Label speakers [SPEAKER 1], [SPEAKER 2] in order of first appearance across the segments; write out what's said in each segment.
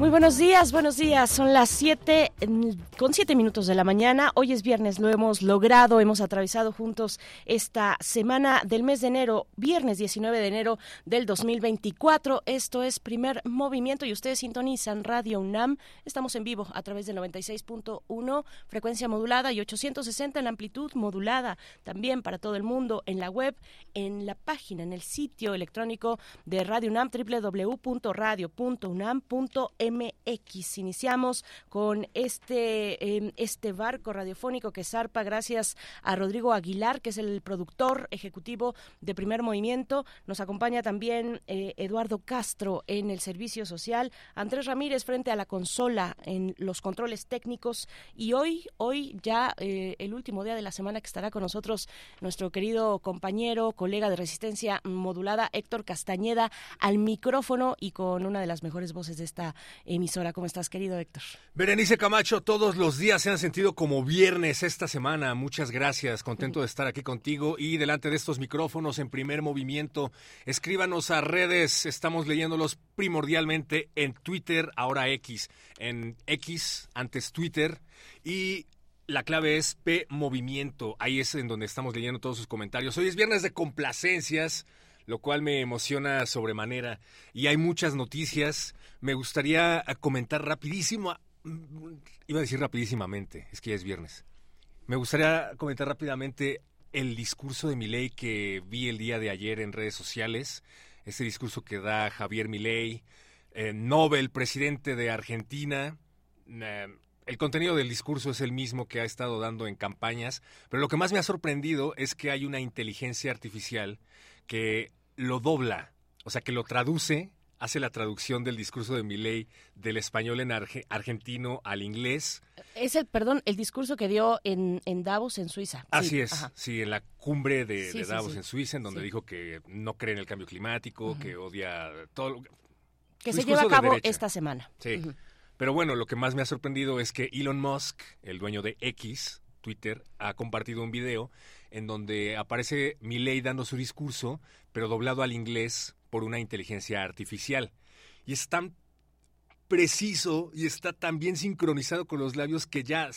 [SPEAKER 1] Muy buenos días, buenos días. Son las 7 con 7 minutos de la mañana. Hoy es viernes, lo hemos logrado. Hemos atravesado juntos esta semana del mes de enero, viernes 19 de enero del 2024. Esto es primer movimiento y ustedes sintonizan Radio UNAM. Estamos en vivo a través del 96.1, frecuencia modulada y 860 en amplitud modulada. También para todo el mundo en la web, en la página, en el sitio electrónico de Radio UNAM, www.radio.unam.mx MX. Iniciamos con este, em, este barco radiofónico que zarpa gracias a Rodrigo Aguilar, que es el productor ejecutivo de Primer Movimiento. Nos acompaña también eh, Eduardo Castro en el servicio social, Andrés Ramírez frente a la consola en los controles técnicos y hoy, hoy ya eh, el último día de la semana que estará con nosotros nuestro querido compañero, colega de resistencia modulada, Héctor Castañeda, al micrófono y con una de las mejores voces de esta emisora. ¿Cómo estás, querido Héctor?
[SPEAKER 2] Berenice Camacho, todos los días se han sentido como viernes esta semana. Muchas gracias, contento de estar aquí contigo y delante de estos micrófonos en primer movimiento. Escríbanos a redes, estamos leyéndolos primordialmente en Twitter, ahora X, en X, antes Twitter y la clave es P Movimiento. Ahí es en donde estamos leyendo todos sus comentarios. Hoy es viernes de complacencias lo cual me emociona sobremanera. Y hay muchas noticias. Me gustaría comentar rapidísimo, iba a decir rapidísimamente, es que ya es viernes. Me gustaría comentar rápidamente el discurso de Milei que vi el día de ayer en redes sociales. Ese discurso que da Javier Milei, eh, Nobel, presidente de Argentina. Eh, el contenido del discurso es el mismo que ha estado dando en campañas, pero lo que más me ha sorprendido es que hay una inteligencia artificial que lo dobla, o sea, que lo traduce, hace la traducción del discurso de Milley del español en argentino al inglés.
[SPEAKER 1] Es el, perdón, el discurso que dio en, Davos, en Suiza.
[SPEAKER 2] Así es, sí, en la cumbre de, Davos en Suiza, en donde dijo que no cree en el cambio climático, que odia todo.
[SPEAKER 1] Que se lleva a cabo esta semana.
[SPEAKER 2] Sí. Pero bueno, lo que más me ha sorprendido es que Elon Musk, el dueño de X, Twitter, ha compartido un video en donde aparece Milley dando su discurso, pero doblado al inglés por una inteligencia artificial. Y es tan preciso y está tan bien sincronizado con los labios que ya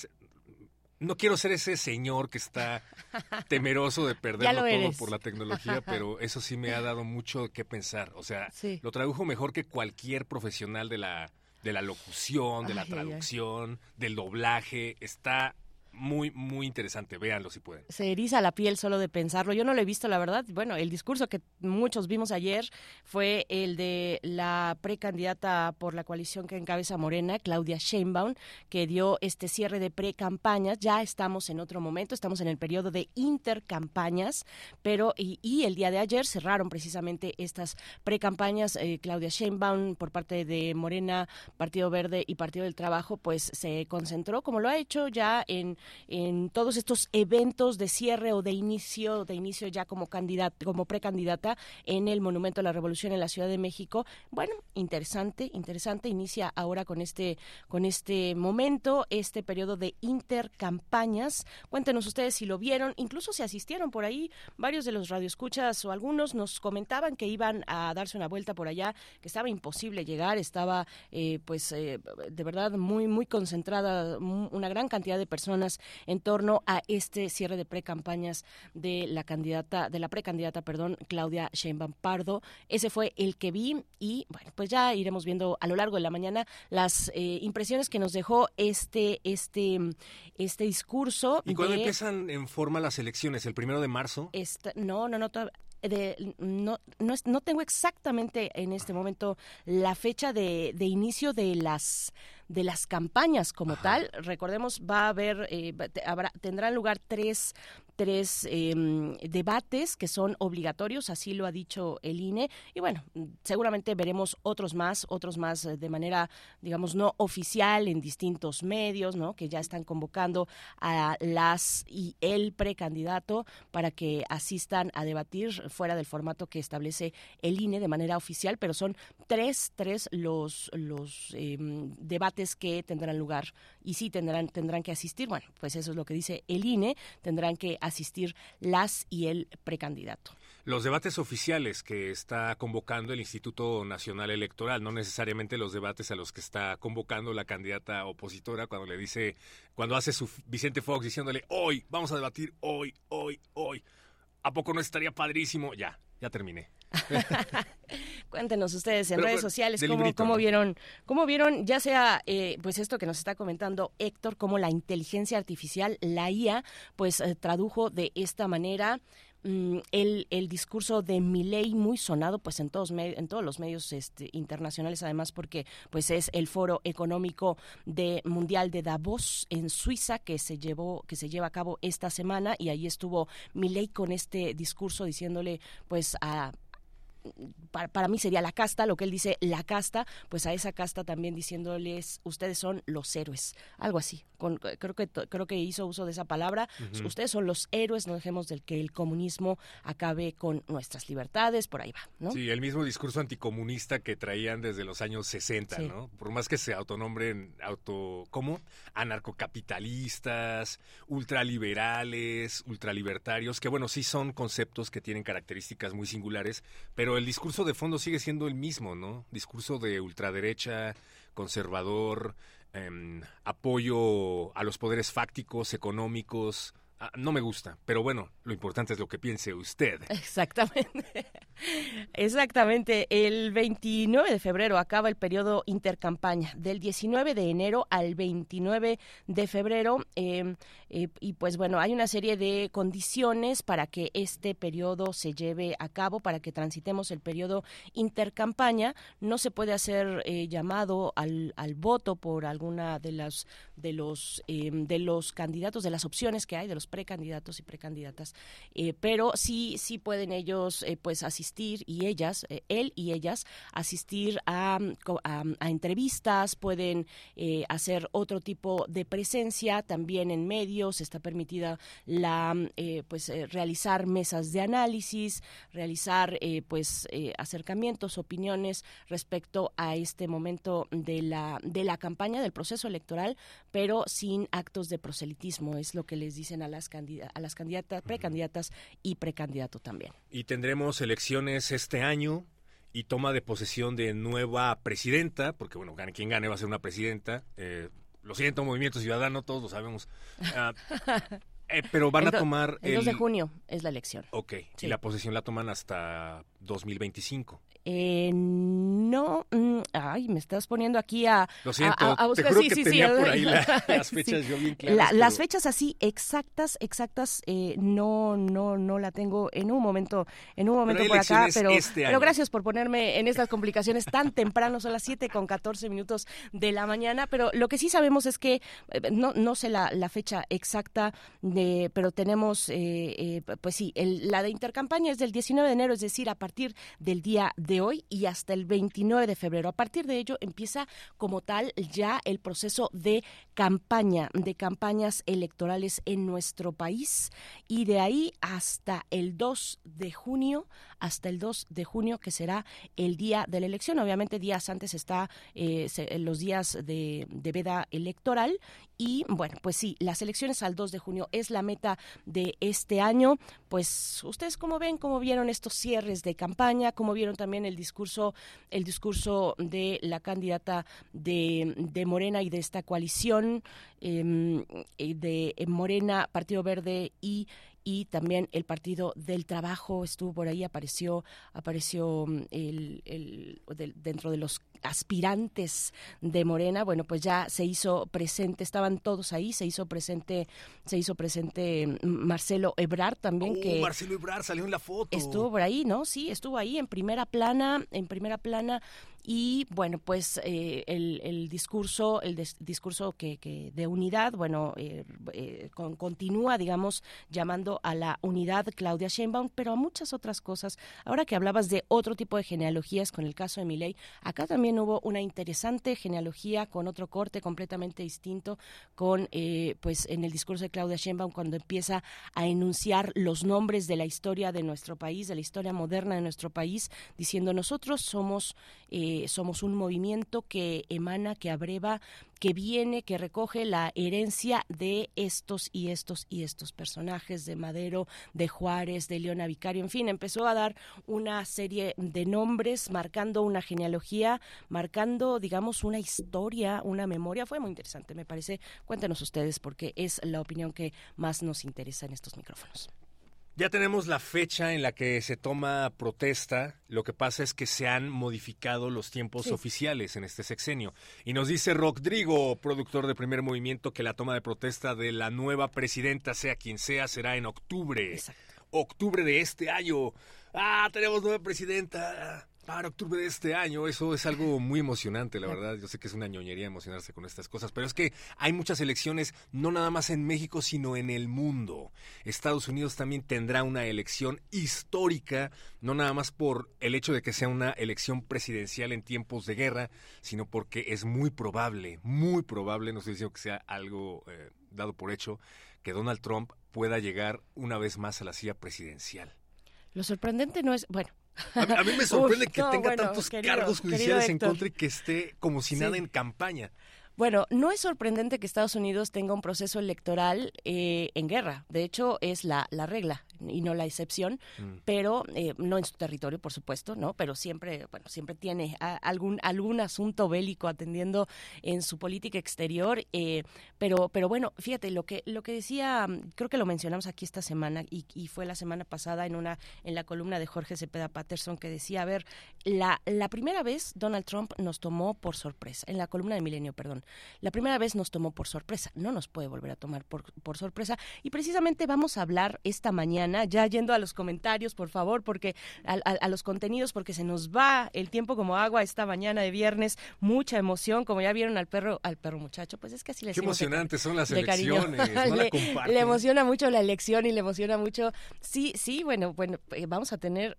[SPEAKER 2] no quiero ser ese señor que está temeroso de perderlo todo por la tecnología, pero eso sí me ha dado mucho que pensar. O sea, lo tradujo mejor que cualquier profesional de la, de la locución, de la traducción, del doblaje. Está muy, muy interesante. Véanlo si pueden.
[SPEAKER 1] Se eriza la piel solo de pensarlo. Yo no lo he visto, la verdad. Bueno, el discurso que muchos vimos ayer fue el de la precandidata por la coalición que encabeza Morena, Claudia Sheinbaum, que dio este cierre de precampañas. Ya estamos en otro momento, estamos en el periodo de intercampañas, pero y, el día de ayer cerraron precisamente estas precampañas. Eh, Claudia Sheinbaum por parte de Morena, Partido Verde y Partido del Trabajo, pues se concentró, como lo ha hecho ya en en todos estos eventos de cierre o de inicio, de inicio ya como candidata, como precandidata en el Monumento a la Revolución en la Ciudad de México. Bueno, interesante, interesante. Inicia ahora con este, con este momento, este periodo de intercampañas. Cuéntenos ustedes si lo vieron, incluso si asistieron por ahí. Varios de los radioescuchas o algunos nos comentaban que iban a darse una vuelta por allá, que estaba imposible llegar, estaba eh, pues eh, de verdad muy, muy concentrada una gran cantidad de personas en torno a este cierre de precampañas de la candidata, de la precandidata, perdón, Claudia Sheinbaum Pardo. Ese fue el que vi y bueno, pues ya iremos viendo a lo largo de la mañana las eh, impresiones que nos dejó este, este, este discurso.
[SPEAKER 2] ¿Y cuándo empiezan en forma las elecciones? ¿El primero de marzo?
[SPEAKER 1] no, no, no, de, no, no, no, tengo exactamente en este momento la fecha de, de inicio de las de las campañas como tal. Recordemos, va a haber, eh, habrá, tendrán lugar tres, tres em, debates que son obligatorios, así lo ha dicho el INE. Y bueno, seguramente veremos otros más, otros más de manera, digamos, no oficial en distintos medios, ¿no? Que ya están convocando a las y el precandidato para que asistan a debatir fuera del formato que establece el INE de manera oficial, pero son tres, tres los, los em, debates que tendrán lugar y sí tendrán, tendrán que asistir. Bueno, pues eso es lo que dice el INE, tendrán que asistir las y el precandidato.
[SPEAKER 2] Los debates oficiales que está convocando el Instituto Nacional Electoral, no necesariamente los debates a los que está convocando la candidata opositora cuando le dice, cuando hace su Vicente Fox diciéndole, hoy, vamos a debatir, hoy, hoy, hoy. ¿A poco no estaría padrísimo? Ya, ya terminé.
[SPEAKER 1] Cuéntenos ustedes en redes sociales cómo, vieron, cómo vieron, ya sea eh, pues esto que nos está comentando Héctor, cómo la inteligencia artificial, la IA, pues eh, tradujo de esta manera mm, el, el, discurso de Milei muy sonado pues en todos en todos los medios este, internacionales además porque pues es el foro económico de mundial de Davos en Suiza que se llevó que se lleva a cabo esta semana y ahí estuvo Milei con este discurso diciéndole pues a para, para, mí sería la casta, lo que él dice, la casta, pues a esa casta también diciéndoles, ustedes son los héroes, algo así. Con, creo que creo que hizo uso de esa palabra. Ustedes son los héroes, no dejemos del que el comunismo acabe con nuestras libertades, por ahí va, ¿no?
[SPEAKER 2] Sí, el mismo discurso anticomunista que traían desde los años 60, ¿no? Por más que se autonombren auto, ¿cómo? Anarcocapitalistas, ultraliberales, ultralibertarios, que bueno, sí son conceptos que tienen características muy singulares, pero el discurso de fondo sigue siendo el mismo, ¿no? Discurso de ultraderecha, conservador, em, apoyo a los poderes fácticos, económicos, Ah, no me gusta, pero bueno, lo importante es lo que piense usted.
[SPEAKER 1] Exactamente. Exactamente. El 29 de febrero acaba el periodo intercampaña, del 19 de enero al 29 de febrero. Em, eh, y pues bueno, hay una serie de condiciones para que este periodo se lleve a cabo, para que transitemos el periodo intercampaña. No se puede hacer eh, llamado al, al, voto por alguna de las de los em, de los candidatos, de las opciones que hay, de los precandidatos y precandidatas, eh, pero sí, sí pueden ellos eh, pues asistir y ellas, eh, él y ellas, asistir a, a, entrevistas, pueden hacer otro tipo de presencia. También en medios, está permitida la pues realizar mesas de análisis, realizar pues acercamientos, opiniones respecto a este momento de la de la campaña del proceso electoral, pero sin actos de proselitismo, es lo que les dicen a las a las candidatas, precandidatas y precandidato también.
[SPEAKER 2] Y tendremos elecciones este año y toma de posesión de nueva presidenta, porque bueno, quien gane va a ser una presidenta. Eh, lo siento, Movimiento Ciudadano, todos lo sabemos. Ah, eh, pero van a tomar...
[SPEAKER 1] El, 2 de junio es la elección.
[SPEAKER 2] Ok, y la posesión la toman hasta 2025.
[SPEAKER 1] Eh, no, mm, ay, me estás poniendo aquí a,
[SPEAKER 2] Lo siento, a, buscar. Te juro que tenía por ahí las fechas yo bien claras.
[SPEAKER 1] Las fechas así exactas, exactas, eh, no, no, no la tengo en un momento, en un momento por acá, pero,
[SPEAKER 2] este
[SPEAKER 1] pero gracias por ponerme en estas complicaciones tan temprano, son las 7 con 14 minutos de la mañana, pero lo que sí sabemos es que, eh, no, no sé la, la fecha exacta, de, pero tenemos, eh, pues sí, el, la de intercampaña es del 19 de enero, es decir, a partir del día de hoy y hasta el 29 de febrero. A partir de ello empieza como tal ya el proceso de campaña, de campañas electorales en nuestro país y de ahí hasta el 2 de junio, hasta el 2 de junio que será el día de la elección. Obviamente días antes está eh, los días de, veda electoral y bueno, pues sí, las elecciones al 2 de junio es la meta de este año. Pues ustedes cómo ven, cómo vieron estos cierres de campaña, cómo vieron también el discurso, el discurso de la candidata de, de Morena y de esta coalición em, eh, de Morena, Partido Verde y y también el Partido del Trabajo estuvo por ahí, apareció, apareció mm, el, el, dentro de los aspirantes de Morena, bueno, pues ya se hizo presente, estaban todos ahí, se hizo presente, se hizo presente mm, Marcelo Ebrard también
[SPEAKER 2] oh,
[SPEAKER 1] que
[SPEAKER 2] Marcelo Ebrard salió en la foto.
[SPEAKER 1] Estuvo por ahí, ¿no? Sí, estuvo ahí en primera plana, en primera plana y bueno, pues eh, el, discurso, el discurso que, de unidad, bueno, eh, eh, continúa, digamos, llamando a la unidad Claudia Sheinbaum, pero a muchas otras cosas. Ahora que hablabas de otro tipo de genealogías con el caso de Milei, acá también hubo una interesante genealogía con otro corte completamente distinto, con, pues, en el discurso de Claudia Sheinbaum cuando empieza a enunciar los nombres de la historia de nuestro país, de la historia moderna de nuestro país, diciendo nosotros somos eh, somos un movimiento que emana, que abreva, que viene, que recoge la herencia de estos y estos y estos personajes de Madero, de Juárez, de Leona Vicario, en fin, empezó a dar una serie de nombres marcando una genealogía, marcando, digamos, una historia, una memoria. Fue muy interesante, me parece. Cuéntenos ustedes porque es la opinión que más nos interesa en estos micrófonos.
[SPEAKER 2] Ya tenemos la fecha en la que se toma protesta. Lo que pasa es que se han modificado los tiempos oficiales en este sexenio. Y nos dice Rodrigo, productor de Primer Movimiento, que la toma de protesta de la nueva presidenta, sea quien sea, será en octubre. Octubre de este año. Ah, tenemos nueva presidenta para octubre de este año. Eso es algo muy emocionante, la verdad. Yo sé que es una ñoñería emocionarse con estas cosas, pero es que hay muchas elecciones, no nada más en México, sino en el mundo. Estados Unidos también tendrá una elección histórica, no nada más por el hecho de que sea una elección presidencial en tiempos de guerra, sino porque es muy probable, muy probable, no estoy diciendo que sea algo eh, dado por hecho, que Donald Trump pueda llegar una vez más a la silla presidencial.
[SPEAKER 1] Lo sorprendente no es, bueno,
[SPEAKER 2] a, mí me sorprende que tenga tantos cargos judiciales en contra y que esté como si nada en campaña.
[SPEAKER 1] Bueno, no es sorprendente que Estados Unidos tenga un proceso electoral eh, en guerra. De hecho, es la, la regla y no la excepción, mm. pero eh, no en su territorio, por supuesto, ¿no? Pero siempre, bueno, siempre tiene algún algún asunto bélico atendiendo en su política exterior. Eh, pero, pero bueno, fíjate lo que lo que decía, creo que lo mencionamos aquí esta semana y, fue la semana pasada en una en la columna de Jorge Cepeda Patterson que decía, a ver, la la primera vez Donald Trump nos tomó por sorpresa en la columna de Milenio, perdón, la primera vez nos tomó por sorpresa, no nos puede volver a tomar por por sorpresa y precisamente vamos a hablar esta mañana ya yendo a los comentarios, por favor, porque a, los contenidos, porque se nos va el tiempo como agua esta mañana de viernes, mucha emoción, como ya vieron al perro, al perro muchacho, pues es que así le
[SPEAKER 2] Qué emocionantes son las elecciones,
[SPEAKER 1] le, emociona mucho la elección y le emociona mucho, sí, sí, bueno, bueno, eh, vamos a tener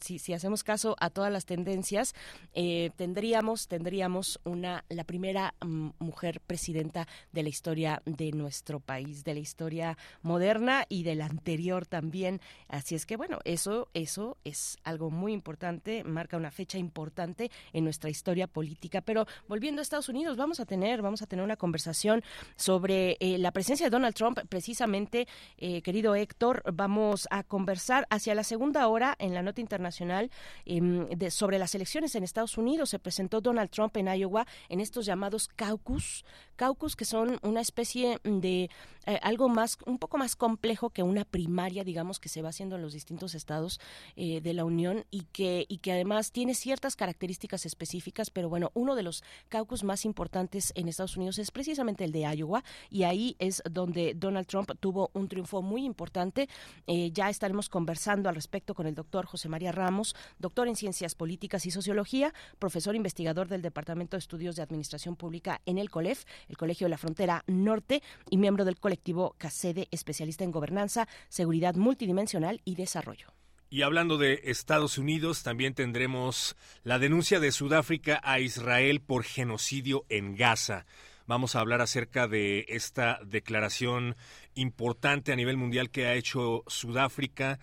[SPEAKER 1] si, si hacemos caso a todas las tendencias, eh, tendríamos, tendríamos una, la primera mm, mujer presidenta de la historia de nuestro país, de la historia moderna y de la anterior también. Así es que bueno, eso, eso es algo muy importante, marca una fecha importante en nuestra historia política. Pero volviendo a Estados Unidos, vamos a tener, vamos a tener una conversación sobre eh, la presencia de Donald Trump, precisamente, eh, querido Héctor, vamos a conversar hacia la segunda hora en la internacional em, de, sobre las elecciones en Estados Unidos. Se presentó Donald Trump en Iowa en estos llamados caucus, caucus que son una especie de eh, algo más, un poco más complejo que una primaria, digamos, que se va haciendo en los distintos estados eh, de la Unión y que, y que además tiene ciertas características específicas, pero bueno, uno de los caucus más importantes en Estados Unidos es precisamente el de Iowa y ahí es donde Donald Trump tuvo un triunfo muy importante. Eh, ya estaremos conversando al respecto con el doctor José María Ramos, doctor en Ciencias Políticas y Sociología, profesor investigador del Departamento de Estudios de Administración Pública en el COLEF, el Colegio de la Frontera Norte, y miembro del colectivo CACEDE, especialista en gobernanza, seguridad multidimensional y desarrollo.
[SPEAKER 2] Y hablando de Estados Unidos, también tendremos la denuncia de Sudáfrica a Israel por genocidio en Gaza. Vamos a hablar acerca de esta declaración importante a nivel mundial que ha hecho Sudáfrica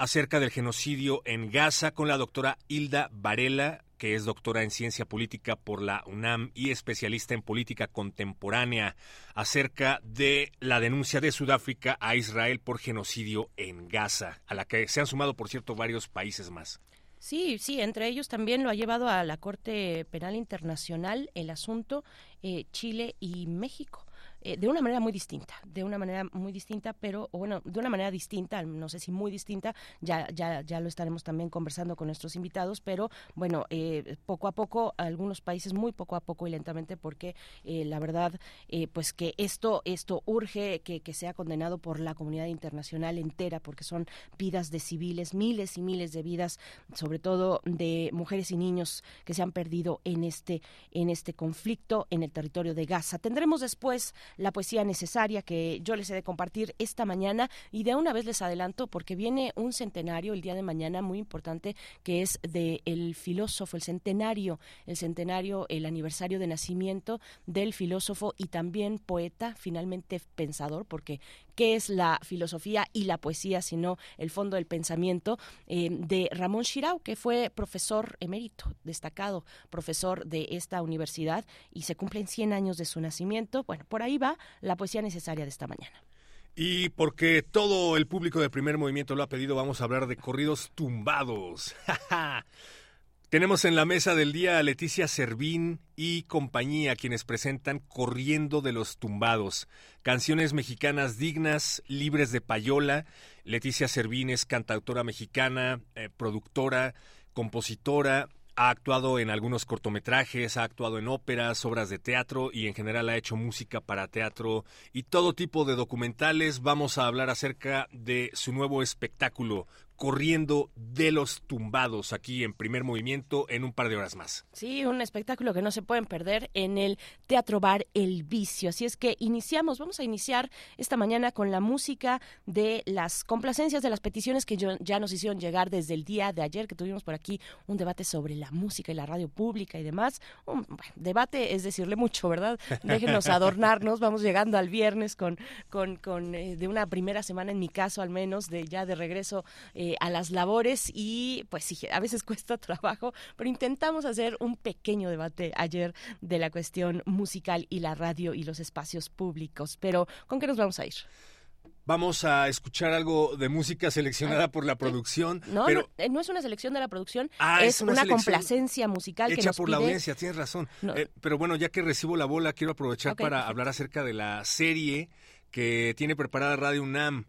[SPEAKER 2] acerca del genocidio en Gaza con la doctora Hilda Varela, que es doctora en ciencia política por la UNAM y especialista en política contemporánea, acerca de la denuncia de Sudáfrica a Israel por genocidio en Gaza, a la que se han sumado, por cierto, varios países más.
[SPEAKER 1] Sí, sí, entre ellos también lo ha llevado a la Corte Penal Internacional el asunto eh, Chile y México. Eh, de una manera muy distinta, de una manera muy distinta, pero bueno, de una manera distinta, no sé si muy distinta, ya ya ya lo estaremos también conversando con nuestros invitados, pero bueno, eh, poco a poco algunos países muy poco a poco y lentamente porque eh, la verdad pues que esto esto urge que, que sea condenado por la comunidad internacional entera porque son vidas de civiles, miles y miles de vidas, sobre todo de mujeres y niños que se han perdido en este en este conflicto en el territorio de Gaza. Tendremos después la poesía necesaria que yo les he de compartir esta mañana y de una vez les adelanto porque viene un centenario el día de mañana muy importante que es de el filósofo, el centenario, el centenario, el aniversario de nacimiento del filósofo y también poeta, finalmente pensador, porque qué es la filosofía y la poesía, sino el fondo del pensamiento eh, de Ramón Shirau, que fue profesor emérito, destacado profesor de esta universidad y se cumplen 100 años de su nacimiento. Bueno, por ahí la poesía necesaria de esta mañana.
[SPEAKER 2] Y porque todo el público de primer movimiento lo ha pedido, vamos a hablar de corridos tumbados. Tenemos en la mesa del día a Leticia Servín y compañía, quienes presentan Corriendo de los Tumbados, canciones mexicanas dignas, libres de payola. Leticia Servín es cantautora mexicana, eh, productora, compositora, ha actuado en algunos cortometrajes, ha actuado en óperas, obras de teatro y en general ha hecho música para teatro y todo tipo de documentales. Vamos a hablar acerca de su nuevo espectáculo, corriendo de los tumbados aquí en primer movimiento en un par de horas más.
[SPEAKER 1] Sí, un espectáculo que no se pueden perder en el Teatro Bar El Vicio. Así es que iniciamos, vamos a iniciar esta mañana con la música de las complacencias de las peticiones que ya nos hicieron llegar desde el día de ayer, que tuvimos por aquí un debate sobre la música y la radio pública y demás. Un debate es decirle mucho, ¿verdad? Déjenos adornarnos, vamos llegando al viernes con, con, con eh, de una primera semana, en mi caso al menos, de ya de regreso. Eh, a las labores y pues sí, a veces cuesta trabajo, pero intentamos hacer un pequeño debate ayer de la cuestión musical y la radio y los espacios públicos. Pero ¿con qué nos vamos a ir?
[SPEAKER 2] Vamos a escuchar algo de música seleccionada por la producción.
[SPEAKER 1] No,
[SPEAKER 2] pero...
[SPEAKER 1] no, eh, no, es una selección de la producción, ah, es, una, complacencia musical
[SPEAKER 2] hecha
[SPEAKER 1] que nos
[SPEAKER 2] por la audiencia, tienes razón. Eh, pero bueno, ya que recibo la bola, quiero aprovechar para hablar acerca de la serie que tiene preparada Radio UNAM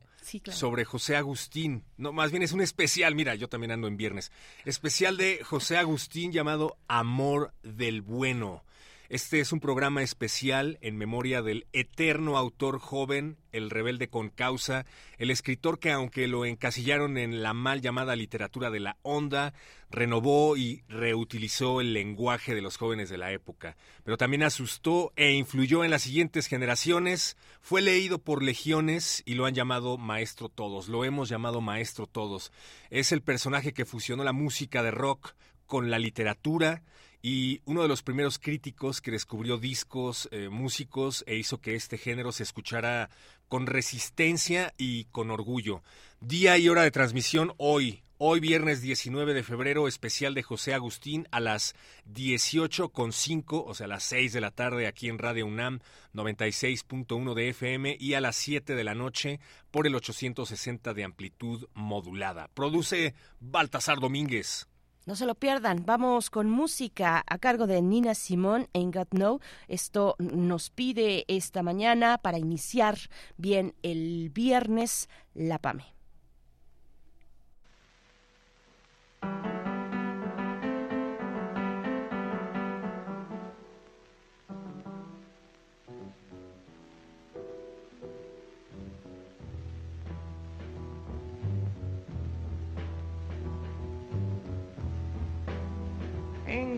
[SPEAKER 2] sobre José Agustín. No, más bien es un especial, mira, yo también ando en viernes. Especial de José Agustín llamado Amor del Bueno. Este es un programa especial en memoria del eterno autor joven, el rebelde con causa, el escritor que aunque lo encasillaron en la mal llamada literatura de la onda, renovó y reutilizó el lenguaje de los jóvenes de la época, pero también asustó e influyó en las siguientes generaciones, fue leído por legiones y lo han llamado maestro todos, lo hemos llamado maestro todos. Es el personaje que fusionó la música de rock con la literatura, y uno de los primeros críticos que descubrió discos, eh, músicos e hizo que este género se escuchara con resistencia y con orgullo. Día y hora de transmisión hoy, Hoy viernes 19 de febrero, especial de José Agustín a las 18.5, o sea, a las 6 de la tarde aquí en Radio UNAM 96.1 de FM y a las 7 de la noche por el 860 de amplitud modulada. Produce Baltasar Domínguez.
[SPEAKER 1] No se lo pierdan. Vamos con música a cargo de Nina Simón en Got No. Esto nos pide esta mañana para iniciar bien el viernes la PAME.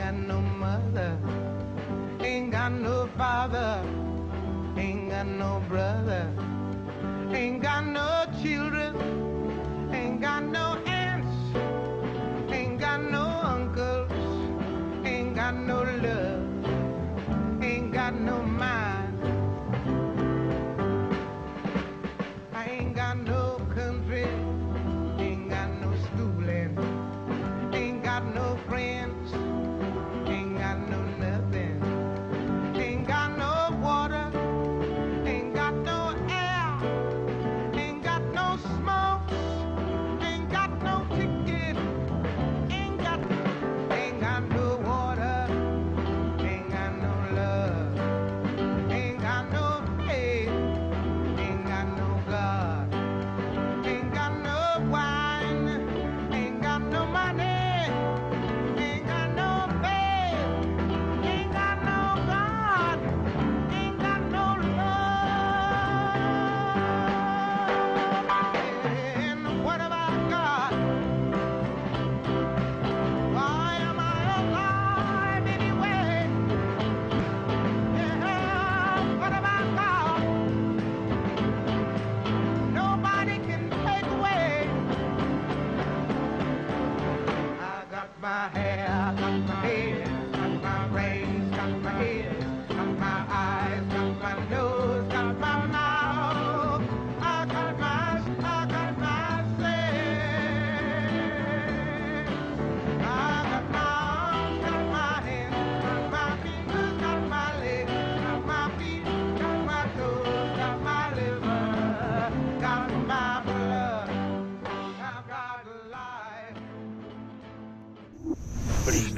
[SPEAKER 3] got no mother, ain't got no father, ain't got no brother, ain't got no children, ain't got no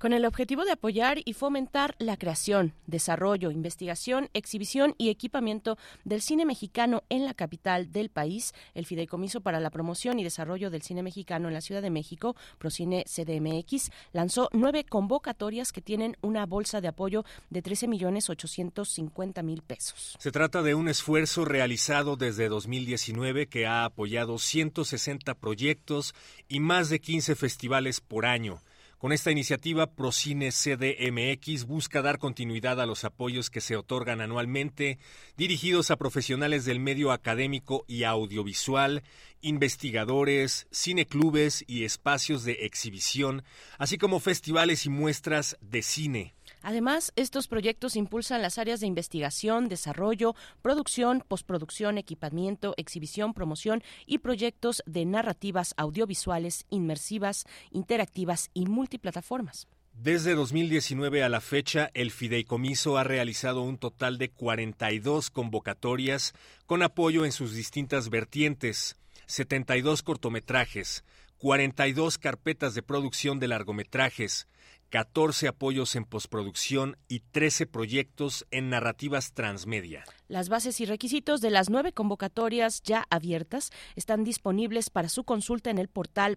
[SPEAKER 1] Con el objetivo de apoyar y fomentar la creación, desarrollo, investigación, exhibición y equipamiento del cine mexicano en la capital del país, el Fideicomiso para la Promoción y Desarrollo del Cine Mexicano en la Ciudad de México, Procine CDMX, lanzó nueve convocatorias que tienen una bolsa de apoyo de 13 millones 850 mil pesos.
[SPEAKER 2] Se trata de un esfuerzo realizado desde 2019 que ha apoyado 160 proyectos y más de 15 festivales por año. Con esta iniciativa, Procine CDMX busca dar continuidad a los apoyos que se otorgan anualmente, dirigidos a profesionales del medio académico y audiovisual, investigadores, cineclubes y espacios de exhibición, así como festivales y muestras de cine.
[SPEAKER 1] Además, estos proyectos impulsan las áreas de investigación, desarrollo, producción, postproducción, equipamiento, exhibición, promoción y proyectos de narrativas audiovisuales inmersivas, interactivas y multiplataformas.
[SPEAKER 2] Desde 2019 a la fecha, el Fideicomiso ha realizado un total de 42 convocatorias con apoyo en sus distintas vertientes, 72 cortometrajes, 42 carpetas de producción de largometrajes, 14 apoyos en postproducción y 13 proyectos en narrativas transmedia.
[SPEAKER 1] Las bases y requisitos de las nueve convocatorias ya abiertas están disponibles para su consulta en el portal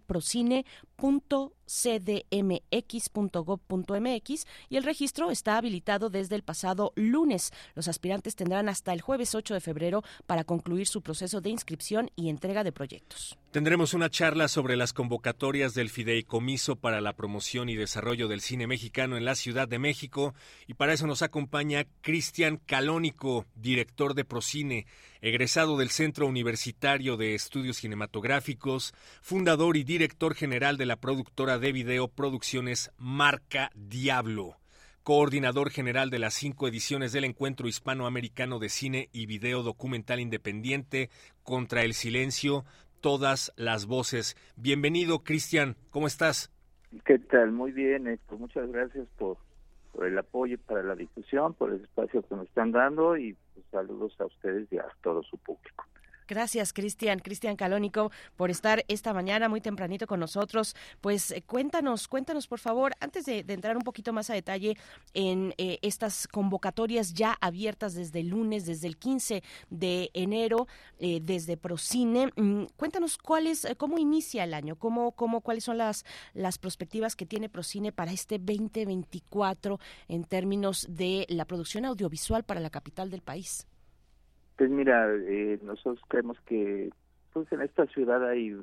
[SPEAKER 1] procine.cdmx.gov.mx y el registro está habilitado desde el pasado lunes. Los aspirantes tendrán hasta el jueves 8 de febrero para concluir su proceso de inscripción y entrega de proyectos.
[SPEAKER 2] Tendremos una charla sobre las convocatorias del Fideicomiso para la promoción y desarrollo del cine mexicano en la Ciudad de México y para eso nos acompaña Cristian Calónico, director de Procine, egresado del Centro Universitario de Estudios Cinematográficos, fundador y director general de la productora de video Producciones Marca Diablo coordinador general de las cinco ediciones del Encuentro Hispanoamericano de Cine y Video Documental Independiente contra el Silencio, todas las voces. Bienvenido, Cristian, ¿cómo estás?
[SPEAKER 4] ¿Qué tal? Muy bien, Héctor. Muchas gracias por, por el apoyo para la difusión, por el espacio que nos están dando y pues, saludos a ustedes y a todo su público.
[SPEAKER 1] Gracias, Cristian, Cristian Calónico, por estar esta mañana muy tempranito con nosotros. Pues eh, cuéntanos, cuéntanos, por favor, antes de, entrar un poquito más a detalle en eh, estas convocatorias ya abiertas desde el lunes, desde el 15 de enero, eh, desde Procine, mm, cuéntanos cuál es, cómo inicia el año, cómo, cómo, cuáles son las, las perspectivas que tiene Procine para este 2024 en términos de la producción audiovisual para la capital del país.
[SPEAKER 4] Pues mira, eh, nosotros creemos que pues en esta ciudad hay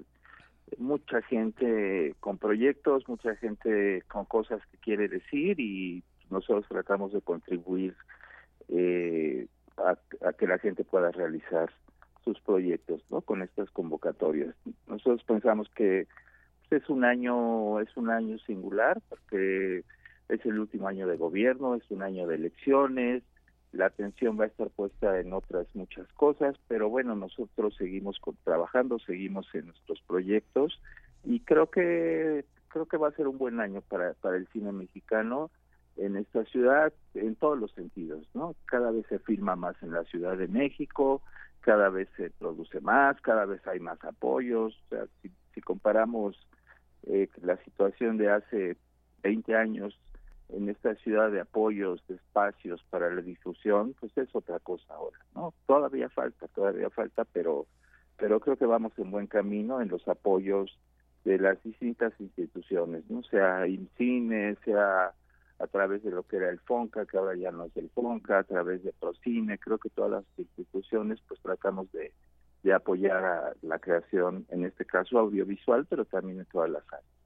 [SPEAKER 4] mucha gente con proyectos, mucha gente con cosas que quiere decir y nosotros tratamos de contribuir eh, a, que la gente pueda realizar sus proyectos, ¿no? Con estas convocatorias. Nosotros pensamos que pues, es un año es un año singular porque es el último año de gobierno, es un año de elecciones, la atención va a estar puesta en otras muchas cosas, pero bueno, nosotros seguimos trabajando, seguimos en nuestros proyectos y creo que creo que va a ser un buen año para para el cine mexicano en esta ciudad en todos los sentidos, ¿no? Cada vez se filma más en la Ciudad de México, cada vez se produce más, cada vez hay más apoyos, o sea, si, si comparamos eh, la situación de hace 20 años en esta ciudad de apoyos, de espacios para la difusión, pues es otra cosa ahora, ¿no? Todavía falta, todavía falta, pero pero creo que vamos en buen camino en los apoyos de las distintas instituciones, ¿no? Sea IMCINE, sea a través de lo que era el FONCA, que ahora ya no es el FONCA, a través de Procine, creo que todas las instituciones pues tratamos de, de apoyar a la creación, en este caso audiovisual, pero también en todas las áreas.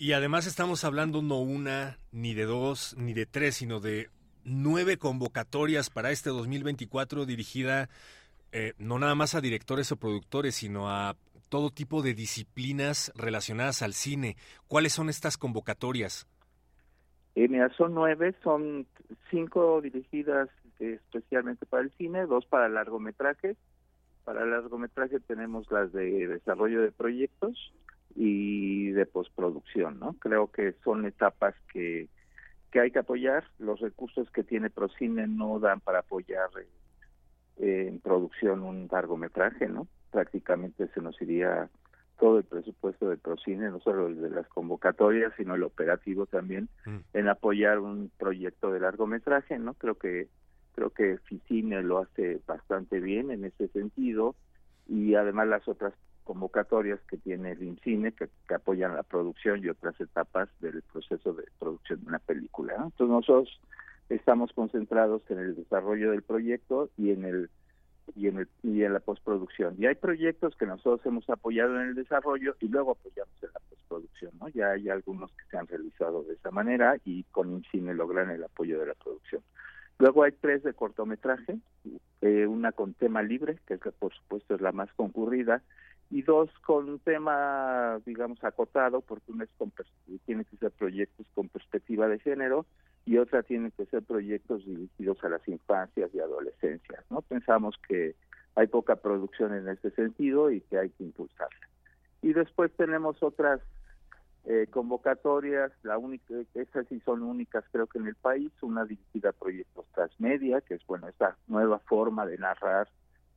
[SPEAKER 2] Y además estamos hablando no una, ni de dos, ni de tres, sino de nueve convocatorias para este 2024 dirigida eh, no nada más a directores o productores, sino a todo tipo de disciplinas relacionadas al cine. ¿Cuáles son estas convocatorias?
[SPEAKER 4] Eh, mira, son nueve, son cinco dirigidas especialmente para el cine, dos para largometrajes. Para largometraje tenemos las de desarrollo de proyectos y de postproducción, ¿no? Creo que son etapas que, que hay que apoyar. Los recursos que tiene Procine no dan para apoyar eh, en producción un largometraje, ¿no? Prácticamente se nos iría todo el presupuesto de Procine, no solo el de las convocatorias, sino el operativo también, mm. en apoyar un proyecto de largometraje, ¿no? Creo que creo que Ficine lo hace bastante bien en ese sentido y además las otras convocatorias que tiene el INCINE que, apoyan la producción y otras etapas del proceso de producción de una película. Entonces nosotros estamos concentrados en el desarrollo del proyecto y en el y en el y en la postproducción. Y hay proyectos que nosotros hemos apoyado en el desarrollo y luego apoyamos en la postproducción, ¿no? Ya hay algunos que se han realizado de esa manera y con INCINE logran el apoyo de la producción. Luego hay tres de cortometraje, eh, una con tema libre, que por supuesto es la más concurrida, y dos con un tema, digamos, acotado, porque una es con, tiene que ser proyectos con perspectiva de género y otra tiene que ser proyectos dirigidos a las infancias y adolescencias. ¿no? Pensamos que hay poca producción en ese sentido y que hay que impulsarla. Y después tenemos otras eh, convocatorias, la única, esas sí son únicas creo que en el país, una dirigida a proyectos transmedia, que es bueno esta nueva forma de narrar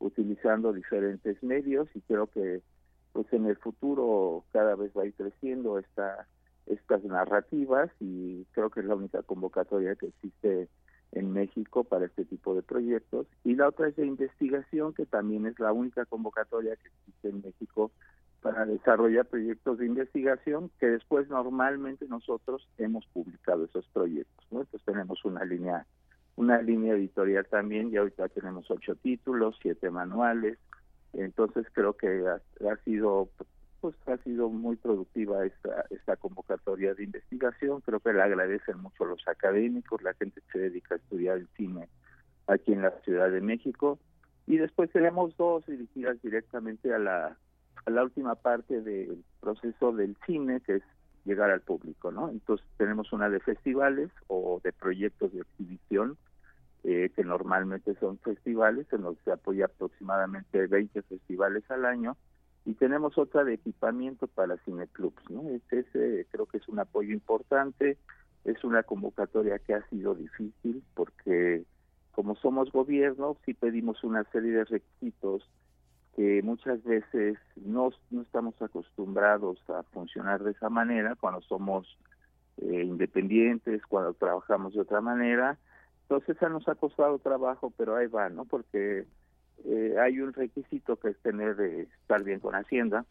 [SPEAKER 4] utilizando diferentes medios y creo que pues en el futuro cada vez va a ir creciendo esta estas narrativas y creo que es la única convocatoria que existe en México para este tipo de proyectos y la otra es de investigación que también es la única convocatoria que existe en México para desarrollar proyectos de investigación que después normalmente nosotros hemos publicado esos proyectos ¿no? entonces tenemos una línea una línea editorial también y ahorita tenemos ocho títulos, siete manuales, entonces creo que ha, sido pues ha sido muy productiva esta esta convocatoria de investigación, creo que le agradecen mucho los académicos, la gente que se dedica a estudiar el cine aquí en la Ciudad de México. Y después tenemos dos dirigidas directamente a la a la última parte del proceso del cine que es llegar al público, ¿no? Entonces tenemos una de festivales o de proyectos de exhibición, eh, que normalmente son festivales, en los que se apoya aproximadamente 20 festivales al año, y tenemos otra de equipamiento para cineclubs, ¿no? Este, creo que es un apoyo importante, es una convocatoria que ha sido difícil porque como somos gobierno, sí pedimos una serie de requisitos que muchas veces no, no estamos acostumbrados a funcionar de esa manera cuando somos eh, independientes, cuando trabajamos de otra manera. Entonces eso nos ha costado trabajo, pero ahí va, ¿no? Porque eh, hay un requisito que es tener de estar bien con Hacienda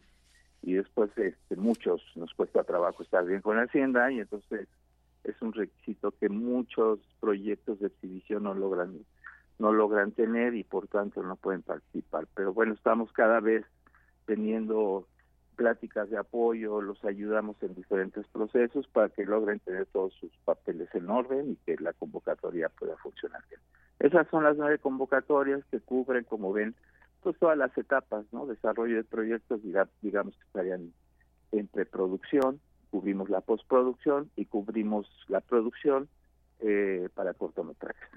[SPEAKER 4] y después este, muchos nos cuesta trabajo estar bien con Hacienda y entonces es un requisito que muchos proyectos de exhibición no logran no logran tener y por tanto no pueden participar. Pero bueno, estamos cada vez teniendo pláticas de apoyo, los ayudamos en diferentes procesos para que logren tener todos sus papeles en orden y que la convocatoria pueda funcionar bien. Esas son las nueve convocatorias que cubren, como ven, pues todas las etapas, ¿no? Desarrollo de proyectos, digamos que estarían en preproducción, cubrimos la postproducción y cubrimos la producción eh, para cortometrajes.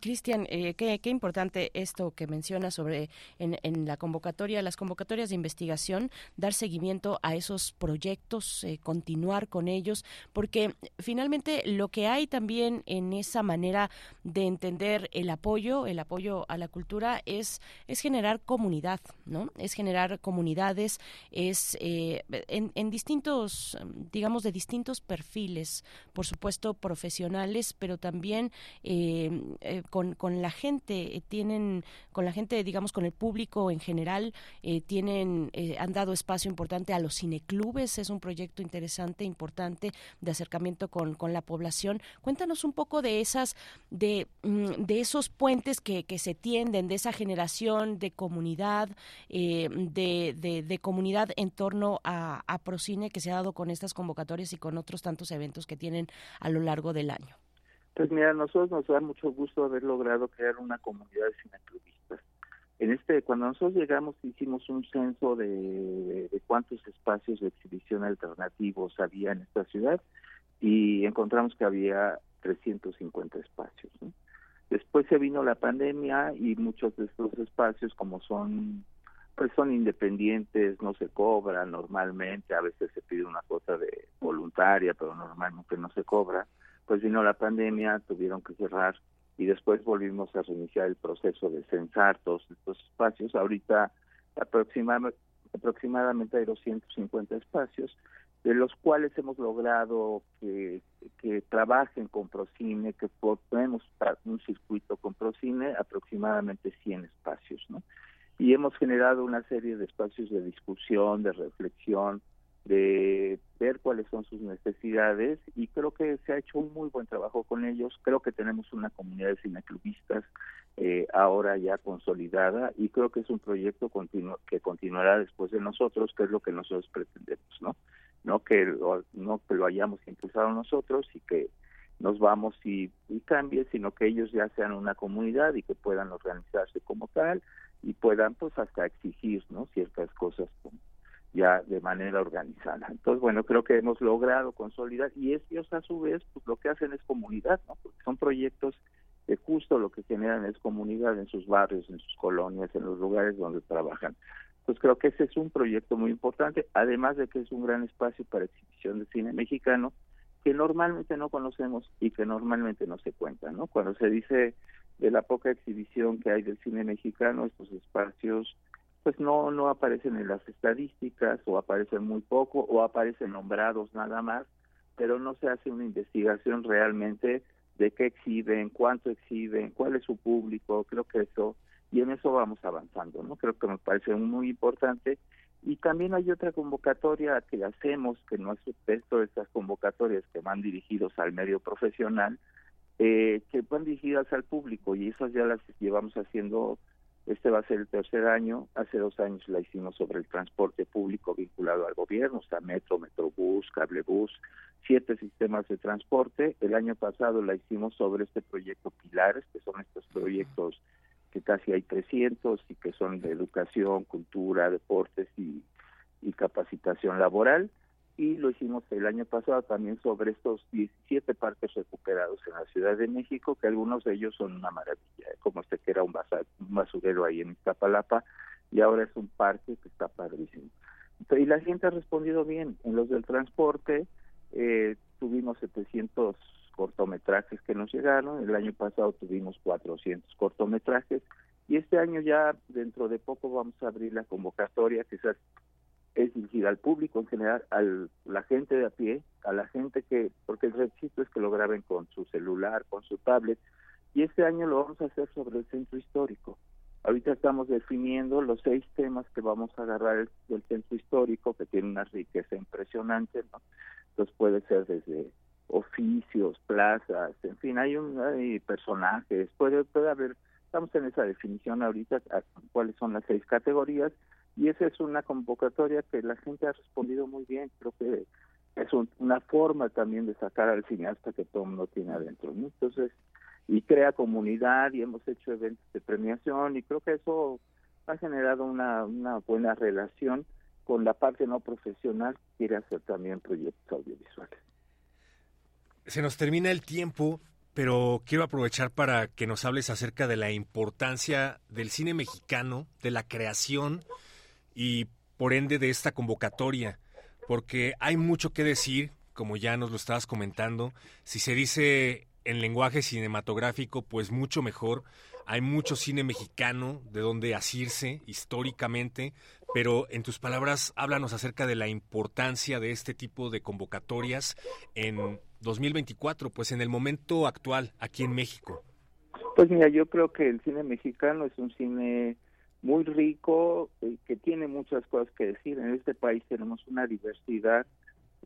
[SPEAKER 1] Cristian, eh, qué, importante esto que menciona sobre en, en, la convocatoria, las convocatorias de investigación, dar seguimiento a esos proyectos, eh, continuar con ellos, porque finalmente lo que hay también en esa manera de entender el apoyo, el apoyo a la cultura, es, es generar comunidad, ¿no? Es generar comunidades, es eh, en, en distintos, digamos, de distintos perfiles, por supuesto, profesionales, pero también eh, eh, con, con, la gente, eh, tienen, con la gente, digamos, con el público en general, eh, tienen, han dado espacio importante a los cineclubes, es un proyecto interesante, importante de acercamiento con, con la población. Cuéntanos un poco de esas, de, mm, de esos puentes que, que se tienden, de esa generación de comunidad, de, de, de, comunidad en torno a, a Procine que se ha dado con estas convocatorias y con otros tantos eventos que tienen a lo largo del año.
[SPEAKER 4] Pues mira, nosotros nos da mucho gusto haber logrado crear una comunidad de cineclubistas. En este, cuando nosotros llegamos hicimos un censo de, de, cuántos espacios de exhibición alternativos había en esta ciudad y encontramos que había 350 espacios. Después se vino la pandemia y muchos de estos espacios, como son pues son independientes, no se cobran normalmente, a veces se pide una cosa de voluntaria, pero normalmente no se cobra. Pues vino la pandemia, tuvieron que cerrar y después volvimos a reiniciar el proceso de censar todos estos espacios. Ahorita aproximadamente, aproximadamente hay 250 espacios, de los cuales hemos logrado que, que trabajen con Procine, que tenemos un circuito con Procine, aproximadamente 100 espacios, ¿no? Y hemos generado una serie de espacios de discusión, de reflexión, de ver cuáles son sus necesidades y creo que se ha hecho un muy buen trabajo con ellos. Creo que tenemos una comunidad de cineclubistas eh, ahora ya consolidada y creo que es un proyecto continuo, que continuará después de nosotros, que es lo que nosotros pretendemos, ¿no? No que lo, no que lo hayamos impulsado nosotros y que nos vamos y, y cambie, sino que ellos ya sean una comunidad y que puedan organizarse como tal y puedan pues hasta exigir, ¿no? Ciertas cosas como ya de manera organizada. Entonces, bueno, creo que hemos logrado consolidar y ellos a su vez, pues lo que hacen es comunidad, ¿no? Porque son proyectos que justo lo que generan es comunidad en sus barrios, en sus colonias, en los lugares donde trabajan. Pues creo que ese es un proyecto muy importante, además de que es un gran espacio para exhibición de cine mexicano que normalmente no conocemos y que normalmente no se cuenta, ¿no? Cuando se dice de la poca exhibición que hay del cine mexicano, estos espacios pues no no aparecen en las estadísticas o aparecen muy poco o aparecen nombrados nada más, pero no se hace una investigación realmente de qué exhiben, cuánto exhiben, cuál es su público, creo que eso y en eso vamos avanzando, ¿no? Creo que me parece muy importante y también hay otra convocatoria que hacemos, que no es texto de estas convocatorias que van dirigidos al medio profesional, eh, que van dirigidas al público y esas ya las llevamos haciendo este va a ser el tercer año. Hace dos años la hicimos sobre el transporte público vinculado al gobierno, o sea, metro, metrobús, cablebús, siete sistemas de transporte. El año pasado la hicimos sobre este proyecto Pilares, que son estos proyectos que casi hay 300 y que son de educación, cultura, deportes y capacitación laboral y lo hicimos el año pasado también sobre estos 17 parques recuperados en la Ciudad de México, que algunos de ellos son una maravilla, ¿eh? como este que era un, basurero ahí en Iztapalapa y ahora es un parque que está padrísimo. Y la gente ha respondido bien. En los del transporte eh, tuvimos 700 cortometrajes que nos llegaron, el año pasado tuvimos 400 cortometrajes y este año ya dentro de poco vamos a abrir la convocatoria que se es dirigida al público en general, a la gente de a pie, a la gente que, porque el requisito es que lo graben con su celular, con su tablet, y este año lo vamos a hacer sobre el centro histórico. Ahorita estamos definiendo los seis temas que vamos a agarrar del centro histórico, que tiene una riqueza impresionante, ¿no? Entonces puede ser desde oficios, plazas, en fin, hay, un, hay personajes, puede, puede haber, estamos en esa definición ahorita, cuáles son las seis categorías, y esa es una convocatoria que la gente ha respondido muy bien. Creo que es una forma también de sacar al cineasta que todo mundo tiene adentro. Entonces, y crea comunidad y hemos hecho eventos de premiación y creo que eso ha generado una, una buena relación con la parte no profesional que quiere hacer también proyectos audiovisuales.
[SPEAKER 2] Se nos termina el tiempo, pero quiero aprovechar para que nos hables acerca de la importancia del cine mexicano, de la creación y por ende de esta convocatoria, porque hay mucho que decir, como ya nos lo estabas comentando, si se dice en lenguaje cinematográfico, pues mucho mejor. Hay mucho cine mexicano de donde asirse históricamente, pero en tus palabras háblanos acerca de la importancia de este tipo de convocatorias en 2024, pues en el momento actual aquí en México.
[SPEAKER 4] Pues mira, yo creo que el cine mexicano es un cine muy rico, eh, que tiene muchas cosas que decir. En este país tenemos una diversidad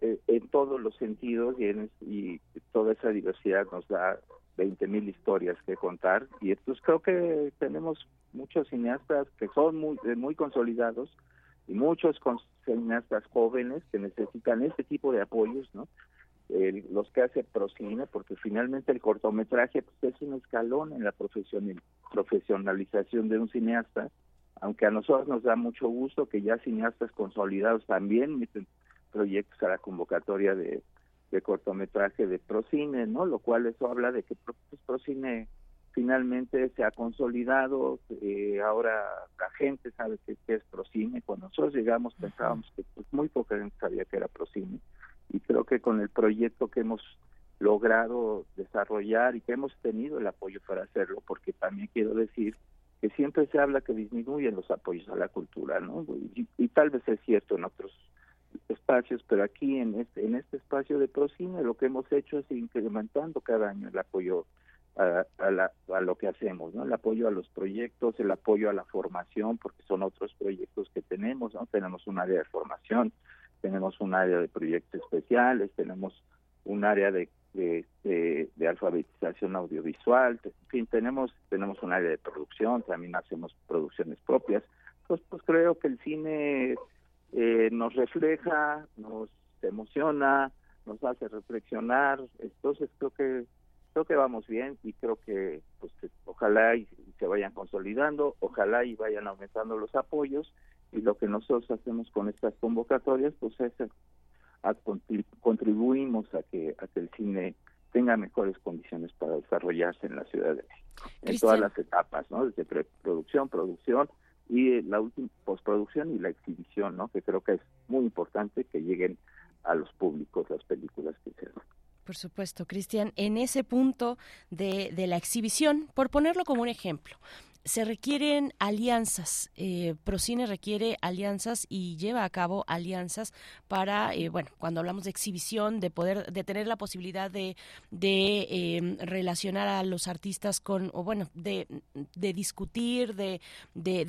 [SPEAKER 4] eh, en todos los sentidos y, y toda esa diversidad nos da 20 mil historias que contar. Y entonces creo que tenemos muchos cineastas que son muy, eh, muy consolidados y muchos cineastas jóvenes que necesitan este tipo de apoyos, ¿no? los que hace Procine, porque finalmente el cortometraje pues, es un escalón en la profesionalización de un cineasta aunque a nosotros nos da mucho gusto que ya cineastas consolidados también meten proyectos a la convocatoria de, de cortometraje de Procine, ¿no? Lo cual eso habla de que pues, Procine finalmente se ha consolidado, eh, ahora la gente sabe que, es Procine, cuando nosotros llegamos pensábamos que pues, muy poca gente sabía que era Procine, y creo que con el proyecto que hemos logrado desarrollar y que hemos tenido el apoyo para hacerlo, porque también quiero decir que siempre se habla que disminuyen los apoyos a la cultura, ¿no? Y, tal vez es cierto en otros espacios, pero aquí en este en este espacio de Procine lo que hemos hecho es incrementando cada año el apoyo a, a, lo que hacemos, ¿no? El apoyo a los proyectos, el apoyo a la formación, porque son otros proyectos que tenemos, ¿no? Tenemos un área de formación, tenemos un área de proyectos especiales, tenemos un área de de, de, alfabetización audiovisual, en fin, tenemos, tenemos un área de producción, también hacemos producciones propias. Pues, pues creo que el cine eh, nos refleja, nos emociona, nos hace reflexionar, entonces creo que creo que vamos bien y creo que pues ojalá y se vayan consolidando, ojalá y vayan aumentando los apoyos y lo que nosotros hacemos con estas convocatorias pues es contribuimos a que, a que el cine tenga mejores condiciones para desarrollarse en la Ciudad de México, en todas las etapas, ¿no? Desde preproducción, producción y la última postproducción y la exhibición, ¿no? Que creo que es muy importante que lleguen a los públicos las películas que se hacen.
[SPEAKER 1] Por supuesto, Cristian, en ese punto de, de la exhibición, por ponerlo como un ejemplo, se requieren alianzas. Eh, Procine requiere alianzas y lleva a cabo alianzas para, eh, bueno, cuando hablamos de exhibición, de poder, de tener la posibilidad de, de em, relacionar a los artistas con, o bueno, de, discutir, de,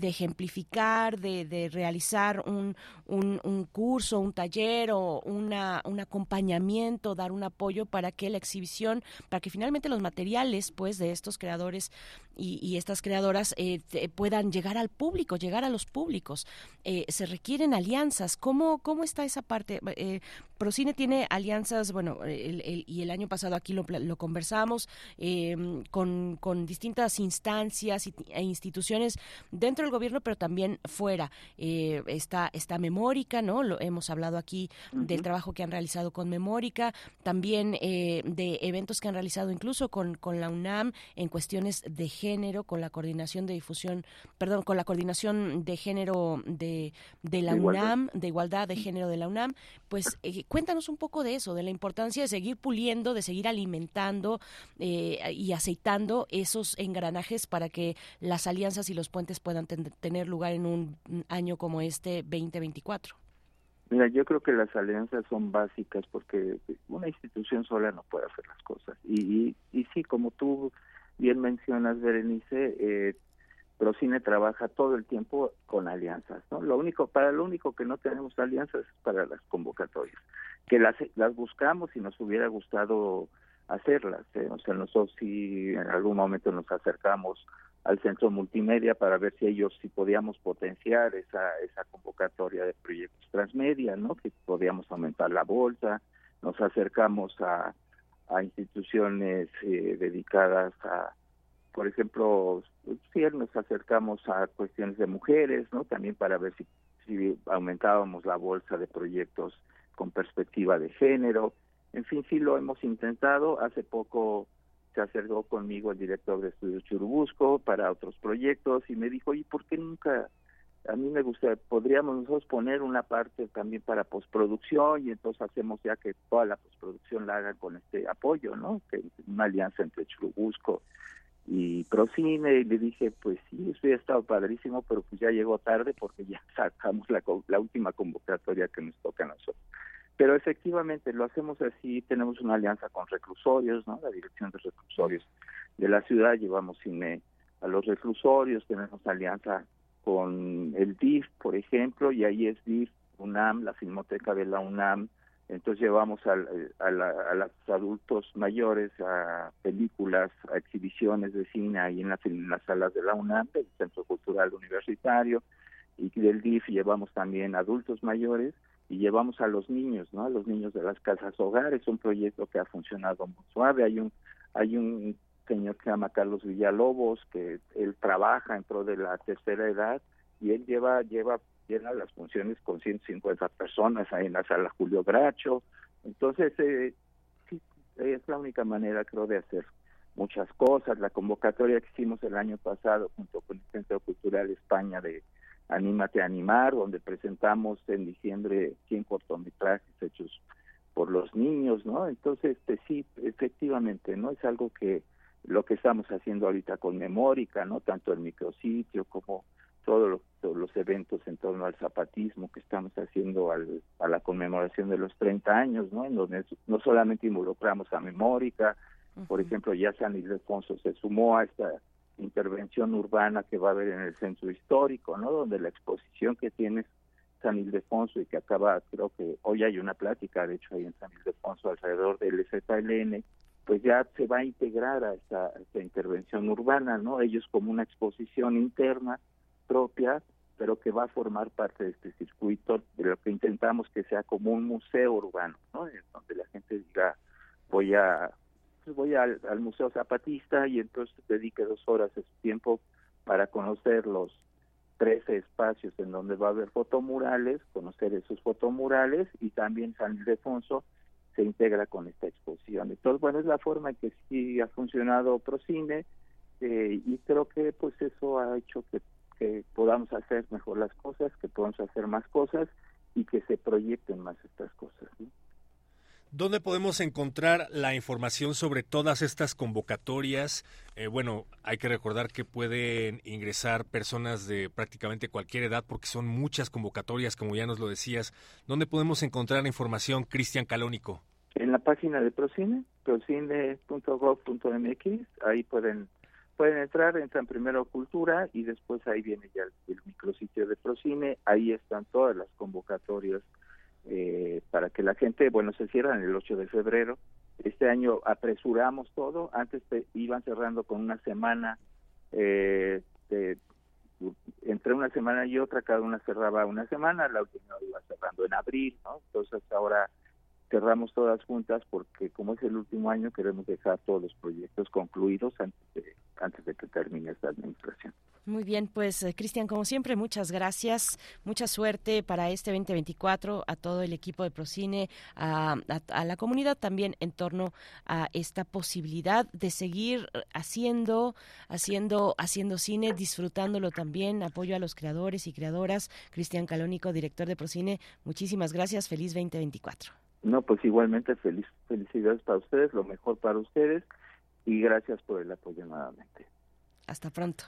[SPEAKER 1] ejemplificar, de, de realizar un, un, un, curso, un taller o una, un acompañamiento, dar un apoyo para que la exhibición, para que finalmente los materiales, pues, de estos creadores y estas creadoras eh, puedan llegar al público, llegar a los públicos. Eh, se requieren alianzas. ¿Cómo, cómo está esa parte? Eh, Procine tiene alianzas, bueno, y el año pasado aquí lo, lo conversamos, em, con, con, distintas instancias e instituciones dentro del gobierno, pero también fuera. está, está Memórica, ¿no? Lo, hemos hablado aquí del trabajo que han realizado con Memórica, también de eventos que han realizado incluso con, con la UNAM en cuestiones de género, con la coordinación de difusión, perdón, con la coordinación de género de, de la UNAM, de igualdad de género de la UNAM, pues eh, cuéntanos un poco de eso, de la importancia de seguir puliendo, de seguir alimentando eh, y aceitando esos engranajes para que las alianzas y los puentes puedan tener lugar en un año como este 2024.
[SPEAKER 4] Mira, yo creo que las alianzas son básicas porque una institución sola no puede hacer las cosas. Y, y, y sí, como tú bien mencionas, Berenice, eh, Procine trabaja todo el tiempo con alianzas, ¿no? Lo único, para lo único que no tenemos alianzas es para las convocatorias, que las, las buscamos y nos hubiera gustado hacerlas, ¿eh? o sea, nosotros sí en algún momento nos acercamos al centro multimedia para ver si ellos si podíamos potenciar esa esa convocatoria de proyectos transmedia, ¿no? Que podíamos aumentar la bolsa, nos acercamos a, a instituciones eh, dedicadas a por ejemplo, si nos acercamos a cuestiones de mujeres, ¿no? También para ver si, si aumentábamos la bolsa de proyectos con perspectiva de género. En fin, sí lo hemos intentado. Hace poco se acercó conmigo el director de estudios Churubusco para otros proyectos y me dijo, ¿y por qué nunca? A mí me gustaría, podríamos nosotros poner una parte también para postproducción y entonces hacemos ya que toda la postproducción la hagan con este apoyo, ¿no? Que una alianza entre Churubusco y Procine y le dije pues sí eso ha estado padrísimo pero pues ya llegó tarde porque ya sacamos la, la última convocatoria que nos toca a nosotros pero efectivamente lo hacemos así tenemos una alianza con reclusorios no la dirección de reclusorios de la ciudad llevamos cine a los reclusorios tenemos alianza con el DIF por ejemplo y ahí es DIF UNAM la filmoteca de la UNAM entonces llevamos a, a, los adultos mayores a películas, a exhibiciones de cine ahí en, en las salas de la UNAM, del Centro Cultural Universitario, y del DIF llevamos también adultos mayores y llevamos a los niños, ¿no? A los niños de las casas hogares, un proyecto que ha funcionado muy suave. Hay un hay un señor que se llama Carlos Villalobos que él trabaja en de la tercera edad y él lleva lleva llena las funciones con 150 personas ahí en la sala Julio Bracho. Entonces, eh, es la única manera, creo, de hacer muchas cosas. La convocatoria que hicimos el año pasado junto con el Centro Cultural España de Anímate a Animar, donde presentamos en diciembre 100 cortometrajes hechos por los niños, ¿no? Entonces, este, sí, efectivamente, ¿no? Es algo que lo que estamos haciendo ahorita con Memórica, ¿no? Tanto el micrositio como todos los, todos los eventos en torno al zapatismo que estamos haciendo al, a la conmemoración de los 30 años, ¿no? En donde no solamente involucramos a Memórica, por ejemplo, ya San Ildefonso se sumó a esta intervención urbana que va a haber en el centro histórico, ¿no? Donde la exposición que tiene San Ildefonso y que acaba, creo que hoy hay una plática, de hecho, ahí en San Ildefonso alrededor del ZLN, pues ya se va a integrar a esta, intervención urbana, ¿no? Ellos como una exposición interna propia, pero que va a formar parte de este circuito, de lo que intentamos que sea como un museo urbano, ¿no? En donde la gente diga, voy a pues voy al, al Museo Zapatista y entonces dedique dos horas de su tiempo para conocer los 13 espacios en donde va a haber fotomurales, conocer esos fotomurales y también San Ildefonso se integra con esta exposición. Entonces, bueno, es la forma en que sí ha funcionado Procine eh, y creo que pues eso ha hecho que, que podamos hacer mejor las cosas, que podamos hacer más cosas y que se proyecten más estas cosas. ¿no?
[SPEAKER 2] ¿Dónde podemos encontrar la información sobre todas estas convocatorias? Eh, bueno, hay que recordar que pueden ingresar personas de prácticamente cualquier edad porque son muchas convocatorias, como ya nos lo decías. ¿Dónde podemos encontrar la información, Cristian Calónico?
[SPEAKER 4] En la página de Procine, procine.gov.mx, ahí pueden pueden entrar, entran primero Cultura y después ahí viene ya el, el micrositio de Procine, ahí están todas las convocatorias eh, para que la gente, bueno, se cierran el 8 de febrero. Este año apresuramos todo, antes te, iban cerrando con una semana, eh, entre una semana y otra, cada una cerraba una semana, la última iba cerrando en abril, ¿no? Entonces ahora cerramos todas juntas porque como es el último año queremos dejar todos los proyectos concluidos antes de, antes de que termine esta administración.
[SPEAKER 1] Muy bien, pues eh, Cristian, como siempre, muchas gracias, mucha suerte para este 2024 a todo el equipo de Procine, a, a, la comunidad también en torno a esta posibilidad de seguir haciendo, haciendo, haciendo cine, disfrutándolo también. Apoyo a los creadores y creadoras. Cristian Calónico, director de Procine, muchísimas gracias. Feliz 2024.
[SPEAKER 4] No, pues igualmente feliz, felicidades para ustedes, lo mejor para ustedes y gracias por el apoyo nuevamente.
[SPEAKER 1] Hasta pronto.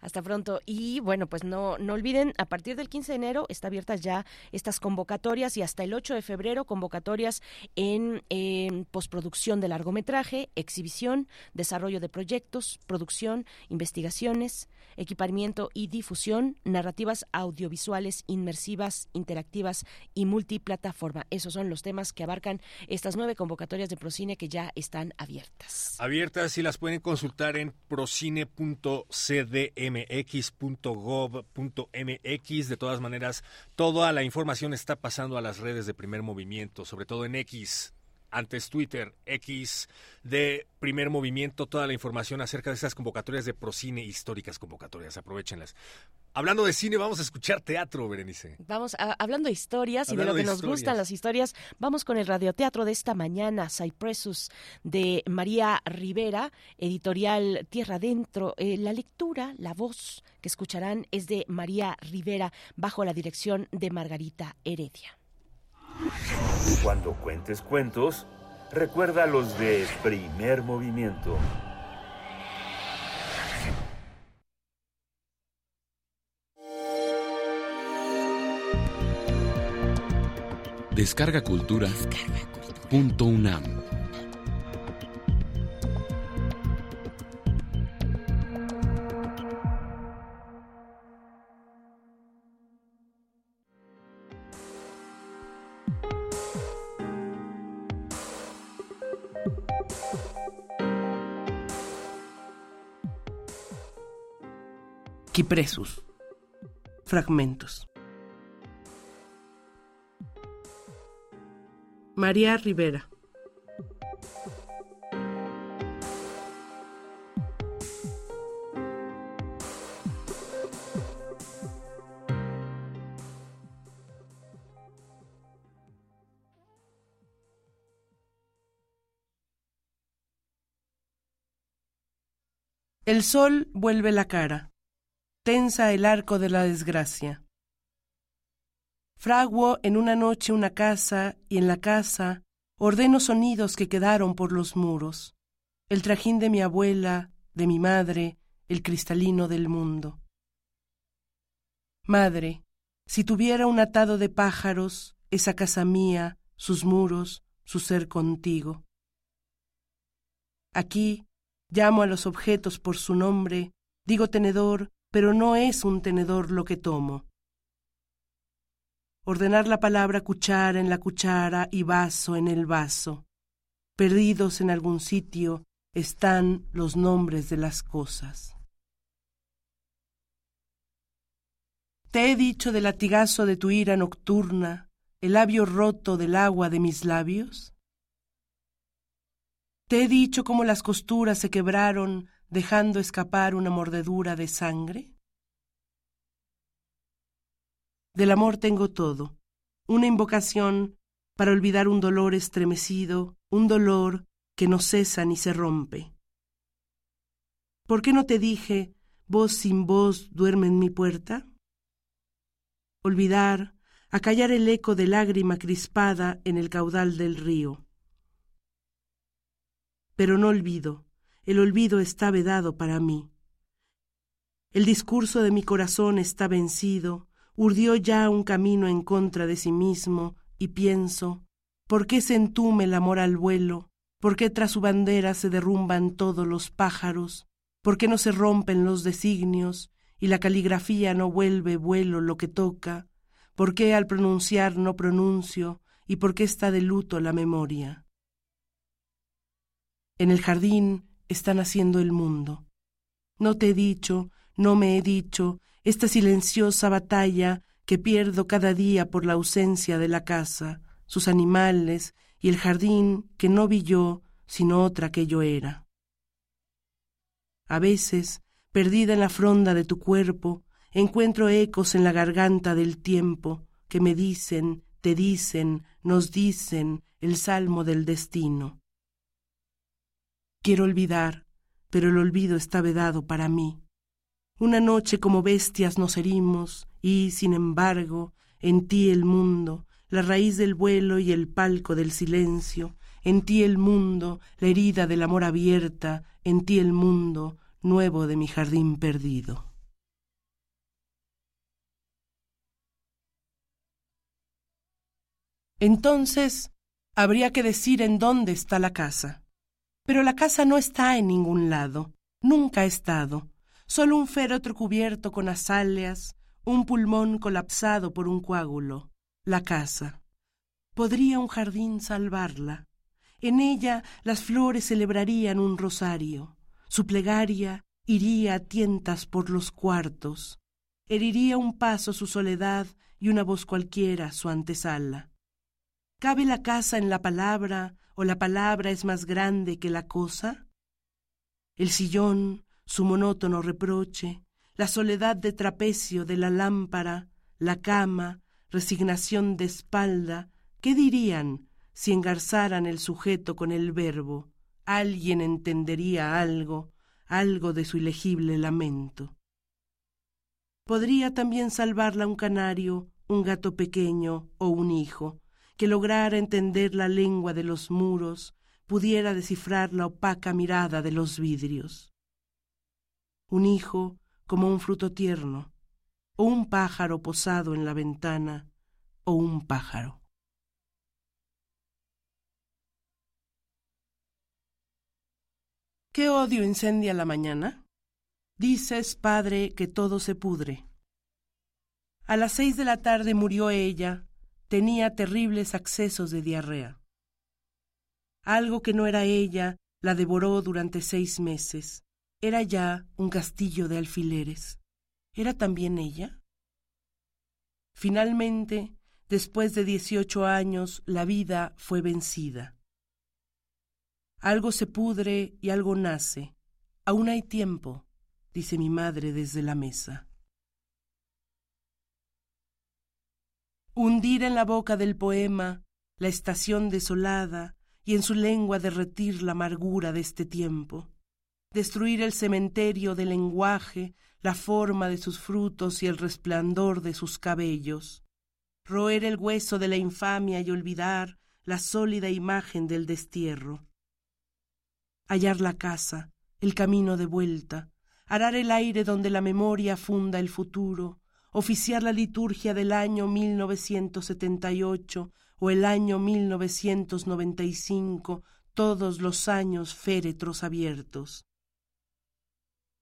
[SPEAKER 1] Hasta pronto. Y bueno, pues no, no olviden, a partir del 15 de enero está abiertas ya estas convocatorias y hasta el 8 de febrero convocatorias en, en postproducción de largometraje, exhibición, desarrollo de proyectos, producción, investigaciones, equipamiento y difusión, narrativas audiovisuales inmersivas, interactivas y multiplataforma. Esos son los temas que abarcan estas nueve convocatorias de Procine que ya están abiertas.
[SPEAKER 2] Abiertas y las pueden consultar en procine.cdmx.gov.mx. De todas maneras, toda la información está pasando a las redes de primer movimiento, sobre todo en X, antes Twitter, X, de primer movimiento, toda la información acerca de esas convocatorias de Procine, históricas convocatorias. Aprovechenlas. Hablando de cine, vamos a escuchar teatro, Berenice.
[SPEAKER 1] Vamos, a, hablando de historias hablando y de lo que de nos historias. gustan las historias, vamos con el radioteatro de esta mañana, Cypressus, de María Rivera, editorial Tierra Adentro. Eh, la lectura, la voz que escucharán es de María Rivera, bajo la dirección de Margarita Heredia.
[SPEAKER 5] Cuando cuentes cuentos, recuerda los de primer movimiento.
[SPEAKER 6] Descarga Cultura. Descarga cultura. Punto UNAM.
[SPEAKER 7] Quipresus. Fragmentos. María Rivera. El sol vuelve la cara, tensa el arco de la desgracia. Fraguo en una noche una casa y en la casa ordeno sonidos que quedaron por los muros, el trajín de mi abuela, de mi madre, el cristalino del mundo. Madre, si tuviera un atado de pájaros, esa casa mía, sus muros, su ser contigo. Aquí llamo a los objetos por su nombre, digo tenedor, pero no es un tenedor lo que tomo ordenar la palabra cuchara en la cuchara y vaso en el vaso. Perdidos en algún sitio están los nombres de las cosas. Te he dicho del latigazo de tu ira nocturna, el labio roto del agua de mis labios. Te he dicho cómo las costuras se quebraron dejando escapar una mordedura de sangre. Del amor tengo todo, una invocación para olvidar un dolor estremecido, un dolor que no cesa ni se rompe. ¿Por qué no te dije, voz sin voz duerme en mi puerta? Olvidar, acallar el eco de lágrima crispada en el caudal del río. Pero no olvido, el olvido está vedado para mí. El discurso de mi corazón está vencido, urdió ya un camino en contra de sí mismo, y pienso, ¿por qué se entume el amor al vuelo? ¿Por qué tras su bandera se derrumban todos los pájaros? ¿Por qué no se rompen los designios y la caligrafía no vuelve vuelo lo que toca? ¿Por qué al pronunciar no pronuncio y por qué está de luto la memoria? En el jardín está naciendo el mundo. No te he dicho, no me he dicho, esta silenciosa batalla que pierdo cada día por la ausencia de la casa, sus animales y el jardín que no vi yo, sino otra que yo era. A veces, perdida en la fronda de tu cuerpo, encuentro ecos en la garganta del tiempo que me dicen, te dicen, nos dicen el salmo del destino. Quiero olvidar, pero el olvido está vedado para mí. Una noche como bestias nos herimos y, sin embargo, en ti el mundo, la raíz del vuelo y el palco del silencio, en ti el mundo, la herida del amor abierta, en ti el mundo, nuevo de mi jardín perdido. Entonces, habría que decir en dónde está la casa. Pero la casa no está en ningún lado, nunca ha estado, solo un féretro cubierto con azaleas, un pulmón colapsado por un coágulo, la casa. ¿Podría un jardín salvarla? En ella las flores celebrarían un rosario, su plegaria iría a tientas por los cuartos, heriría un paso su soledad y una voz cualquiera su antesala. ¿Cabe la casa en la palabra o la palabra es más grande que la cosa? El sillón, su monótono reproche, la soledad de trapecio de la lámpara, la cama, resignación de espalda, ¿qué dirían si engarzaran el sujeto con el verbo? Alguien entendería algo, algo de su ilegible lamento. Podría también salvarla un canario, un gato pequeño o un hijo, que lograra entender la lengua de los muros, pudiera descifrar la opaca mirada de los vidrios un hijo como un fruto tierno, o un pájaro posado en la ventana, o un pájaro. ¿Qué odio incendia la mañana? Dices, padre, que todo se pudre. A las seis de la tarde murió ella, tenía terribles accesos de diarrea. Algo que no era ella la devoró durante seis meses. Era ya un castillo de alfileres. ¿Era también ella? Finalmente, después de dieciocho años, la vida fue vencida. Algo se pudre y algo nace. Aún hay tiempo, dice mi madre desde la mesa. Hundir en la boca del poema la estación desolada y en su lengua derretir la amargura de este tiempo destruir el cementerio del lenguaje, la forma de sus frutos y el resplandor de sus cabellos, roer el hueso de la infamia y olvidar la sólida imagen del destierro, hallar la casa, el camino de vuelta, arar el aire donde la memoria funda el futuro, oficiar la liturgia del año 1978 o el año 1995, todos los años féretros abiertos.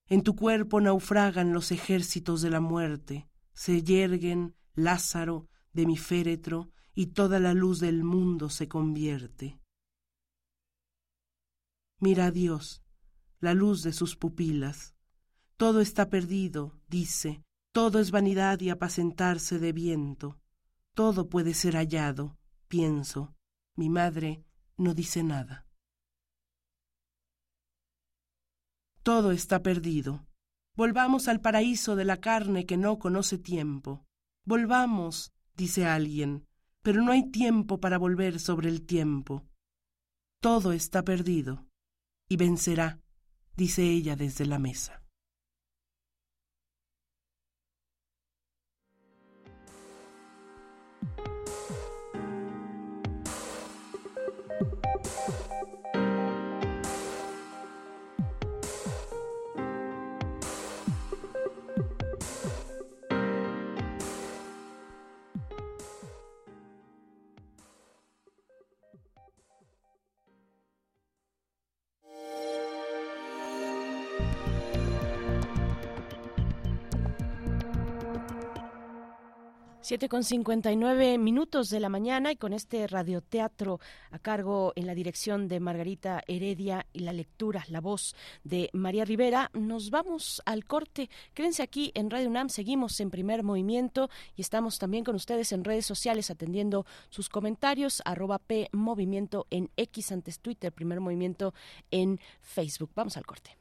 [SPEAKER 7] En tu cuerpo naufragan los ejércitos de la muerte, se yerguen, Lázaro, de mi féretro, y toda la luz del mundo se convierte. Mira a Dios, la luz de sus pupilas. Todo está perdido, dice, todo es vanidad y apacentarse de viento. Todo puede ser hallado, pienso. Mi madre no dice nada. Todo está perdido. Volvamos al paraíso de la carne que no conoce tiempo. Volvamos, dice alguien, pero no hay tiempo para volver sobre el tiempo. Todo está perdido, y vencerá, dice ella desde la mesa.
[SPEAKER 1] 7 con 59 minutos de la mañana y con este radioteatro a cargo en la dirección de Margarita Heredia y la lectura, la voz de María Rivera, nos vamos al corte. Quédense aquí en Radio UNAM, seguimos en primer movimiento y estamos también con ustedes en redes sociales atendiendo sus comentarios, arroba P Movimiento en X antes Twitter, primer movimiento en Facebook. Vamos al corte.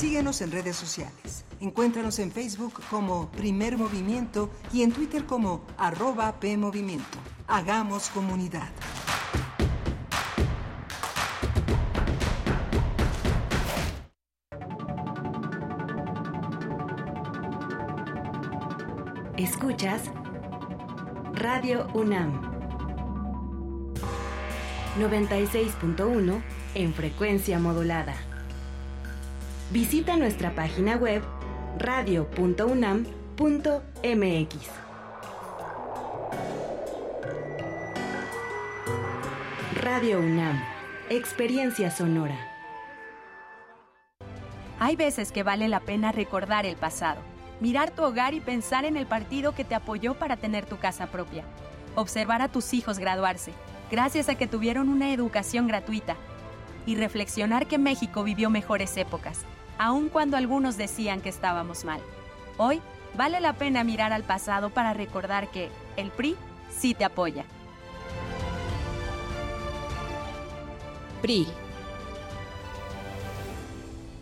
[SPEAKER 8] Síguenos en redes sociales. Encuéntranos en Facebook como Primer Movimiento y en Twitter como arroba PMovimiento. Hagamos comunidad.
[SPEAKER 9] Escuchas Radio UNAM 96.1 en frecuencia modulada. Visita nuestra página web radio.unam.mx. Radio UNAM, Experiencia Sonora.
[SPEAKER 10] Hay veces que vale la pena recordar el pasado, mirar tu hogar y pensar en el partido que te apoyó para tener tu casa propia, observar a tus hijos graduarse, gracias a que tuvieron una educación gratuita, y reflexionar que México vivió mejores épocas aun cuando algunos decían que estábamos mal. Hoy vale la pena mirar al pasado para recordar que el PRI sí te apoya.
[SPEAKER 9] PRI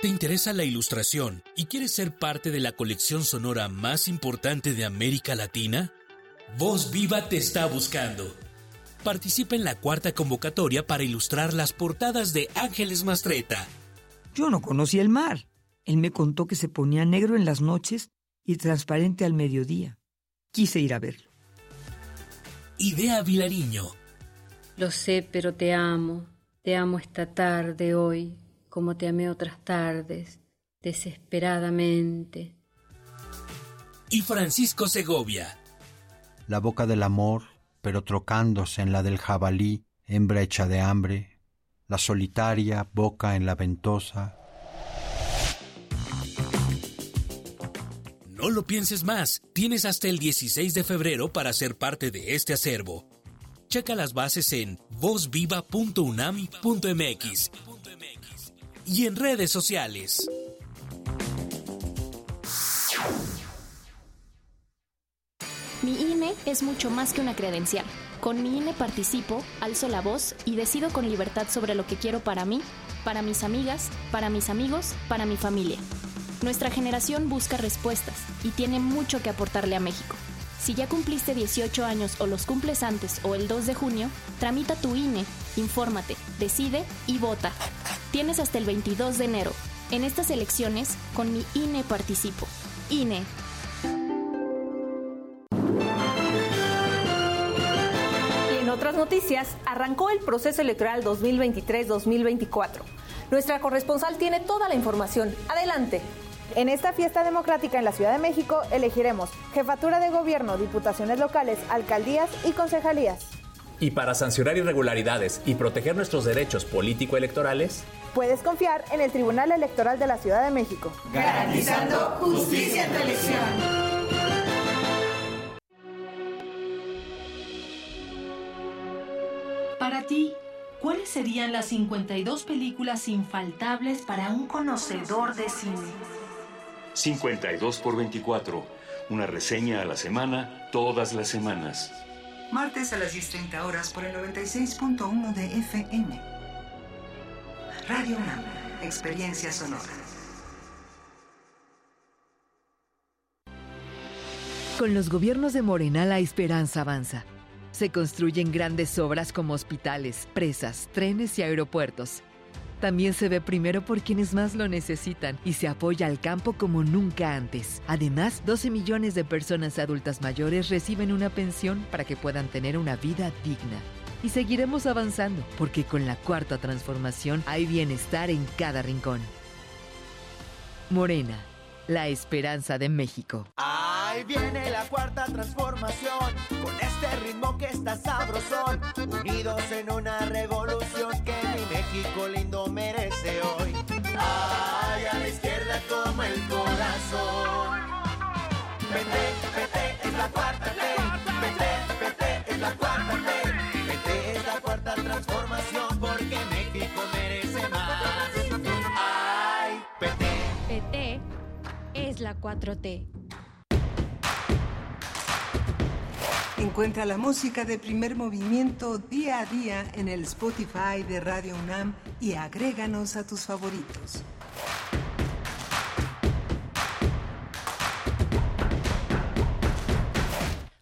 [SPEAKER 11] ¿Te interesa la ilustración y quieres ser parte de la colección sonora más importante de América Latina? Voz Viva te está buscando. Participa en la cuarta convocatoria para ilustrar las portadas de Ángeles Mastreta.
[SPEAKER 12] Yo no conocí el mar. Él me contó que se ponía negro en las noches y transparente al mediodía. Quise ir a verlo.
[SPEAKER 11] Idea Vilariño.
[SPEAKER 13] Lo sé, pero te amo. Te amo esta tarde, hoy, como te amé otras tardes, desesperadamente.
[SPEAKER 11] Y Francisco Segovia.
[SPEAKER 14] La boca del amor, pero trocándose en la del jabalí, hembra hecha de hambre, la solitaria boca en la ventosa.
[SPEAKER 11] No lo pienses más, tienes hasta el 16 de febrero para ser parte de este acervo. Checa las bases en vozviva.unam.mx y en redes sociales.
[SPEAKER 15] Mi INE es mucho más que una credencial. Con mi INE participo, alzo la voz y decido con libertad sobre lo que quiero para mí, para mis amigas, para mis amigos, para mi familia. Nuestra generación busca respuestas y tiene mucho que aportarle a México. Si ya cumpliste 18 años o los cumples antes o el 2 de junio, tramita tu INE, infórmate, decide y vota. Tienes hasta el 22 de enero. En estas elecciones, con mi INE participo. INE.
[SPEAKER 16] Y en otras noticias, arrancó el proceso electoral 2023-2024. Nuestra corresponsal tiene toda la información. Adelante.
[SPEAKER 17] En esta fiesta democrática en la Ciudad de México elegiremos jefatura de gobierno, diputaciones locales, alcaldías y concejalías.
[SPEAKER 18] Y para sancionar irregularidades y proteger nuestros derechos político-electorales,
[SPEAKER 17] puedes confiar en el Tribunal Electoral de la Ciudad de México.
[SPEAKER 19] Garantizando justicia en tu elección.
[SPEAKER 20] Para ti, ¿cuáles serían las 52 películas infaltables para un conocedor de cine?
[SPEAKER 21] 52 por 24. Una reseña a la semana, todas las semanas.
[SPEAKER 8] Martes a las 10.30 horas por el 96.1 de FM. Radio UNAM, Experiencia Sonora.
[SPEAKER 22] Con los gobiernos de Morena la esperanza avanza. Se construyen grandes obras como hospitales, presas, trenes y aeropuertos. También se ve primero por quienes más lo necesitan y se apoya al campo como nunca antes. Además, 12 millones de personas adultas mayores reciben una pensión para que puedan tener una vida digna. Y seguiremos avanzando, porque con la cuarta transformación hay bienestar en cada rincón. Morena, la esperanza de México.
[SPEAKER 23] Ahí viene la cuarta transformación, con este ritmo que está sabrosón, unidos en una revolución que mi México lindo el corazón. Vete, vete, es la cuarta T. Vete, vete, es la cuarta T. Vete, es la cuarta transformación porque México merece más. Ay, vete.
[SPEAKER 24] PT es la 4T.
[SPEAKER 8] Encuentra la música de primer movimiento día a día en el Spotify de Radio UNAM y agréganos a tus favoritos.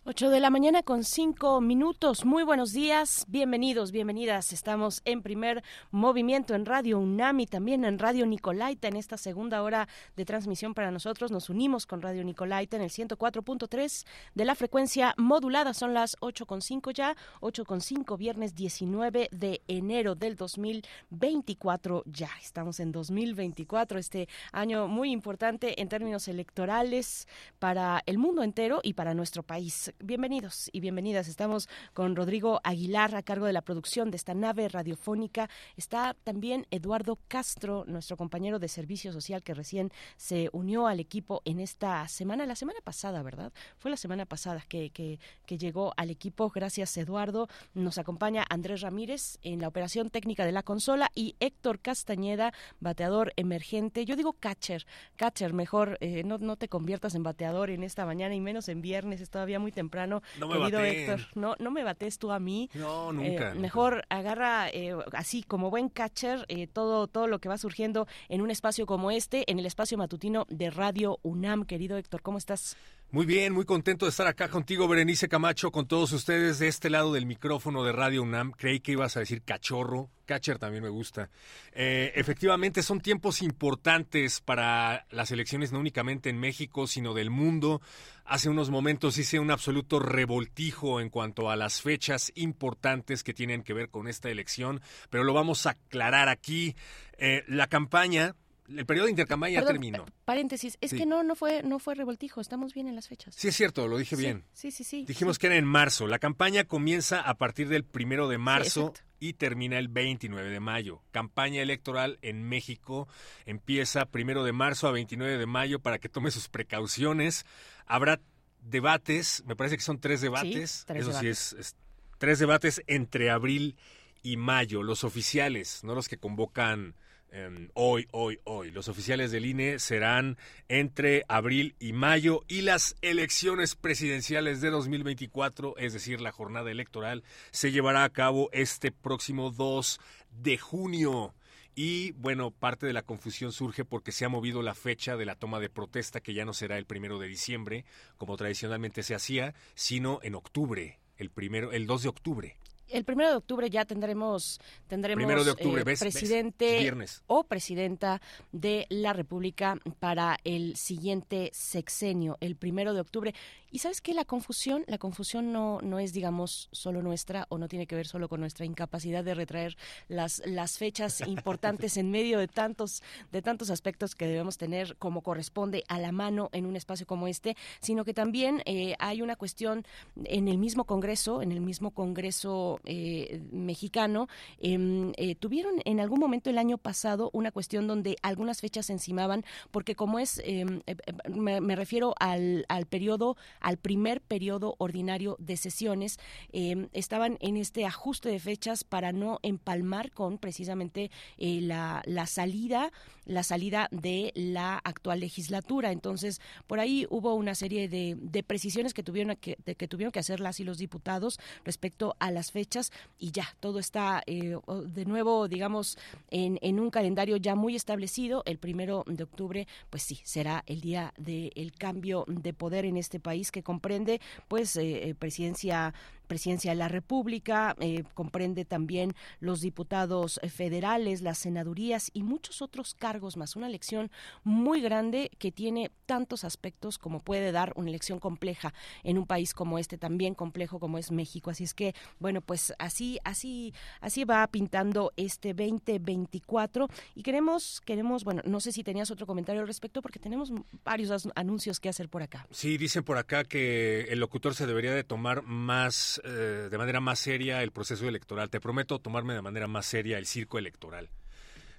[SPEAKER 1] 8 de la mañana con 5 minutos. Muy buenos días, bienvenidos, bienvenidas. Estamos en primer movimiento en Radio UNAM y también en Radio Nicolaita en esta segunda hora de transmisión para nosotros. Nos unimos con Radio Nicolaita en el 104.3 de la frecuencia modulada. Son las 8.5 ya, 8.5 viernes 19 de enero del 2024. Ya estamos en 2024, este año muy importante en términos electorales para el mundo entero y para nuestro país. Bienvenidos y bienvenidas. Estamos con Rodrigo Aguilar a cargo de la producción de esta nave radiofónica. Está también Eduardo Castro, nuestro compañero de servicio social que recién se unió al equipo en esta semana, la semana pasada, ¿verdad? Fue la semana pasada que, que, llegó al equipo. Gracias, Eduardo. Nos acompaña Andrés Ramírez en la operación técnica de la consola y Héctor Castañeda, bateador emergente. Yo digo catcher, catcher, mejor eh, no, no te conviertas en bateador en esta mañana y menos en viernes, es todavía muy temprano temprano,
[SPEAKER 2] no me
[SPEAKER 1] querido
[SPEAKER 2] baten.
[SPEAKER 1] Héctor. No, no me bates tú a mí.
[SPEAKER 2] No,
[SPEAKER 1] Eh,
[SPEAKER 2] nunca.
[SPEAKER 1] mejor agarra eh, así como buen catcher eh, todo todo lo que va surgiendo en un espacio como este, en el espacio matutino de Radio UNAM, querido Héctor. ¿Cómo estás?
[SPEAKER 2] Muy bien, muy contento de estar acá contigo, Berenice Camacho, con todos ustedes de este lado del micrófono de Radio UNAM. Creí que ibas a decir cachorro, catcher también me gusta. Eh, efectivamente, son tiempos importantes para las elecciones, no únicamente en México, sino del mundo. Hace unos momentos hice un absoluto revoltijo en cuanto a las fechas importantes que tienen que ver con esta elección, pero lo vamos a aclarar aquí. Eh, la campaña, el periodo de intercampaña ya terminó.
[SPEAKER 1] pa- paréntesis, es
[SPEAKER 2] Sí.
[SPEAKER 1] que no no fue no fue revoltijo, estamos bien en las fechas.
[SPEAKER 2] Sí, es cierto, lo dije
[SPEAKER 1] Sí,
[SPEAKER 2] bien.
[SPEAKER 1] Sí, sí, sí.
[SPEAKER 2] Dijimos que era en marzo. La campaña comienza a partir del primero de marzo y termina el 29 de mayo. Campaña electoral en México empieza primero de marzo a 29 de mayo para que tome sus precauciones. Habrá debates, me parece que son tres debates.
[SPEAKER 1] tres
[SPEAKER 2] Eso sí es tres debates entre abril y mayo. Los oficiales, no los que convocan em, hoy, hoy, hoy. Los oficiales del INE serán entre abril y mayo y las elecciones presidenciales de 2024, es decir, la jornada electoral, se llevará a cabo este próximo 2 de junio. Y bueno, parte de la confusión surge porque se ha movido la fecha de la toma de protesta, que ya no será el primero de diciembre, como tradicionalmente se hacía, sino en octubre, el primero, el 2 de octubre
[SPEAKER 1] el primero de octubre ya tendremos tendremos
[SPEAKER 2] eh,
[SPEAKER 1] presidente o presidenta de la República para el siguiente sexenio, el primero de octubre. Y sabes que la confusión, la confusión no, no es, digamos, solo nuestra o no tiene que ver solo con nuestra incapacidad de retraer las, las fechas importantes en medio de tantos, de tantos aspectos que debemos tener como corresponde a la mano en un espacio como este, sino que también eh, hay una cuestión en el mismo Congreso, en el mismo Congreso eh, mexicano, em, eh, tuvieron en algún momento el año pasado una cuestión donde algunas fechas se encimaban, porque como es, em, me, me, refiero al, al periodo al primer periodo ordinario de sesiones. Em, estaban en este ajuste de fechas para no empalmar con precisamente eh, la, la salida la salida de la actual legislatura. Entonces, por ahí hubo una serie de, de precisiones que tuvieron que, que tuvieron que hacer las y los diputados respecto a las fechas y ya, todo está eh, de nuevo, digamos, en, en, un calendario ya muy establecido. El primero de octubre, pues sí, será el día del cambio de poder en este país que comprende pues eh, eh, presidencia presidencia de la República, eh, comprende también los diputados federales, las senadurías y muchos otros cargos más. Una elección muy grande que tiene tantos aspectos como puede dar una elección compleja en un país como este, también complejo como es México. Así es que, bueno, pues así, así, así va pintando este 2024 y queremos, queremos, bueno, no sé si tenías otro comentario al respecto porque tenemos varios anuncios que hacer por acá.
[SPEAKER 2] Sí, dicen por acá que el locutor se debería de tomar más, eh, de manera más seria el proceso electoral. Te prometo tomarme de manera más seria el circo electoral.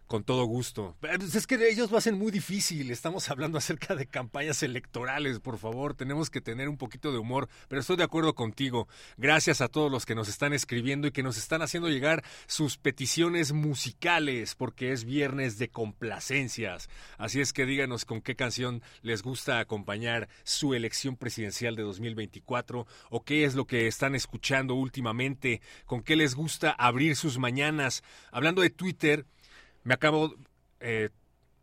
[SPEAKER 2] Con todo gusto. Pues es que ellos lo hacen muy difícil. Estamos hablando acerca de campañas electorales, por favor. Tenemos que tener un poquito de humor. Pero estoy de acuerdo contigo. Gracias a todos los que nos están escribiendo y que nos están haciendo llegar sus peticiones musicales, porque es viernes de complacencias. Así es que díganos con qué canción les gusta acompañar su elección presidencial de 2024 o qué es lo que están escuchando últimamente, con qué les gusta abrir sus mañanas. Hablando de Twitter, me acabo, eh,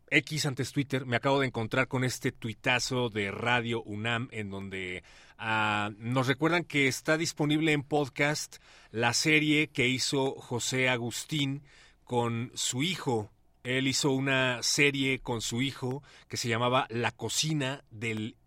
[SPEAKER 2] X antes Twitter, me acabo de encontrar con este tuitazo de Radio UNAM en donde ah, nos recuerdan que está disponible en podcast la serie que hizo José Agustín con su hijo. Él hizo una serie con su hijo que se llamaba La cocina del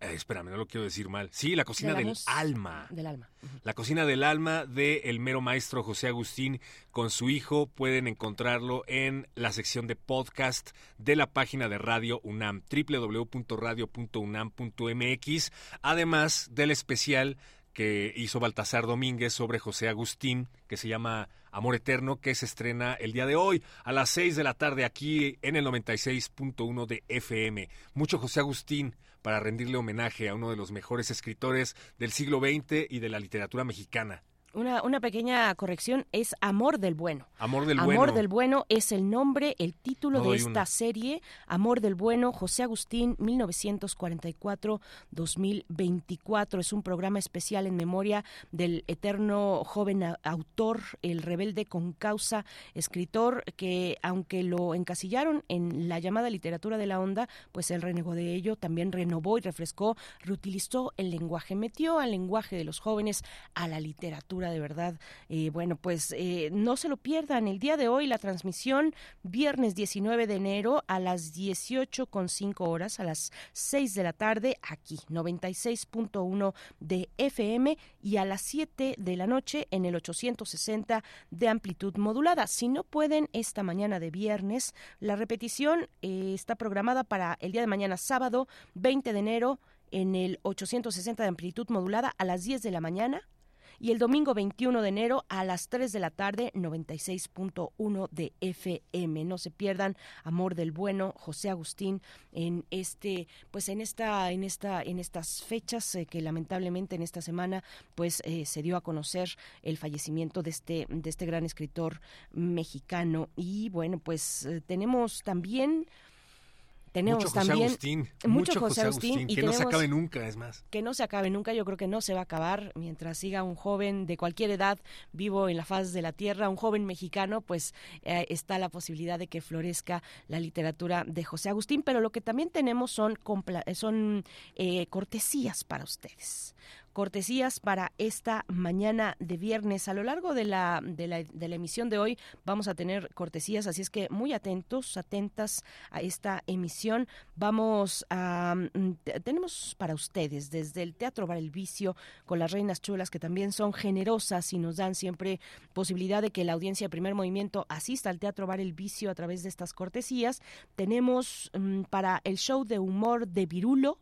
[SPEAKER 2] eh, espérame, no lo quiero decir mal. Sí, la cocina del alma.
[SPEAKER 1] Del alma.
[SPEAKER 2] La cocina del alma de el mero maestro José Agustín con su hijo. Pueden encontrarlo en la sección de podcast de la página de Radio UNAM, www.radio.unam.mx. Además del especial que hizo Baltasar Domínguez sobre José Agustín, que se llama Amor Eterno, que se estrena el día de hoy a las 6 de la tarde aquí en el 96.1 de FM. Mucho José Agustín para rendirle homenaje a uno de los mejores escritores del siglo XX y de la literatura mexicana.
[SPEAKER 1] Una, una, pequeña corrección, es Amor del Bueno.
[SPEAKER 2] Amor del
[SPEAKER 1] Bueno.
[SPEAKER 2] Amor
[SPEAKER 1] del Bueno es el nombre, el título de esta serie, Amor del Bueno, José Agustín, 1944-2024. Es un programa especial en memoria del eterno joven autor, el rebelde con causa, escritor que, aunque lo encasillaron en la llamada literatura de la onda, pues él renegó de ello, también renovó y refrescó, reutilizó el lenguaje, metió al lenguaje de los jóvenes a la literatura de verdad. Eh, bueno, pues eh, no se lo pierdan. El día de hoy la transmisión, viernes 19 de enero a las 18.5 horas, a las 6 de la tarde, aquí, 96.1 de FM y a las 7 de la noche en el 860 de amplitud modulada. Si no pueden esta mañana de viernes, la repetición eh, está programada para el día de mañana sábado 20 de enero en el 860 de amplitud modulada a las 10 de la mañana y el domingo 21 de enero a las 3 de la tarde 96.1 de FM. No se pierdan Amor del Bueno, José Agustín en este pues en esta en esta en estas fechas eh, que lamentablemente en esta semana pues eh, se dio a conocer el fallecimiento de este de este gran escritor mexicano y bueno, pues eh, tenemos también tenemos
[SPEAKER 2] mucho José
[SPEAKER 1] también
[SPEAKER 2] Agustín, mucho José Agustín, que no se acabe nunca, es más.
[SPEAKER 1] Que no se acabe nunca, yo creo que no se va a acabar mientras siga un joven de cualquier edad vivo en la faz de la tierra, un joven mexicano, pues eh, está la posibilidad de que florezca la literatura de José Agustín, pero lo que también tenemos son, son eh, cortesías para ustedes cortesías para esta mañana de viernes. A lo largo de la, de la, de la emisión de hoy vamos a tener cortesías, así es que muy atentos, atentas a esta emisión. Vamos a... Mm, tenemos para ustedes desde el Teatro Bar El Vicio con las Reinas Chulas que también son generosas y nos dan siempre posibilidad de que la audiencia de primer movimiento asista al Teatro Bar El Vicio a través de estas cortesías. Tenemos mm, para el show de humor de Virulo,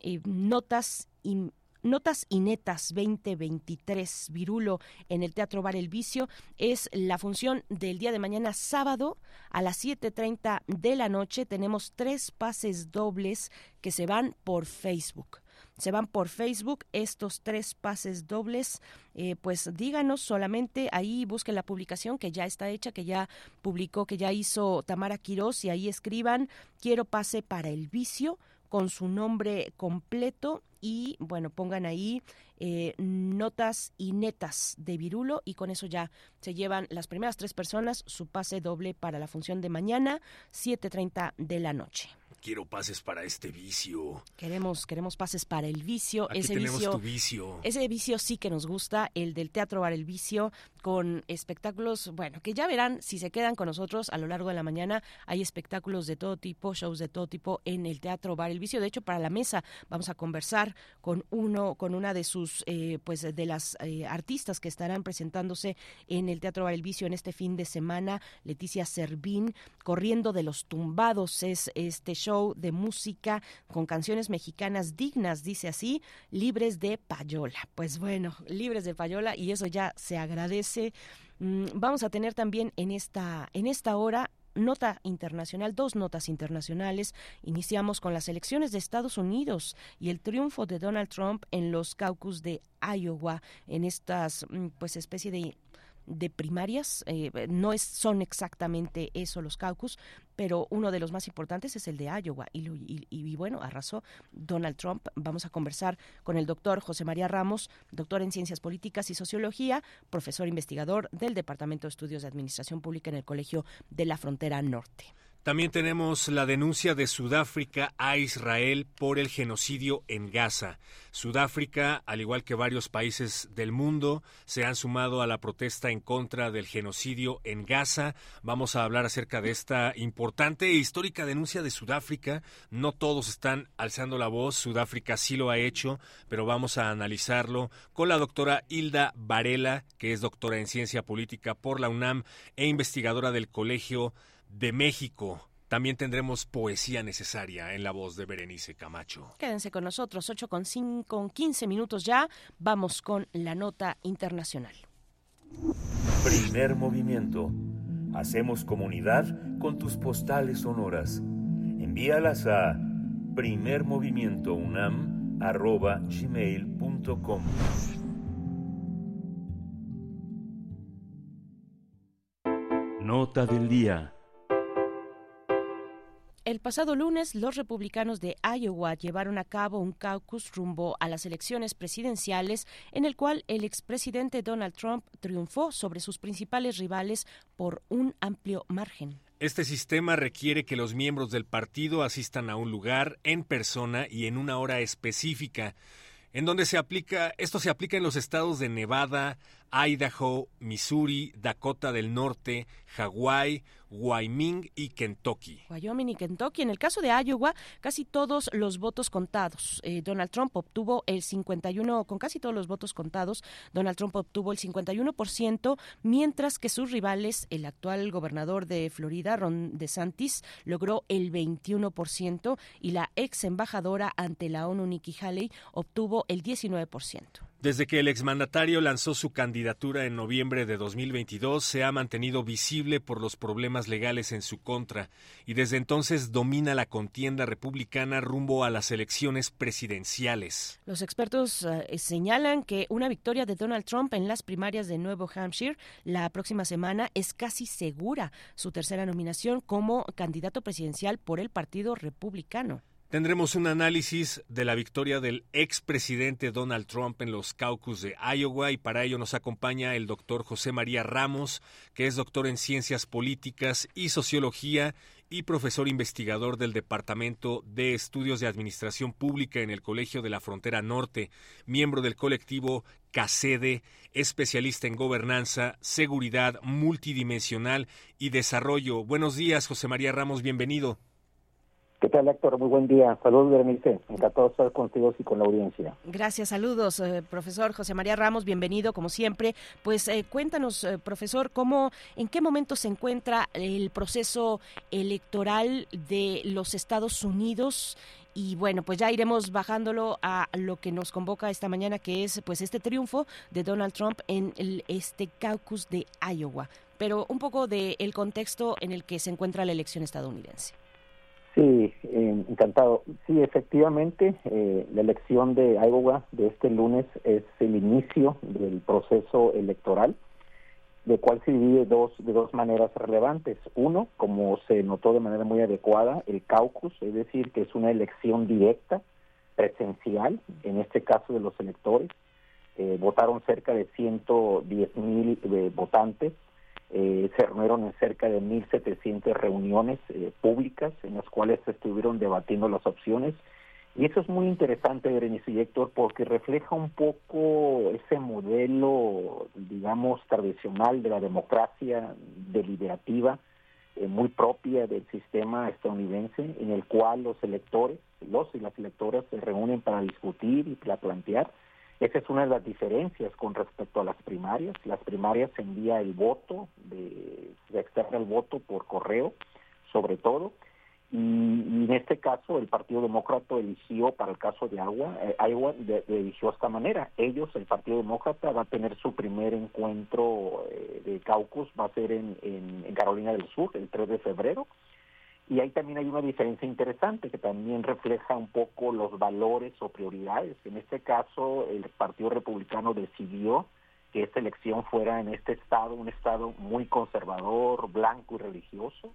[SPEAKER 1] eh, notas y Notas y Netas 2023 Virulo en el Teatro Bar El Vicio es la función del día de mañana sábado a las 7.30 de la noche. Tenemos tres pases dobles que se van por Facebook se van por Facebook estos tres pases dobles. Eh, pues díganos solamente ahí, busquen la publicación que ya está hecha, que ya publicó, que ya hizo Tamara Quirós y ahí escriban quiero pase para el vicio con su nombre completo y bueno, pongan ahí eh, notas y netas de Virulo y con eso ya se llevan las primeras tres personas su pase doble para la función de mañana, 7.30 de la noche.
[SPEAKER 2] Quiero pases para este vicio.
[SPEAKER 1] Queremos, queremos pases para el vicio.
[SPEAKER 2] Aquí
[SPEAKER 1] ese
[SPEAKER 2] tenemos
[SPEAKER 1] vicio,
[SPEAKER 2] tu vicio.
[SPEAKER 1] Ese vicio sí que nos gusta, el del Teatro Bar El Vicio, con espectáculos, bueno, que ya verán si se quedan con nosotros a lo largo de la mañana. Hay espectáculos de todo tipo, shows de todo tipo en el Teatro Bar El Vicio. De hecho, para la mesa vamos a conversar con uno, con una de sus, eh, pues, de las eh, artistas que estarán presentándose en el Teatro Bar El Vicio en este fin de semana. Leticia Servín, Corriendo de los Tumbados es este show de música con canciones mexicanas dignas, dice así, libres de payola. Pues bueno, libres de payola y eso ya se agradece. Mm, vamos a tener también en esta, en esta hora nota internacional, dos notas internacionales. Iniciamos con las elecciones de Estados Unidos y el triunfo de Donald Trump en los caucus de Iowa, en estas, mm, pues, especie de de primarias. Eh, no es, son exactamente eso los caucus, pero uno de los más importantes es el de Iowa. Y, y, bueno, arrasó Donald Trump. Vamos a conversar con el doctor José María Ramos, doctor en Ciencias Políticas y Sociología, profesor investigador del Departamento de Estudios de Administración Pública en el Colegio de la Frontera Norte.
[SPEAKER 2] También tenemos la denuncia de Sudáfrica a Israel por el genocidio en Gaza. Sudáfrica, al igual que varios países del mundo, se han sumado a la protesta en contra del genocidio en Gaza. Vamos a hablar acerca de esta importante e histórica denuncia de Sudáfrica. No todos están alzando la voz, Sudáfrica sí lo ha hecho, pero vamos a analizarlo con la doctora Hilda Varela, que es doctora en ciencia política por la UNAM e investigadora del Colegio de México. También tendremos poesía necesaria en la voz de Berenice Camacho.
[SPEAKER 1] Quédense con nosotros, 8 con, 5, con 15 minutos ya. Vamos con la nota internacional.
[SPEAKER 21] Primer movimiento. Hacemos comunidad con tus postales sonoras. Envíalas a primermovimientounam.gmail.com Nota del día.
[SPEAKER 1] El pasado lunes, los republicanos de Iowa llevaron a cabo un caucus rumbo a las elecciones presidenciales en el cual el expresidente Donald Trump triunfó sobre sus principales rivales por un amplio margen.
[SPEAKER 2] Este sistema requiere que los miembros del partido asistan a un lugar en persona y en una hora específica en donde se aplica, esto se aplica en los estados de Nevada, Idaho, Missouri, Dakota del Norte, Hawái, Wyoming y Kentucky.
[SPEAKER 1] Wyoming y Kentucky. En el caso de Iowa, casi todos los votos contados. Eh, Donald Trump obtuvo el 51, con casi todos los votos contados, Donald Trump obtuvo el 51%, mientras que sus rivales, el actual gobernador de Florida, Ron DeSantis, logró el 21% y la ex embajadora ante la ONU, Nikki Haley, obtuvo el 19%.
[SPEAKER 2] Desde que el exmandatario lanzó su candidatura en noviembre de 2022, se ha mantenido visible por los problemas legales en su contra y desde entonces domina la contienda republicana rumbo a las elecciones presidenciales.
[SPEAKER 1] Los expertos eh, señalan que una victoria de Donald Trump en las primarias de Nuevo Hampshire la próxima semana es casi segura su tercera nominación como candidato presidencial por el Partido Republicano.
[SPEAKER 2] Tendremos un análisis de la victoria del expresidente Donald Trump en los caucus de Iowa y para ello nos acompaña el doctor José María Ramos, que es doctor en ciencias políticas y sociología y profesor investigador del Departamento de Estudios de Administración Pública en el Colegio de la Frontera Norte, miembro del colectivo CACEDE, especialista en gobernanza, seguridad multidimensional y desarrollo. Buenos días, José María Ramos, bienvenido.
[SPEAKER 25] ¿Qué tal, Héctor? Muy buen día. Saludos, Berenice. Encantado de estar contigo y con la audiencia.
[SPEAKER 1] Gracias, saludos, eh, profesor José María Ramos, bienvenido como siempre. Pues eh, cuéntanos, eh, profesor, cómo, en qué momento se encuentra el proceso electoral de los Estados Unidos y bueno, pues ya iremos bajándolo a lo que nos convoca esta mañana, que es pues este triunfo de Donald Trump en el, este caucus de Iowa. Pero un poco del el contexto en el que se encuentra la elección estadounidense.
[SPEAKER 25] Sí, eh, encantado. Sí, efectivamente, eh, la elección de Iowa de este lunes es el inicio del proceso electoral, de cual se divide dos, de dos maneras relevantes. Uno, como se notó de manera muy adecuada, el caucus, es decir, que es una elección directa, presencial, en este caso de los electores. Eh, votaron cerca de 110 mil votantes eh, se reunieron en cerca de 1.700 reuniones eh, públicas en las cuales se estuvieron debatiendo las opciones. Y eso es muy interesante, Berenice y Héctor, porque refleja un poco ese modelo, digamos, tradicional de la democracia deliberativa, eh, muy propia del sistema estadounidense, en el cual los electores, los y las electoras se reúnen para discutir y para plantear esa es una de las diferencias con respecto a las primarias. Las primarias se envía el voto, de, se externa el voto por correo, sobre todo, y, en este caso el Partido Demócrata eligió, para el caso de Iowa, eh, Iowa eligió de esta manera. Ellos, el Partido Demócrata, va a tener su primer encuentro eh, de caucus, va a ser en, en Carolina del Sur, el 3 de febrero, y ahí también hay una diferencia interesante que también refleja un poco los valores o prioridades. En este caso, el Partido Republicano decidió que esta elección fuera en este estado, un estado muy conservador, blanco y religioso.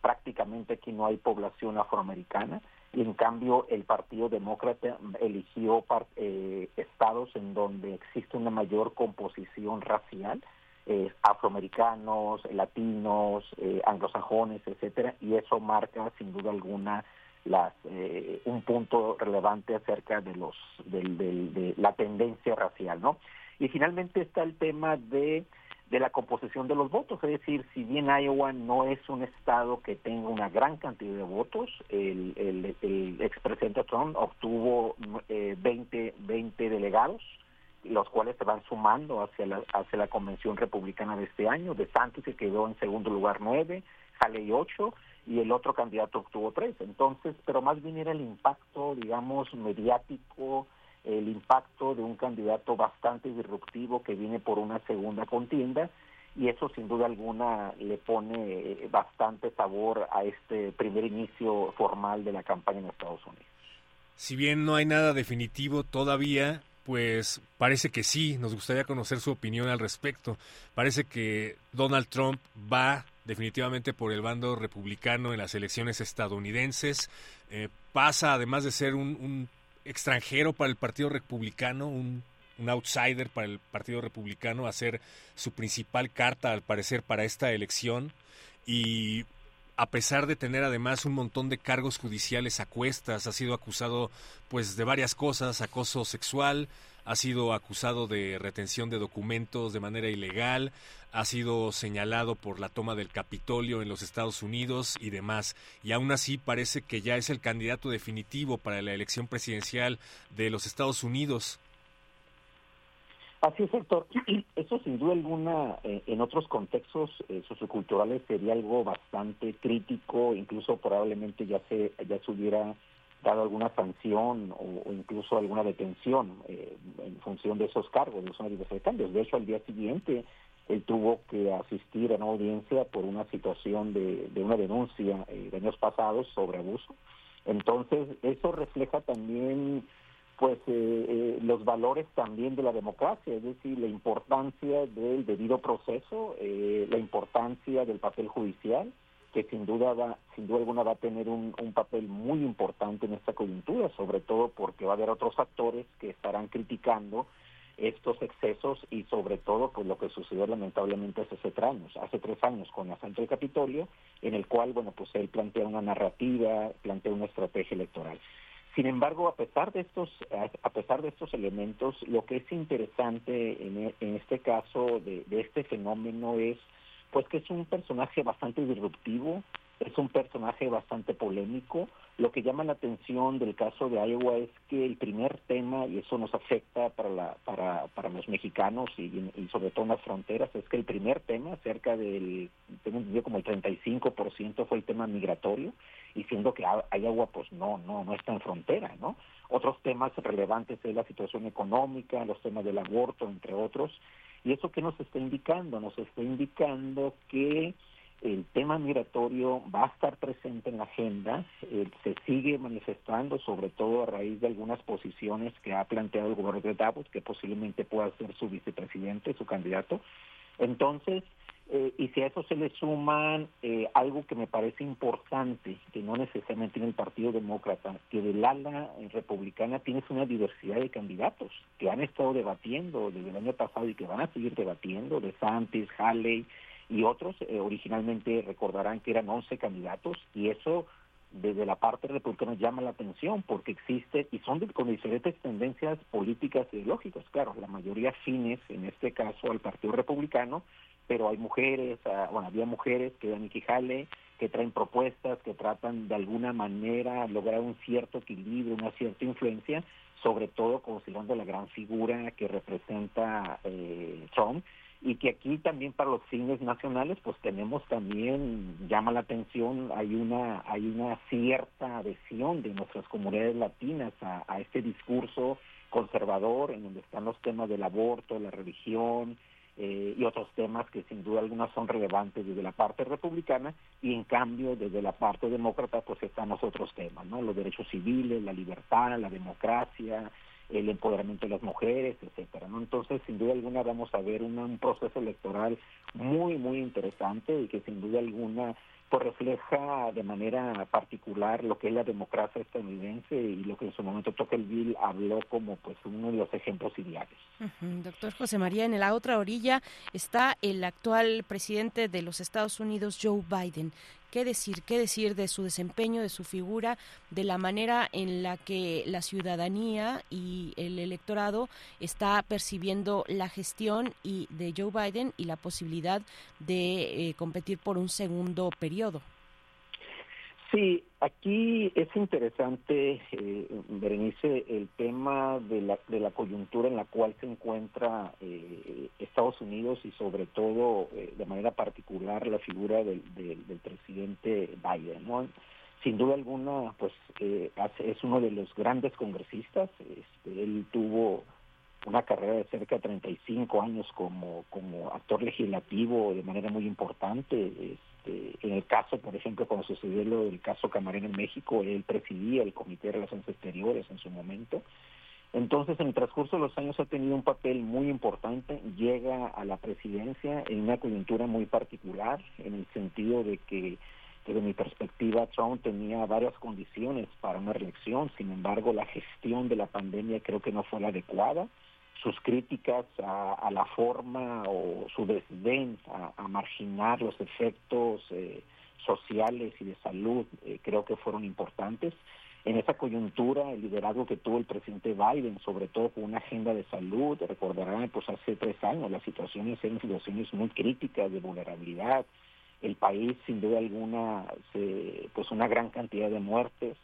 [SPEAKER 25] Prácticamente aquí no hay población afroamericana y en cambio el Partido Demócrata eligió eh, estados en donde existe una mayor composición racial eh, afroamericanos, latinos, eh, anglosajones, etcétera, y eso marca sin duda alguna las, eh, un punto relevante acerca de los de la tendencia racial, ¿no? Y finalmente está el tema de de la composición de los votos, es decir, si bien Iowa no es un estado que tenga una gran cantidad de votos, el, el, el expresidente Trump obtuvo eh, 20, 20 delegados, los cuales se van sumando hacia la, hacia la convención republicana de este año. De Santos se quedó en segundo lugar nueve, Haley ocho y el otro candidato obtuvo tres. Entonces, pero más bien era el impacto, digamos, mediático, el impacto de un candidato bastante disruptivo que viene por una segunda contienda y eso sin duda alguna le pone bastante sabor a este primer inicio formal de la campaña en Estados Unidos.
[SPEAKER 2] Si bien no hay nada definitivo todavía, pues parece que sí, nos gustaría conocer su opinión al respecto. Parece que Donald Trump va definitivamente por el bando republicano en las elecciones estadounidenses. Eh, pasa, además de ser un, extranjero para el Partido Republicano, un, un, outsider para el Partido Republicano, a ser su principal carta, al parecer, para esta elección. Y a pesar de tener además un montón de cargos judiciales a cuestas, ha sido acusado pues de varias cosas, acoso sexual, ha sido acusado de retención de documentos de manera ilegal, ha sido señalado por la toma del Capitolio en los Estados Unidos y demás. Y aún así parece que ya es el candidato definitivo para la elección presidencial de los Estados Unidos.
[SPEAKER 25] Así es, Héctor. Eso sin duda alguna eh, en otros contextos eh, socioculturales sería algo bastante crítico, incluso probablemente ya se ya se hubiera dado alguna sanción o, incluso alguna detención eh, en función de esos cargos, de esos diversos cambios. De hecho, al día siguiente él tuvo que asistir a una audiencia por una situación de, una denuncia eh, de años pasados sobre abuso. Entonces, eso refleja también pues eh, los valores también de la democracia, es decir, la importancia del debido proceso, la importancia del papel judicial, que sin duda va, sin duda alguna va a tener un, papel muy importante en esta coyuntura, sobre todo porque va a haber otros factores que estarán criticando estos excesos y sobre todo pues lo que sucedió lamentablemente hace tres años, hace tres años con el asalto del Capitolio, en el cual bueno pues él plantea una narrativa, plantea una estrategia electoral. Sin embargo, a pesar de estos, a pesar de estos elementos, lo que es interesante en, en este caso de, de este fenómeno es pues que es un personaje bastante disruptivo, es un personaje bastante polémico. Lo que llama la atención del caso de Iowa es que el primer tema, y eso nos afecta para, la, para, para los mexicanos y, sobre todo en las fronteras, es que el primer tema, cerca del, tengo entendido como el 35% fue el tema migratorio, y siendo que Iowa pues no, no, no está en frontera, ¿no? Otros temas relevantes es la situación económica, los temas del aborto, entre otros, ¿Y eso qué nos está indicando? Nos está indicando que el tema migratorio va a estar presente en la agenda, eh, se sigue manifestando, sobre todo a raíz de algunas posiciones que ha planteado el gobernador de Davos, que posiblemente pueda ser su vicepresidente, su candidato. Entonces, eh, y si a eso se le suman eh, algo que me parece importante, que no necesariamente en el Partido Demócrata, que del ala republicana tienes una diversidad de candidatos que han estado debatiendo desde el año pasado y que van a seguir debatiendo, de Santis, Halley y otros, eh, originalmente recordarán que eran 11 candidatos y eso desde la parte republicana llama la atención porque existe y son con diferentes tendencias políticas y ideológicas, claro, la mayoría fines en este caso al Partido Republicano, pero hay mujeres, ah, bueno, había mujeres que dan Haley, que traen propuestas, que tratan de alguna manera lograr un cierto equilibrio, una cierta influencia, sobre todo considerando la gran figura que representa eh, Trump y que aquí también para los fines nacionales pues tenemos también llama la atención hay una hay una cierta adhesión de nuestras comunidades latinas a, a este discurso conservador en donde están los temas del aborto la religión eh, y otros temas que sin duda alguna son relevantes desde la parte republicana y en cambio desde la parte demócrata pues están los otros temas, ¿no? Los derechos civiles, la libertad, la democracia, el empoderamiento de las mujeres, etcétera, ¿no? Entonces, sin duda alguna vamos a ver un proceso electoral muy muy interesante y que sin duda alguna pues refleja de manera particular lo que es la democracia estadounidense y lo que en su momento Tocqueville habló como pues uno de los ejemplos ideales.
[SPEAKER 1] Doctor José María, en la otra orilla está el actual presidente de los Estados Unidos, Joe Biden qué decir, qué decir de su desempeño, de su figura, de la manera en la que la ciudadanía y el electorado está percibiendo la gestión y de Joe Biden y la posibilidad de eh, competir por un segundo periodo.
[SPEAKER 25] Sí, aquí es interesante, eh, Berenice, el tema de la, de la coyuntura en la cual se encuentra eh, Estados Unidos y sobre todo, eh, de manera particular, la figura del, del, presidente Biden. Sin duda alguna, pues eh, es uno de los grandes congresistas. Este, él tuvo una carrera de cerca de 35 años como, como actor legislativo de manera muy importante. Este, en el caso, por ejemplo, cuando sucedió lo del caso Camarena en México, él presidía el Comité de Relaciones Exteriores en su momento. Entonces, en el transcurso de los años ha tenido un papel muy importante, llega a la presidencia en una coyuntura muy particular, en el sentido de que, desde mi perspectiva, Trump tenía varias condiciones para una reelección, sin embargo, la gestión de la pandemia creo que no fue la adecuada sus críticas a, la forma o su desdén a, marginar los efectos eh, sociales y de salud eh, creo que fueron importantes. En esa coyuntura, el liderazgo que tuvo el presidente Biden, sobre todo con una agenda de salud, recordarán, pues hace tres años las situaciones eran situaciones muy críticas de vulnerabilidad. El país, sin duda alguna, se, pues una gran cantidad de muertes,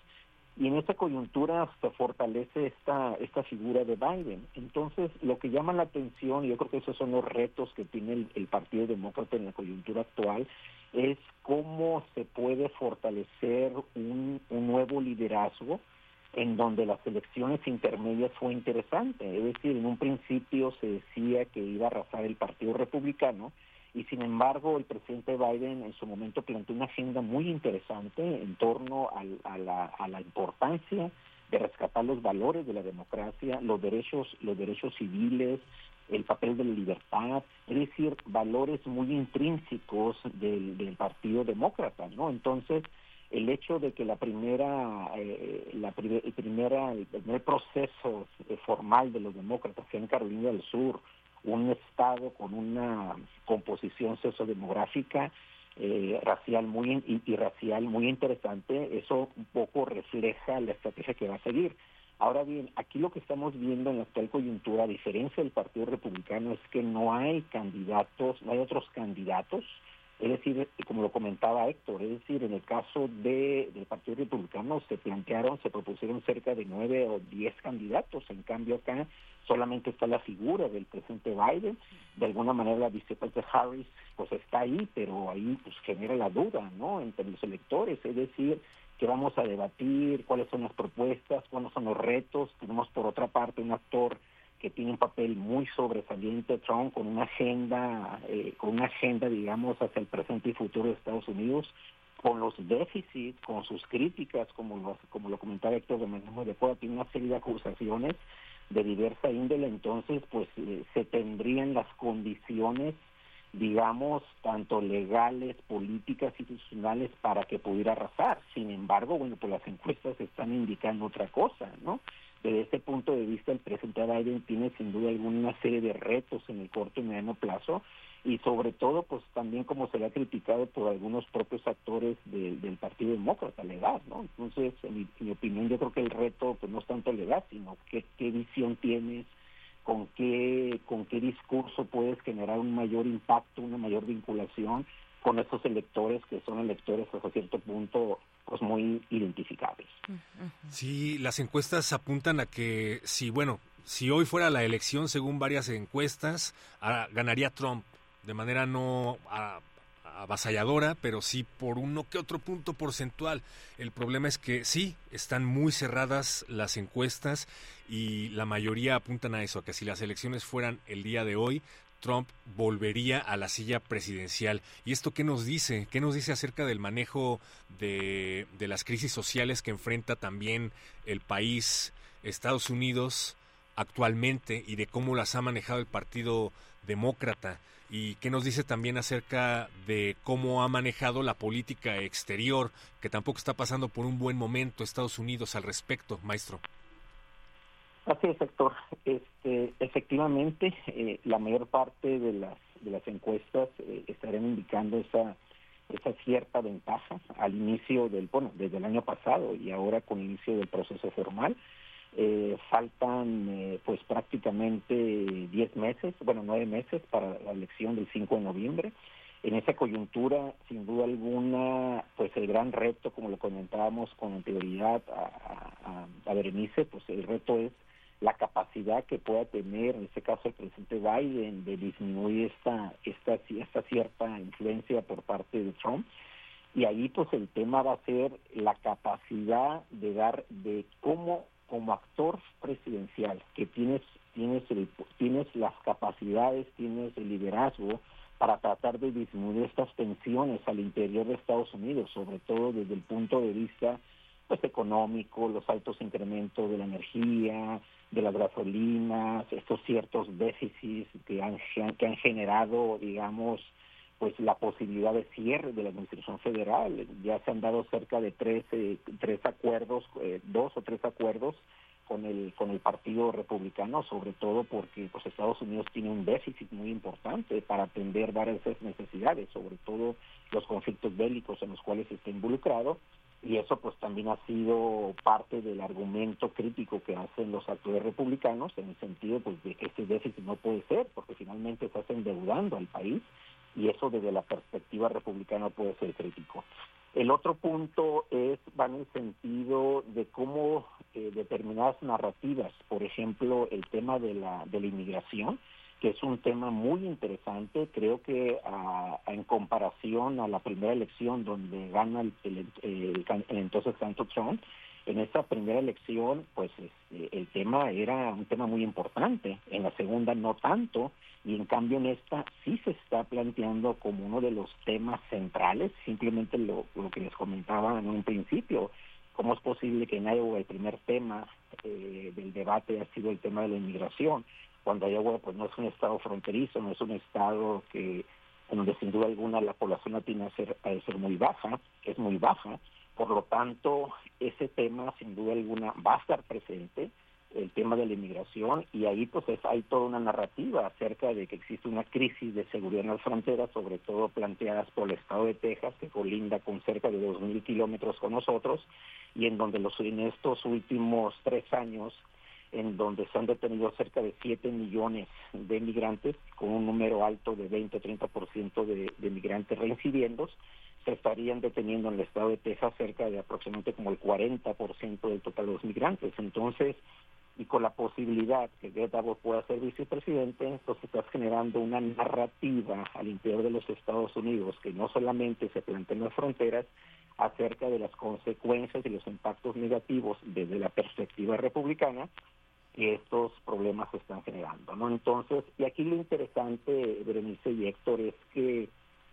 [SPEAKER 25] y en esta coyuntura se fortalece esta, esta figura de Biden. Entonces, lo que llama la atención, y yo creo que esos son los retos que tiene el, Partido Demócrata en la coyuntura actual, es cómo se puede fortalecer un, un nuevo liderazgo en donde las elecciones intermedias fue interesante. Es decir, en un principio se decía que iba a arrasar el Partido Republicano y sin embargo el presidente Biden en su momento planteó una agenda muy interesante en torno a, la, a la importancia de rescatar los valores de la democracia, los derechos, los derechos civiles, el papel de la libertad, es decir, valores muy intrínsecos del, Partido Demócrata, ¿no? Entonces, el hecho de que la primera, eh, la primera, el primer proceso eh, formal de los demócratas sea en Carolina del Sur, un estado con una composición sociodemográfica eh, racial muy y, racial muy interesante, eso un poco refleja la estrategia que va a seguir. Ahora bien, aquí lo que estamos viendo en la actual coyuntura, a diferencia del Partido Republicano, es que no hay candidatos, no hay otros candidatos es decir, como lo comentaba Héctor, es decir, en el caso de, del Partido Republicano se plantearon, se propusieron cerca de nueve o diez candidatos, en cambio acá solamente está la figura del presidente Biden, de alguna manera la vicepresidenta Harris pues está ahí, pero ahí pues genera la duda, ¿no?, entre los electores, es decir, que vamos a debatir, cuáles son las propuestas, cuáles son los retos, tenemos por otra parte un actor que tiene un papel muy sobresaliente Trump con una agenda, eh, con una agenda, digamos, hacia el presente y futuro de Estados Unidos, con los déficits, con sus críticas, como lo, como lo comentaba Héctor de Mendoza de Puebla, tiene una serie de acusaciones de diversa índole, entonces, pues eh, se tendrían las condiciones digamos, tanto legales, políticas, institucionales para que pudiera arrasar. Sin embargo, bueno, pues las encuestas están indicando otra cosa, ¿no? Desde este punto de vista, el presidente Biden tiene sin duda alguna serie de retos en el corto y mediano plazo y sobre todo, pues también como se le ha criticado por algunos propios actores del Partido Demócrata, la edad, ¿no? Entonces, en mi, opinión, yo creo que el reto pues no es tanto la edad, sino qué, qué visión tienes, con qué, con qué discurso puedes generar un mayor impacto, una mayor vinculación con estos electores que son electores hasta cierto punto pues muy identificables.
[SPEAKER 2] Sí, las encuestas apuntan a que si bueno, si hoy fuera la elección según varias encuestas, ganaría Trump de manera no avasalladora, pero sí por uno que otro punto porcentual. El problema es que sí, están muy cerradas las encuestas y la mayoría apuntan a eso, a que si las elecciones fueran el día de hoy, Trump volvería a la silla presidencial. ¿Y esto qué nos dice? ¿Qué nos dice acerca del manejo de, las crisis sociales que enfrenta también el país, Estados Unidos, actualmente y de cómo las ha manejado el Partido Demócrata? ¿Y qué nos dice también acerca de cómo ha manejado la política exterior, que tampoco está pasando por un buen momento Estados Unidos al respecto, maestro?
[SPEAKER 25] Así es, sector. Este, efectivamente, eh, la mayor parte de las de las encuestas eh, estarán indicando esa esa cierta ventaja al inicio del, bueno, desde el año pasado y ahora con el inicio del proceso formal. Eh, faltan eh, pues prácticamente 10 meses, bueno, 9 meses para la elección del 5 de noviembre. En esa coyuntura, sin duda alguna, pues el gran reto, como lo comentábamos con anterioridad a, a, a Berenice, pues el reto es la capacidad que pueda tener, en este caso el presidente Biden, de disminuir esta, esta, esta cierta influencia por parte de Trump. Y ahí pues el tema va a ser la capacidad de dar, de cómo como actor presidencial, que tienes, tienes, tienes las capacidades, tienes el liderazgo para tratar de disminuir estas tensiones al interior de Estados Unidos, sobre todo desde el punto de vista pues económico, los altos incrementos de la energía, de las gasolinas, estos ciertos déficits que han, que han generado, digamos, pues la posibilidad de cierre de la administración federal. Ya se han dado cerca de tres, tres acuerdos, eh, dos o tres acuerdos con el con el Partido Republicano, sobre todo porque pues Estados Unidos tiene un déficit muy importante para atender varias necesidades, sobre todo los conflictos bélicos en los cuales está involucrado y eso pues también ha sido parte del argumento crítico que hacen los actores republicanos en el sentido pues de que este déficit no puede ser porque finalmente estás endeudando al país y eso desde la perspectiva republicana puede ser crítico. El otro punto es va en el sentido de cómo eh, determinadas narrativas, por ejemplo, el tema de la de la inmigración, que es un tema muy interesante. Creo que en comparación a la primera elección donde gana el, entonces tanto Trump, en esta primera elección, pues este, el tema era un tema muy importante, en la segunda no tanto, y en cambio en esta sí se está planteando como uno de los temas centrales, simplemente lo, lo que les comentaba en un principio, cómo es posible que en Iowa el primer tema eh, del debate ha sido el tema de la inmigración, cuando Iowa pues no es un estado fronterizo, no es un estado que donde sin duda alguna la población latina ser, de ser muy baja, es muy baja, por lo tanto, ese tema, sin duda alguna, va a estar presente, el tema de la inmigración, y ahí pues hay toda una narrativa acerca de que existe una crisis de seguridad en las fronteras, sobre todo planteadas por el estado de Texas, que colinda con cerca de 2.000 kilómetros con nosotros, y en donde los, en estos últimos tres años, en donde se han detenido cerca de 7 millones de migrantes, con un número alto de 20-30% de, de migrantes reincidiendo, se estarían deteniendo en el estado de Texas cerca de aproximadamente como el 40% del total de los migrantes. Entonces, y con la posibilidad que Greta pueda ser vicepresidente, entonces estás generando una narrativa al interior de los Estados Unidos que no solamente se plantea en las fronteras acerca de las consecuencias y los impactos negativos desde la perspectiva republicana que estos problemas se están generando, ¿no? Entonces, y aquí lo interesante, Berenice y Héctor, es que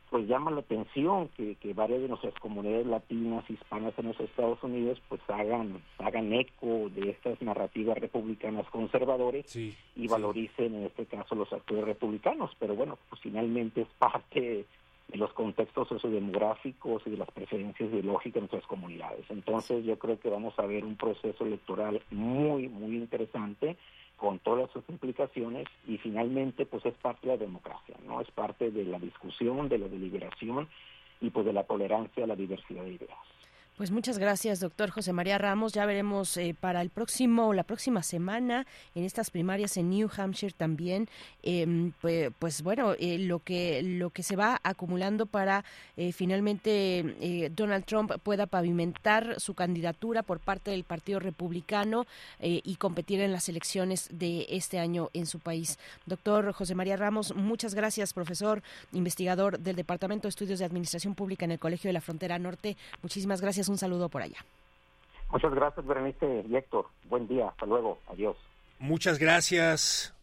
[SPEAKER 25] pues llama la atención que, que varias de nuestras comunidades latinas, hispanas en los Estados Unidos, pues hagan, hagan eco de estas narrativas republicanas conservadores y valoricen en este caso los actores republicanos. Pero bueno, pues finalmente es parte de los contextos sociodemográficos y de las preferencias ideológicas de nuestras comunidades. Entonces yo creo que vamos a ver un proceso electoral muy, muy interesante con todas sus implicaciones y finalmente pues es parte de la democracia, ¿no? Es parte de la discusión, de la deliberación y pues de la tolerancia a la diversidad de ideas.
[SPEAKER 1] Pues muchas gracias, doctor José María Ramos. Ya veremos eh, para el próximo, la próxima semana, en estas primarias en New Hampshire también, em, pues, bueno, eh, lo que lo que se va acumulando para eh, finalmente Donald Trump pueda pavimentar su candidatura por parte del Partido Republicano y competir en las elecciones de este año en su país. Doctor José María Ramos, muchas gracias, profesor, investigador del Departamento de Estudios de Administración Pública en el Colegio de la Frontera Norte. Muchísimas gracias un saludo por allá.
[SPEAKER 25] Muchas gracias, Berenice y Héctor. Buen día. Hasta luego. Adiós.
[SPEAKER 2] Muchas gracias,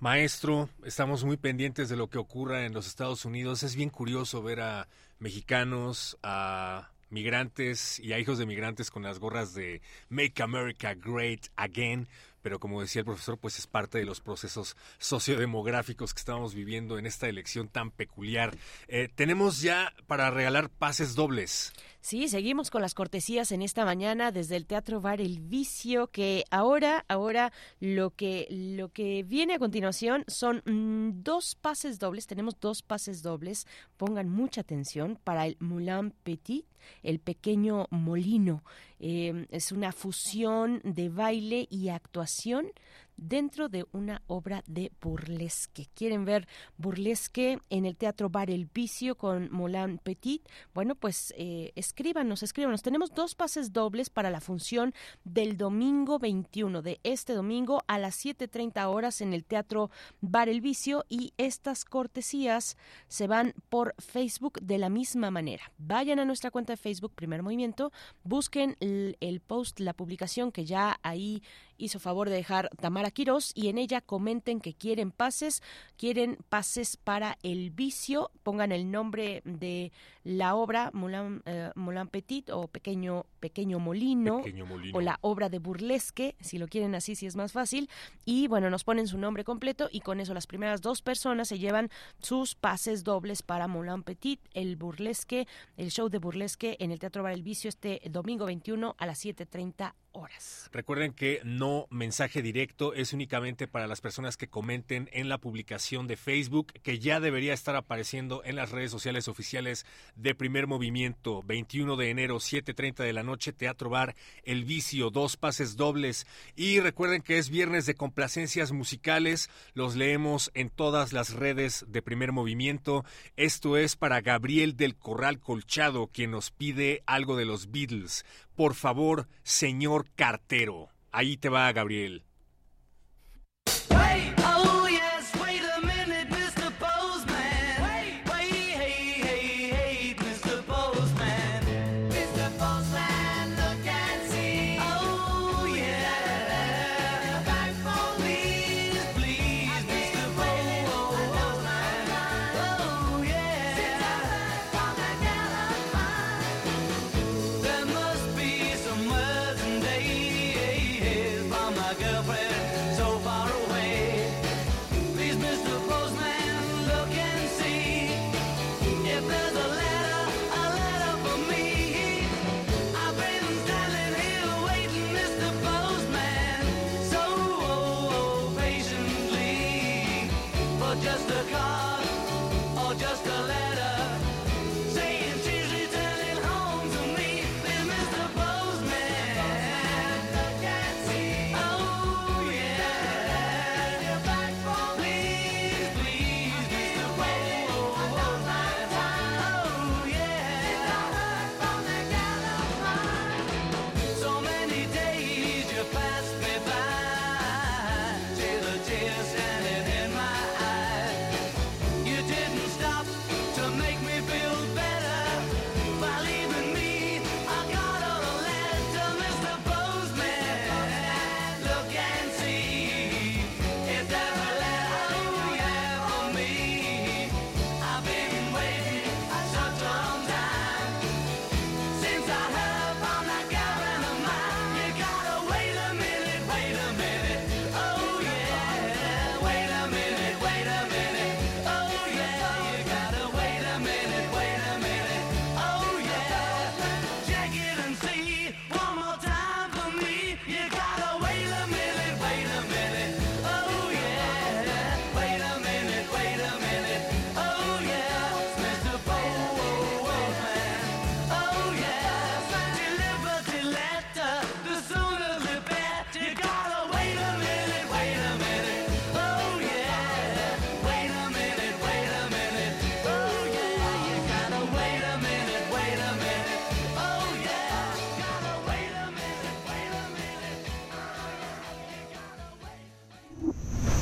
[SPEAKER 2] maestro. Estamos muy pendientes de lo que ocurra en los Estados Unidos. Es bien curioso ver a mexicanos, a migrantes y a hijos de migrantes con las gorras de Make America Great Again pero como decía el profesor, pues es parte de los procesos sociodemográficos que estamos viviendo en esta elección tan peculiar. Eh, tenemos ya para regalar pases dobles.
[SPEAKER 1] Sí, seguimos con las cortesías en esta mañana desde el Teatro Bar El Vicio, que ahora, ahora lo que lo que viene a continuación son mm, dos pases dobles. Tenemos dos pases dobles. Pongan mucha atención para el Moulin Petit, el pequeño molino. Eh, es una fusión de baile y actuación dentro de una obra de burlesque. ¿Quieren ver burlesque en el Teatro Bar El Vicio con Moulin Petit? Bueno, pues eh, escríbanos, escríbanos. Tenemos dos pases dobles para la función del domingo 21, de este domingo a las 7.30 horas en el Teatro Bar El Vicio y estas cortesías se van por Facebook de la misma manera. Vayan a nuestra cuenta de Facebook Primer Movimiento, busquen el post, la publicación que ya ahí hizo favor de dejar Tamara Quiroz y en ella comenten que quieren pases, quieren pases para el vicio, pongan el nombre de la obra Moulin, eh, Petit o Pequeño, Pequeño Molino, o la obra de Burlesque, si lo quieren así, si es más fácil, y bueno, nos ponen su nombre completo y con eso las primeras dos personas se llevan sus pases dobles para Moulin Petit, el burlesque, el show de burlesque en el Teatro Bar El Vicio este domingo 21 a las 7.30 horas.
[SPEAKER 2] Recuerden que no mensaje directo es únicamente para las personas que comenten en la publicación de Facebook, que ya debería estar apareciendo en las redes sociales oficiales de Primer Movimiento. 21 de enero, 7.30 de la noche, Teatro Bar, El Vicio, dos pases dobles. Y recuerden que es viernes de complacencias musicales, los leemos en todas las redes de Primer Movimiento. Esto es para Gabriel del Corral Colchado, quien nos pide algo de los Beatles. Por favor, señor cartero. Ahí te va, Gabriel.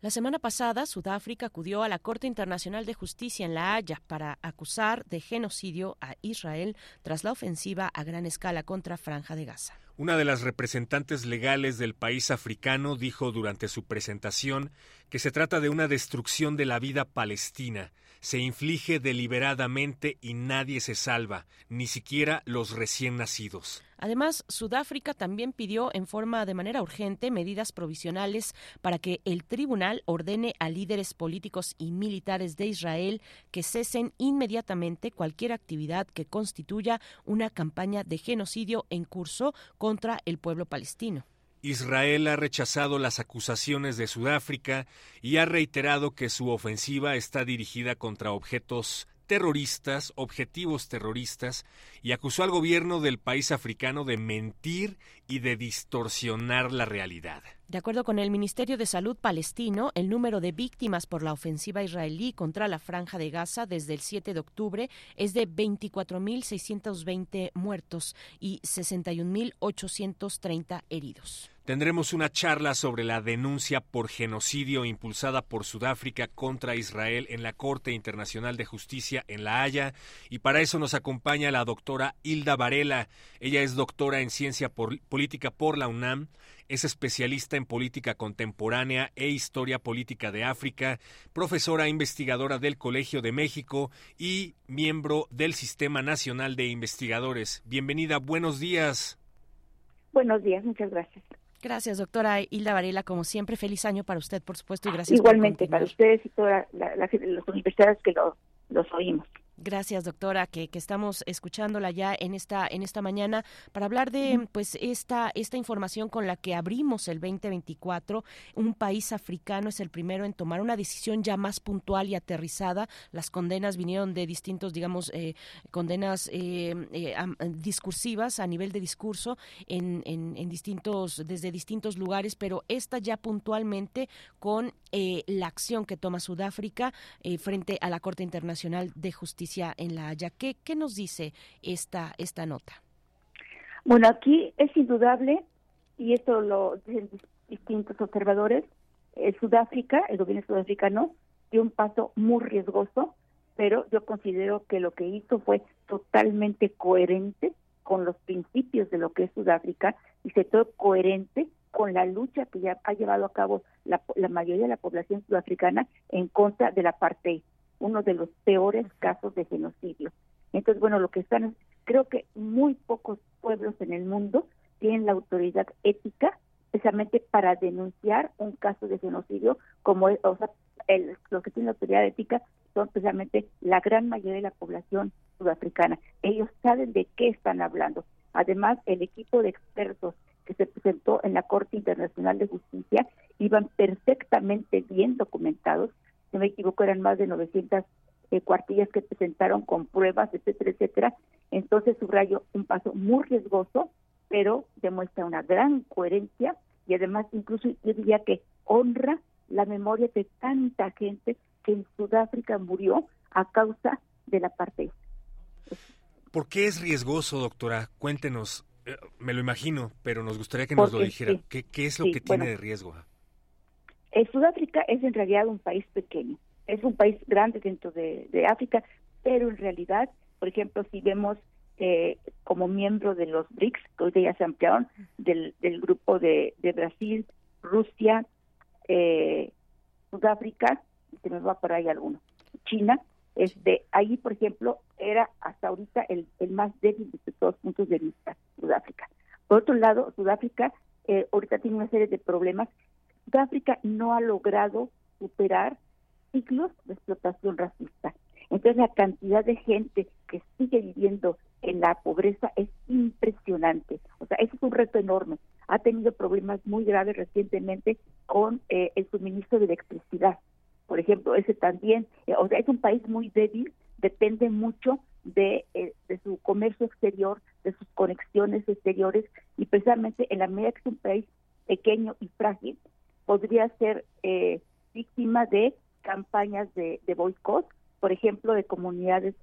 [SPEAKER 1] la semana pasada, Sudáfrica acudió a la Corte Internacional de Justicia en La Haya para acusar de genocidio a Israel tras la ofensiva a gran escala contra Franja de Gaza.
[SPEAKER 2] Una de las representantes legales del país africano dijo durante su presentación que se trata de una destrucción de la vida palestina. Se inflige deliberadamente y nadie se salva, ni siquiera los recién nacidos.
[SPEAKER 1] Además, Sudáfrica también pidió en forma de manera urgente medidas provisionales para que el tribunal ordene a líderes políticos y militares de Israel que cesen inmediatamente cualquier actividad que constituya una campaña de genocidio en curso contra el pueblo palestino.
[SPEAKER 2] Israel ha rechazado las acusaciones de Sudáfrica y ha reiterado que su ofensiva está dirigida contra objetos terroristas, objetivos terroristas, y acusó al gobierno del país africano de mentir y de distorsionar la realidad.
[SPEAKER 1] De acuerdo con el Ministerio de Salud palestino, el número de víctimas por la ofensiva israelí contra la franja de Gaza desde el 7 de octubre es de 24.620 muertos y 61.830 heridos.
[SPEAKER 2] Tendremos una charla sobre la denuncia por genocidio impulsada por Sudáfrica contra Israel en la Corte Internacional de Justicia en La Haya y para eso nos acompaña la doctora Hilda Varela. Ella es doctora en ciencia política por la UNAM, es especialista en política contemporánea e historia política de África, profesora investigadora del Colegio de México y miembro del Sistema Nacional de Investigadores. Bienvenida, buenos días.
[SPEAKER 26] Buenos días, muchas gracias.
[SPEAKER 1] Gracias, doctora Hilda Varela. Como siempre, feliz año para usted, por supuesto, y gracias.
[SPEAKER 26] Igualmente, para ustedes y todas las universidades que los oímos.
[SPEAKER 1] Gracias, doctora, que, que, estamos escuchándola ya en esta en esta mañana para hablar de pues esta esta información con la que abrimos el 2024. Un país africano es el primero en tomar una decisión ya más puntual y aterrizada. Las condenas vinieron de distintos, digamos, eh, condenas eh, eh, discursivas a nivel de discurso en, en, en, distintos desde distintos lugares, pero esta ya puntualmente con la acción que toma Sudáfrica frente a la Corte Internacional de Justicia en La Haya. ¿Qué, nos dice esta, esta nota?
[SPEAKER 26] Bueno, aquí es indudable, y esto lo dicen distintos observadores, el Sudáfrica, el gobierno sudafricano, dio un paso muy riesgoso, pero yo considero que lo que hizo fue totalmente coherente con los principios de lo que es Sudáfrica y se todo coherente con la lucha que ya ha llevado a cabo la, la mayoría de la población sudafricana en contra de la parte uno de los peores casos de genocidio. Entonces, bueno, lo que están, creo que muy pocos pueblos en el mundo tienen la autoridad ética especialmente para denunciar un caso de genocidio como o sea, el, los que tienen la autoridad ética son especialmente la gran mayoría de la población sudafricana. Ellos saben de qué están hablando. Además, el equipo de expertos que se presentó en la Corte Internacional de Justicia iban perfectamente bien documentados. Si me equivoco, eran más de 900 eh, cuartillas que presentaron con pruebas, etcétera, etcétera. Entonces, subrayo un paso muy riesgoso, pero demuestra una gran coherencia y además incluso yo diría que honra la memoria de tanta gente que en Sudáfrica murió a causa de la parte.
[SPEAKER 2] ¿Por qué es riesgoso, doctora? Cuéntenos. Eh, me lo imagino, pero nos gustaría que nos lo dijera. ¿Qué, es lo que tiene de riesgo?
[SPEAKER 26] Eh, Sudáfrica es en realidad un país pequeño. Es un país grande dentro de, África, pero en realidad, por ejemplo, si vemos eh, como miembro de los BRICS, que hoy ya se ampliaron, del, del grupo de, de Brasil, Rusia, eh, Sudáfrica, se nos va por ahí alguno, China, este, ahí, por ejemplo, era hasta ahorita el, el más débil de todos los puntos de vista, Sudáfrica. Por otro lado, Sudáfrica eh, ahorita tiene una serie de problemas. Sudáfrica no ha logrado superar ciclos de explotación racista. Entonces, la cantidad de gente que sigue viviendo en la pobreza es impresionante. O sea, ese es un reto enorme. Ha tenido problemas muy graves recientemente con eh, el suministro de electricidad por ejemplo, ese también, eh, o sea, es un país muy débil, depende mucho de, eh, de su comercio exterior, de sus conexiones exteriores, y precisamente en la medida que es un país pequeño y frágil, podría ser eh, víctima de campañas de, de boicot, por ejemplo, de comunidades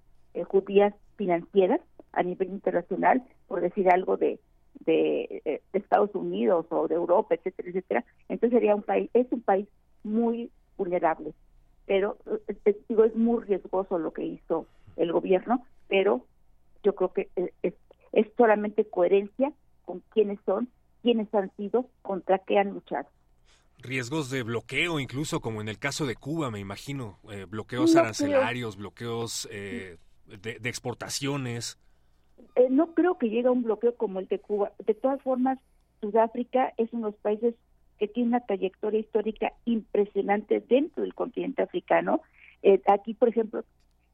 [SPEAKER 26] judías financieras a nivel internacional, por decir algo de, de, de, Estados Unidos o de Europa, etcétera, etcétera. Entonces sería un país, es un país muy vulnerables. Pero eh, digo, es muy riesgoso lo que hizo el gobierno, pero yo creo que eh, es, es solamente coherencia con quiénes son, quiénes han sido, contra qué han luchado
[SPEAKER 2] riesgos de bloqueo, incluso como en el caso de Cuba, me imagino, eh, bloqueos arancelarios, bloqueos de, de, exportaciones.
[SPEAKER 26] no creo que llegue a un bloqueo como el de Cuba. De todas formas, Sudáfrica es uno de los países que tiene una trayectoria histórica impresionante dentro del continente africano. Eh, aquí, por ejemplo,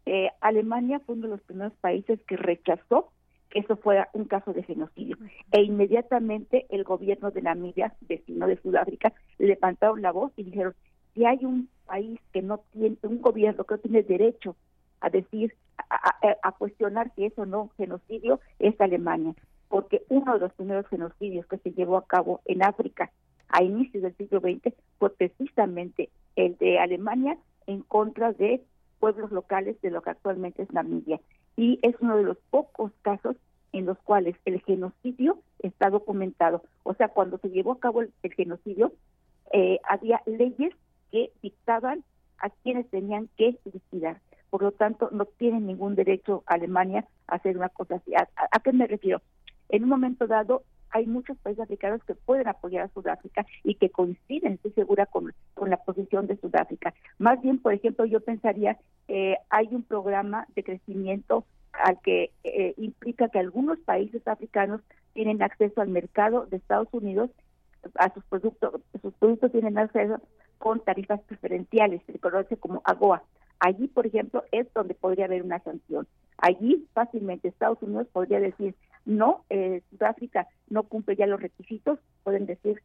[SPEAKER 26] eh, Alemania fue uno de los primeros países que rechazó que eso fuera un caso de genocidio. E inmediatamente el gobierno de Namibia, vecino de Sudáfrica, levantaron la voz y dijeron, si hay un país que no tiene, un gobierno que no tiene derecho a decir, a, a cuestionar si eso no genocidio, es Alemania. Porque uno de los primeros genocidios que se llevó a cabo en África a inicios del siglo XX fue precisamente el de Alemania en contra de pueblos locales de lo que actualmente es Namibia. Y es uno de los pocos casos en los cuales el genocidio está documentado. O sea, cuando se llevó a cabo el, genocidio, eh, había leyes que dictaban a quienes tenían que liquidar. Por lo tanto, no tiene ningún derecho Alemania a hacer una cosa así. ¿A, qué me refiero? En un momento dado, hay muchos países africanos que pueden apoyar a Sudáfrica y que coinciden, estoy segura, con, la posición de Sudáfrica. Más bien, por ejemplo, yo pensaría, eh, hay un programa de crecimiento al que eh, implica que algunos países africanos tienen acceso al mercado de Estados Unidos a sus productos, sus productos tienen acceso con tarifas preferenciales, se conoce como AGOA. Allí, por ejemplo, es donde podría haber una sanción. Allí fácilmente Estados Unidos podría decir, no, eh, Sudáfrica no cumple ya los requisitos, pueden decir,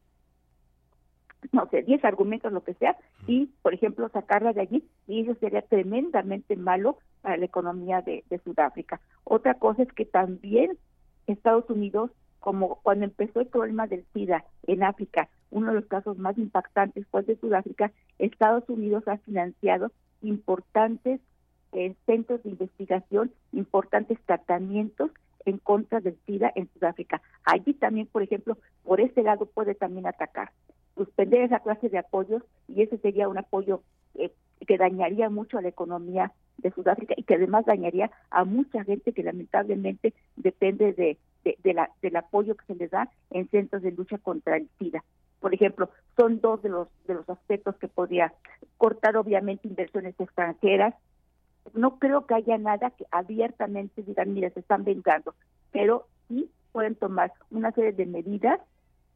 [SPEAKER 26] no sé, 10 argumentos, lo que sea, y, por ejemplo, sacarla de allí, y eso sería tremendamente malo para la economía de, Sudáfrica. Otra cosa es que también Estados Unidos, como cuando empezó el problema del SIDA en África, uno de los casos más impactantes fue de Sudáfrica, Estados Unidos ha financiado importantes eh, centros de investigación, importantes tratamientos en contra del SIDA en Sudáfrica. Allí también, por ejemplo, por ese lado puede también atacar, suspender esa clase de apoyos y ese sería un apoyo eh, que dañaría mucho a la economía de Sudáfrica y que además dañaría a mucha gente que lamentablemente depende de, la, del apoyo que se les da en centros de lucha contra el SIDA. Por ejemplo, son dos de los de los aspectos que podría cortar obviamente inversiones extranjeras, no creo que haya nada que abiertamente digan, mira, se están vengando, pero sí pueden tomar una serie de medidas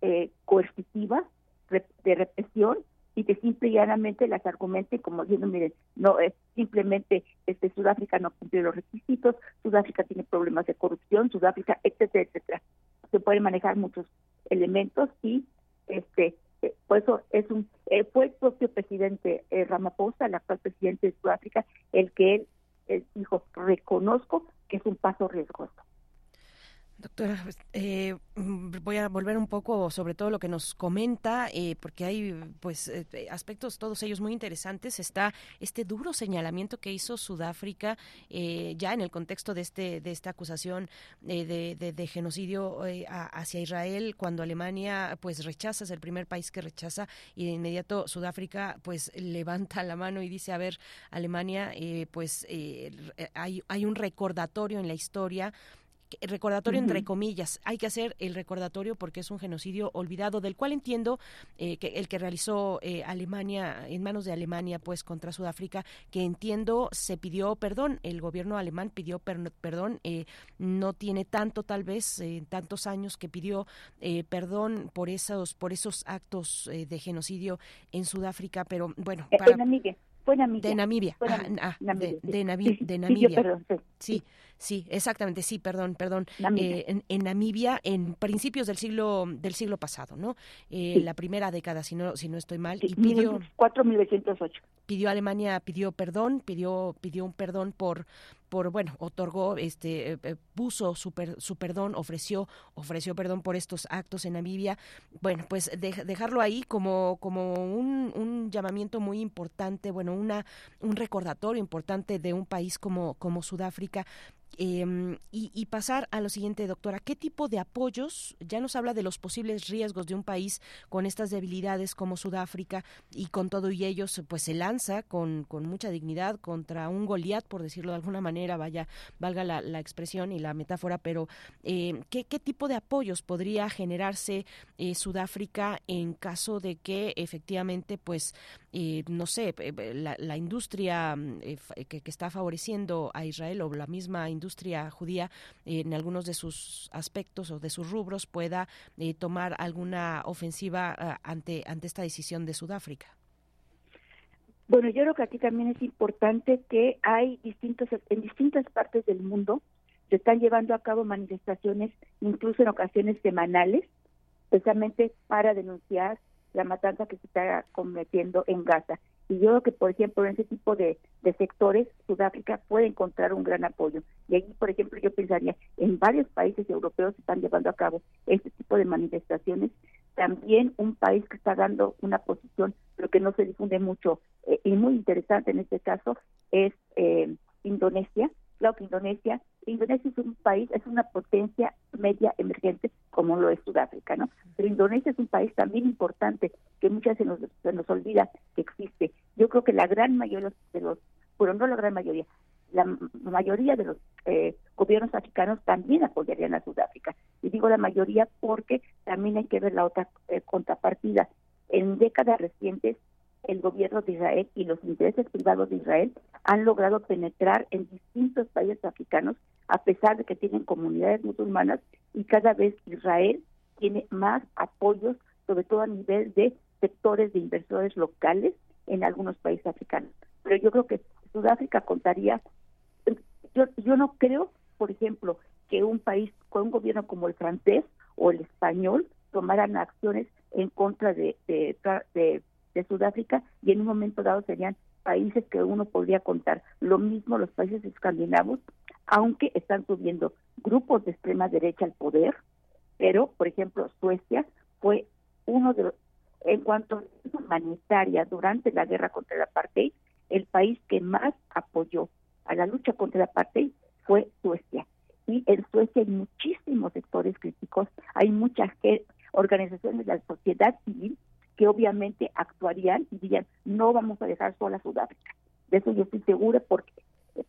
[SPEAKER 26] eh, coercitivas de represión y que simple y llanamente las argumenten como diciendo, miren, no es simplemente este Sudáfrica no cumple los requisitos, Sudáfrica tiene problemas de corrupción, Sudáfrica, etcétera, etcétera. Se pueden manejar muchos elementos y este eh, por eso es un eh, fue el propio presidente eh, Ramaphosa, el actual presidente de Sudáfrica, el que él, dijo, reconozco que es un paso riesgoso.
[SPEAKER 1] Doctora, eh, voy a volver un poco sobre todo lo que nos comenta, eh, porque hay pues eh, aspectos todos ellos muy interesantes. Está este duro señalamiento que hizo Sudáfrica ya en el contexto de este de esta acusación de, genocidio hacia Israel, cuando Alemania pues rechaza es el primer país que rechaza y de inmediato Sudáfrica pues levanta la mano y dice a ver Alemania pues hay hay un recordatorio en la historia recordatorio entre comillas. Hay que hacer el recordatorio porque es un genocidio olvidado, del cual entiendo eh, que el que realizó eh, Alemania en manos de Alemania, pues contra Sudáfrica, que entiendo se pidió perdón. El gobierno alemán pidió perdón. Eh, no tiene tanto, tal vez, tantos años que pidió perdón por esos por esos actos de genocidio en Sudáfrica, pero bueno.
[SPEAKER 26] Para... Fue Namibia.
[SPEAKER 1] De Namibia. Ah, de, Namibia. sí. sí. exactamente, sí, perdón, perdón. Eh, en, Namibia, en principios del siglo del siglo pasado, ¿no? Eh, La primera década, si no si no estoy mal.
[SPEAKER 26] y pidió 1908.
[SPEAKER 1] Pidió Alemania, pidió perdón, pidió pidió un perdón por por bueno otorgó este eh, eh, puso su, su perdón ofreció ofreció perdón por estos actos en Namibia. Bueno pues dejarlo ahí como como un, un, llamamiento muy importante bueno una un recordatorio importante de un país como como Sudáfrica Em, y, pasar a lo siguiente, doctora, ¿qué tipo de apoyos, ya nos habla de los posibles riesgos de un país con estas debilidades como Sudáfrica y con todo y ellos, pues se lanza con, con mucha dignidad contra un Goliat, por decirlo de alguna manera, vaya, valga la, la expresión y la metáfora, pero eh, ¿qué, ¿qué, tipo de apoyos podría generarse eh, Sudáfrica en caso de que efectivamente, pues, eh, no sé, la, la industria mm, que, que está favoreciendo a Israel o la misma industria judía en algunos de sus aspectos o de sus rubros pueda eh, tomar alguna ofensiva eh, ante, ante esta decisión de Sudáfrica.
[SPEAKER 26] Bueno, yo creo que aquí también es importante que hay distintos, en distintas partes del mundo se están llevando a cabo manifestaciones, incluso en ocasiones semanales, precisamente para denunciar la matanza que se está cometiendo en Gaza. Y yo creo que, por ejemplo, en ese tipo de, sectores, Sudáfrica puede encontrar un gran apoyo. Y ahí, por ejemplo, yo pensaría, en varios países europeos se están llevando a cabo este tipo de manifestaciones. También un país que está dando una posición, pero que no se difunde mucho eh, y muy interesante en este caso, es eh, Indonesia. Claro que Indonesia Indonesia es un país, es una potencia media emergente como lo es Sudáfrica, ¿no? Pero Indonesia es un país también importante que muchas se nos, se nos olvida que existe. Yo creo que la gran mayoría de los, bueno, no la gran mayoría, la mayoría de los eh, gobiernos africanos también apoyarían a Sudáfrica. Y digo la mayoría porque también hay que ver la otra eh, contrapartida. En décadas recientes el gobierno de Israel y los intereses privados de Israel han logrado penetrar en distintos países africanos a pesar de que tienen comunidades musulmanas y cada vez Israel tiene más apoyos, sobre todo a nivel de sectores de inversores locales en algunos países africanos. Pero yo creo que Sudáfrica contaría, yo, yo no creo, por ejemplo, que un país con un gobierno como el francés o el español tomaran acciones en contra de, de, de de Sudáfrica y en un momento dado serían países que uno podría contar. Lo mismo los países escandinavos, aunque están subiendo grupos de extrema derecha al poder, pero, por ejemplo, Suecia fue uno de los, en cuanto a humanitaria durante la guerra contra el apartheid, el país que más apoyó a la lucha contra el apartheid fue Suecia. Y en Suecia hay muchísimos sectores críticos, hay muchas organizaciones de la sociedad civil que obviamente actuarían y dirían, no vamos a dejar sola Sudáfrica. De eso yo estoy segura porque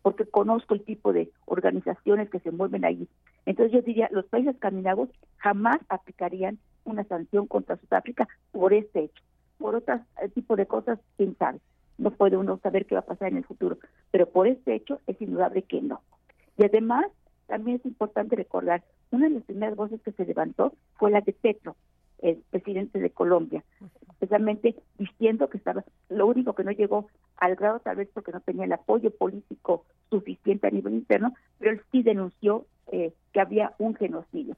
[SPEAKER 26] porque conozco el tipo de organizaciones que se mueven ahí. Entonces yo diría, los países escandinavos jamás aplicarían una sanción contra Sudáfrica por este hecho. Por otro eh, tipo de cosas, quién sabe. No puede uno saber qué va a pasar en el futuro. Pero por este hecho es indudable que no. Y además, también es importante recordar, una de las primeras voces que se levantó fue la de Petro, el presidente de Colombia, especialmente diciendo que estaba, lo único que no llegó al grado tal vez porque no tenía el apoyo político suficiente a nivel interno, pero él sí denunció eh, que había un genocidio.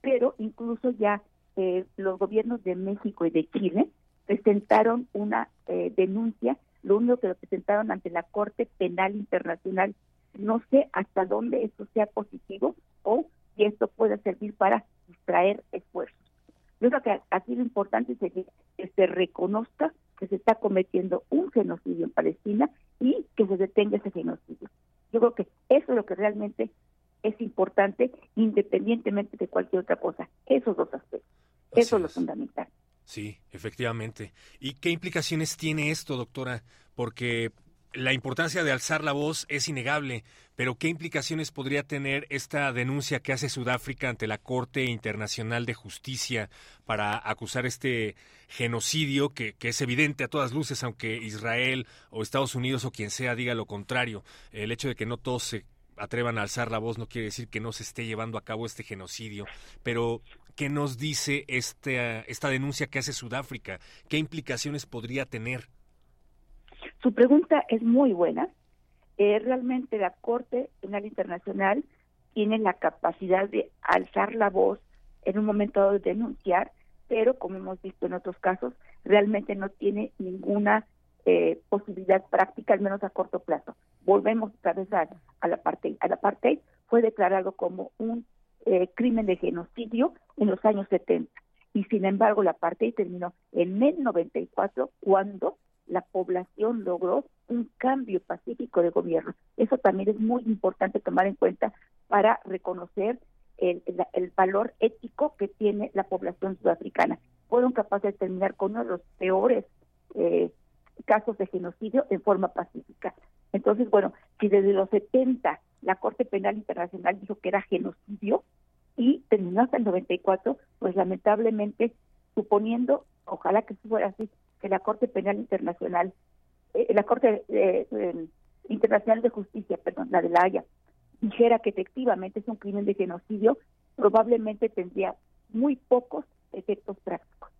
[SPEAKER 26] Pero incluso ya eh, los gobiernos de México y de Chile presentaron una eh, denuncia, lo único que lo presentaron ante la Corte Penal Internacional. No sé hasta dónde esto sea positivo o si esto pueda servir para distraer esfuerzos. Yo creo que aquí lo importante es que se reconozca que se está cometiendo un genocidio en Palestina y que se detenga ese genocidio. Yo creo que eso es lo que realmente es importante independientemente de cualquier otra cosa. Esos dos aspectos. eso es lo fundamental.
[SPEAKER 2] Sí, efectivamente. ¿Y qué implicaciones tiene esto, doctora? Porque la importancia de alzar la voz es innegable, pero ¿qué implicaciones podría tener esta denuncia que hace Sudáfrica ante la Corte Internacional de Justicia para acusar este genocidio que, es evidente a todas luces, aunque Israel o Estados Unidos o quien sea diga lo contrario? El hecho de que no todos se atrevan a alzar la voz no quiere decir que no se esté llevando a cabo este genocidio, pero ¿qué nos dice este, esta denuncia que hace Sudáfrica? ¿Qué implicaciones podría tener?
[SPEAKER 26] Su pregunta es muy buena. Eh, realmente la Corte Penal Internacional tiene la capacidad de alzar la voz en un momento de denunciar, pero como hemos visto en otros casos, realmente no tiene ninguna eh, posibilidad práctica, al menos a corto plazo. Volvemos otra vez a, la parte A la parte fue declarado como un eh, crimen de genocidio en los años 70 y sin embargo la parte terminó en el 94 cuando la población logró un cambio pacífico de gobierno. Eso también es muy importante tomar en cuenta para reconocer el, valor ético que tiene la población sudafricana. Fueron capaces de terminar con uno de los peores eh, casos de genocidio en forma pacífica. Entonces, bueno, si desde los 70 la Corte Penal Internacional dijo que era genocidio y terminó hasta el 94, pues lamentablemente, suponiendo, ojalá que fuera así, que la Corte Penal Internacional, eh, la Corte eh, Internacional de Justicia, perdón, la de la Haya, dijera que efectivamente es un crimen de genocidio, probablemente tendría muy pocos efectos prácticos.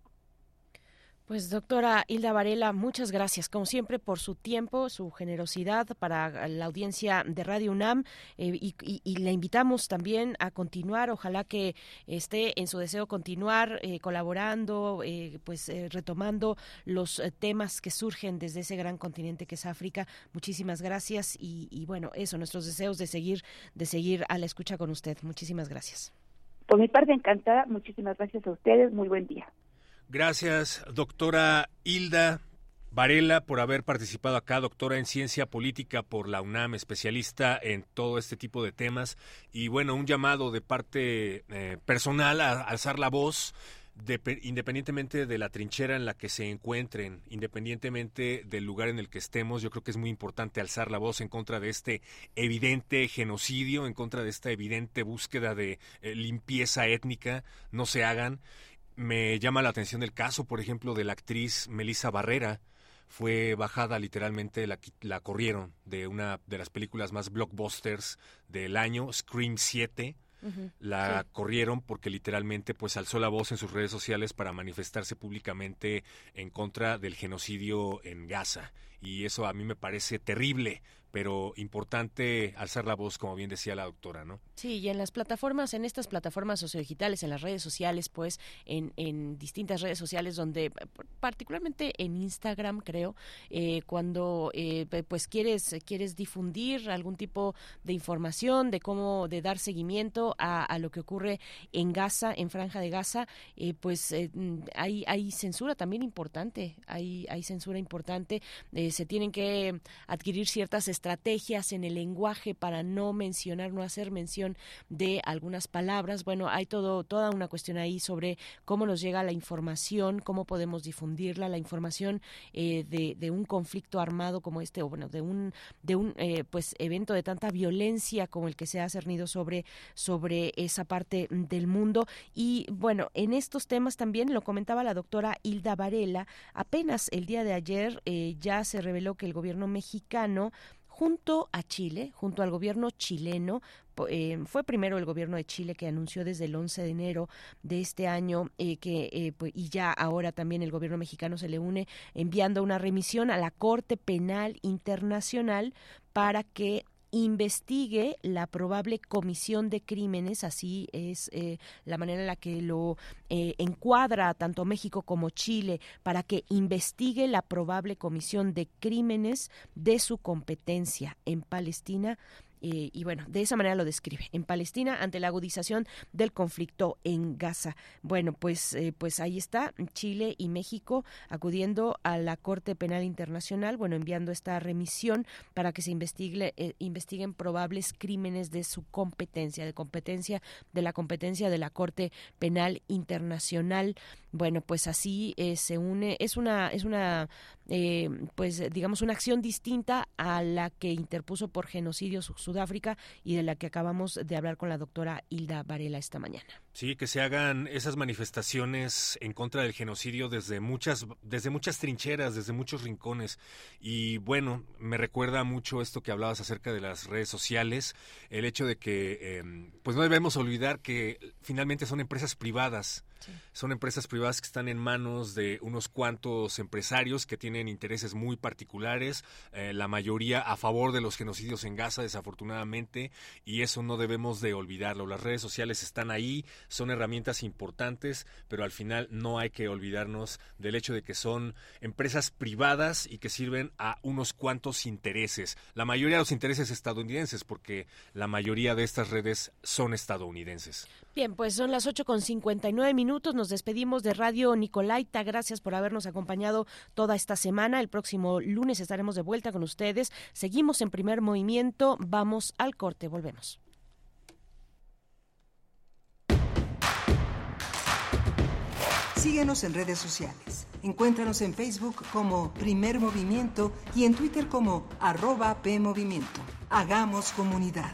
[SPEAKER 1] Pues doctora Hilda Varela, muchas gracias, como siempre, por su tiempo, su generosidad para la audiencia de Radio UNAM eh, y, le invitamos también a continuar, ojalá que esté en su deseo continuar eh, colaborando, eh, pues retomando los temas que surgen desde ese gran continente que es África. Muchísimas gracias y, y bueno, eso, nuestros deseos de seguir, de seguir a la escucha con usted. Muchísimas gracias.
[SPEAKER 26] Por mi parte, encantada. Muchísimas gracias a ustedes. Muy buen día.
[SPEAKER 2] Gracias, doctora Hilda Varela, por haber participado acá, doctora en ciencia política por la UNAM, especialista en todo este tipo de temas. Y bueno, un llamado de parte eh, personal a, alzar la voz. independientemente de la trinchera en la que se encuentren, independientemente del lugar en el que estemos, yo creo que es muy importante alzar la voz en contra de este evidente genocidio, en contra de esta evidente búsqueda de eh, limpieza étnica, no se hagan me llama la atención el caso, por ejemplo, de la actriz Melissa Barrera. Fue bajada literalmente, la, la corrieron de una de las películas más blockbusters del año, Scream 7. La corrieron porque literalmente pues alzó la voz en sus redes sociales para manifestarse públicamente en contra del genocidio en Gaza. Y eso a mí me parece terrible pero importante alzar la voz, como bien decía la doctora, ¿no?
[SPEAKER 1] Sí, y en las plataformas, en estas plataformas sociodigitales, en las redes sociales, pues, en, en distintas redes sociales, donde, particularmente en Instagram, creo, eh, cuando, eh, pues, quieres, quieres difundir algún tipo de información de cómo, de dar seguimiento a, a lo que ocurre en Gaza, en Franja de Gaza, eh, pues, hay, hay censura también importante, hay, hay censura importante, se tienen que adquirir ciertas estrategias en el lenguaje para no mencionar, no hacer mención de algunas palabras. Bueno, hay todo, toda una cuestión ahí sobre cómo nos llega la información, cómo podemos difundirla, la información eh, de, un conflicto armado como este, o bueno, de un, de un eh, pues evento de tanta violencia como el que se ha cernido sobre, sobre esa parte del mundo. Y bueno, en estos temas también lo comentaba la doctora Hilda Varela, apenas el día de ayer eh, ya se reveló que el gobierno mexicano junto a Chile, junto al gobierno chileno, eh, fue primero el gobierno de Chile que anunció desde el 11 de enero de este año eh, que eh, pues, y ya ahora también el gobierno mexicano se le une enviando una remisión a la Corte Penal Internacional para que investigue la probable comisión de crímenes, así es eh, la manera en la que lo eh, encuadra tanto México como Chile, para que investigue la probable comisión de crímenes de su competencia en Palestina y bueno, de esa manera lo describe. En Palestina, ante la agudización del conflicto en Gaza. Bueno, pues, eh, pues ahí está Chile y México acudiendo a la Corte Penal Internacional, bueno, enviando esta remisión para que se investigue, eh, investiguen probables crímenes de su competencia, de competencia, de la competencia de la Corte Penal Internacional. Bueno, pues así se une, es una, es una, pues digamos, una acción distinta a la que interpuso por genocidio su Sudáfrica y de la que acabamos de hablar con la doctora Hilda Varela esta mañana.
[SPEAKER 2] Sí, que se hagan esas manifestaciones en contra del genocidio desde muchas, desde muchas trincheras, desde muchos rincones. Y bueno, me recuerda mucho esto que hablabas acerca de las redes sociales, el hecho de que, em, pues no debemos olvidar que finalmente son empresas privadas son empresas privadas que están en manos de unos cuantos empresarios que tienen intereses muy particulares, eh, la mayoría a favor de los genocidios en Gaza, desafortunadamente, y eso no debemos de olvidarlo. Las redes sociales están ahí, son herramientas importantes, pero al final no hay que olvidarnos del hecho de que son empresas privadas y que sirven a unos cuantos intereses. La mayoría de los intereses estadounidenses, porque la mayoría de estas redes son estadounidenses.
[SPEAKER 1] Bien, pues son las 8 con 59 Nos despedimos de Radio Nicolaita. Gracias por habernos acompañado toda esta semana. El próximo lunes estaremos de vuelta con ustedes. Seguimos en primer movimiento. Vamos al corte. Volvemos.
[SPEAKER 8] Síguenos en redes sociales. Encuéntranos en Facebook como Primer Movimiento y en Twitter como arroba PMovimiento. Hagamos comunidad.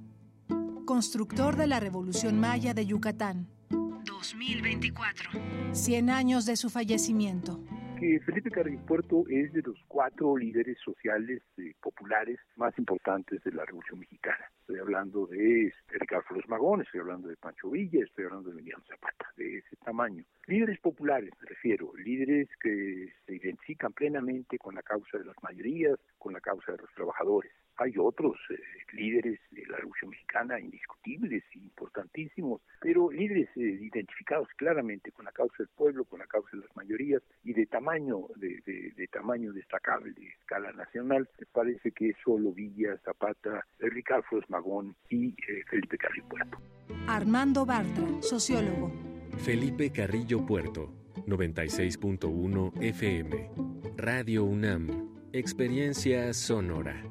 [SPEAKER 20] constructor de la Revolución Maya de Yucatán. 2024. 100 años de su fallecimiento.
[SPEAKER 27] Felipe Carrillo Puerto es de los cuatro líderes sociales eh, populares más importantes de la Revolución Mexicana. Estoy hablando de Ricardo Flores Magón, estoy hablando de Pancho Villa, estoy hablando de Emiliano Zapata, de ese tamaño. Líderes populares, me refiero, líderes que se identifican plenamente con la causa de las mayorías, con la causa de los trabajadores hay otros eh, líderes de la Revolución Mexicana indiscutibles y importantísimos, pero líderes eh, identificados claramente con la causa del pueblo, con la causa de las mayorías y de tamaño de, tamaño destacable de escala nacional. Me parece que es solo Villa, Zapata, Ricardo Flores Magón y eh, Felipe Carrillo Puerto.
[SPEAKER 20] Armando Bartra, sociólogo.
[SPEAKER 28] Felipe Carrillo Puerto, 96.1 FM. Radio UNAM. Experiencia sonora.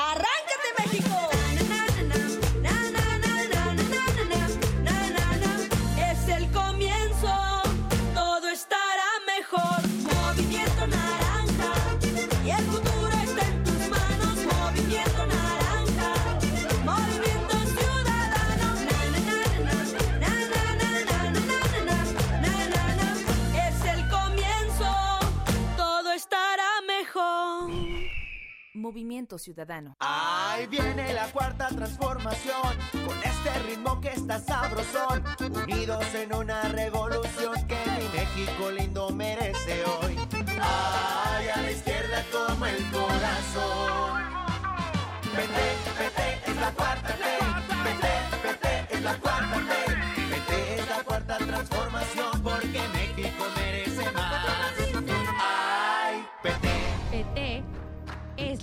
[SPEAKER 19] ¡Arráncate México! Movimiento Ciudadano.
[SPEAKER 23] Ahí viene la cuarta transformación, con este ritmo que está sabrosón, unidos en una revolución que mi México lindo merece hoy. Ay, a la izquierda como el corazón. PT, PT es la cuarta T, PT, PT es la cuarta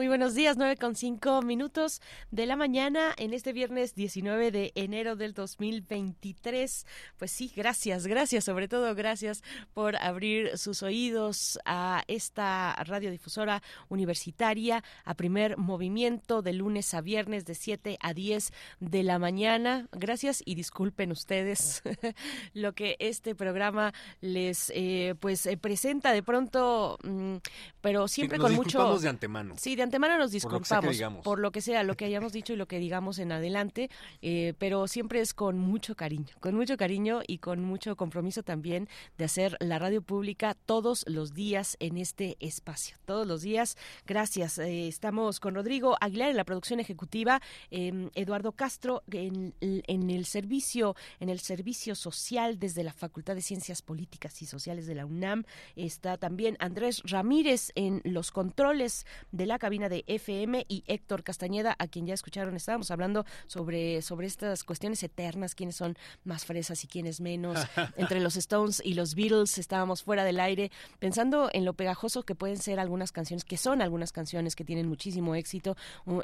[SPEAKER 1] Muy buenos días, 9 con 5 minutos de la mañana en este viernes 19 de enero del 2023. Pues sí, gracias, gracias, sobre todo gracias por abrir sus oídos a esta radiodifusora universitaria, a primer movimiento de lunes a viernes de 7 a 10 de la mañana. Gracias y disculpen ustedes lo que este programa les eh, pues eh, presenta de pronto, mm, pero siempre
[SPEAKER 2] Nos
[SPEAKER 1] con mucho...
[SPEAKER 2] de antemano.
[SPEAKER 1] Sí, de antemano nos disculpamos por lo que sea, lo que hayamos dicho y lo que digamos en adelante, eh, pero siempre es con mucho cariño, con mucho cariño y con mucho compromiso también de hacer la radio pública todos los días en este espacio, todos los días. Gracias. Eh, estamos con Rodrigo Aguilar en la producción ejecutiva, eh, Eduardo Castro en, en el servicio, en el servicio social desde la Facultad de Ciencias Políticas y Sociales de la UNAM. Está también Andrés Ramírez en los controles de la cabina de FM y Héctor Castañeda, a quien ya escucharon, estábamos hablando sobre, sobre estas cuestiones eternas, quiénes son más fresas y quiénes menos. Entre los Stones y los Beatles estábamos fuera del aire, pensando en lo pegajoso que pueden ser algunas canciones, que son algunas canciones que tienen muchísimo éxito.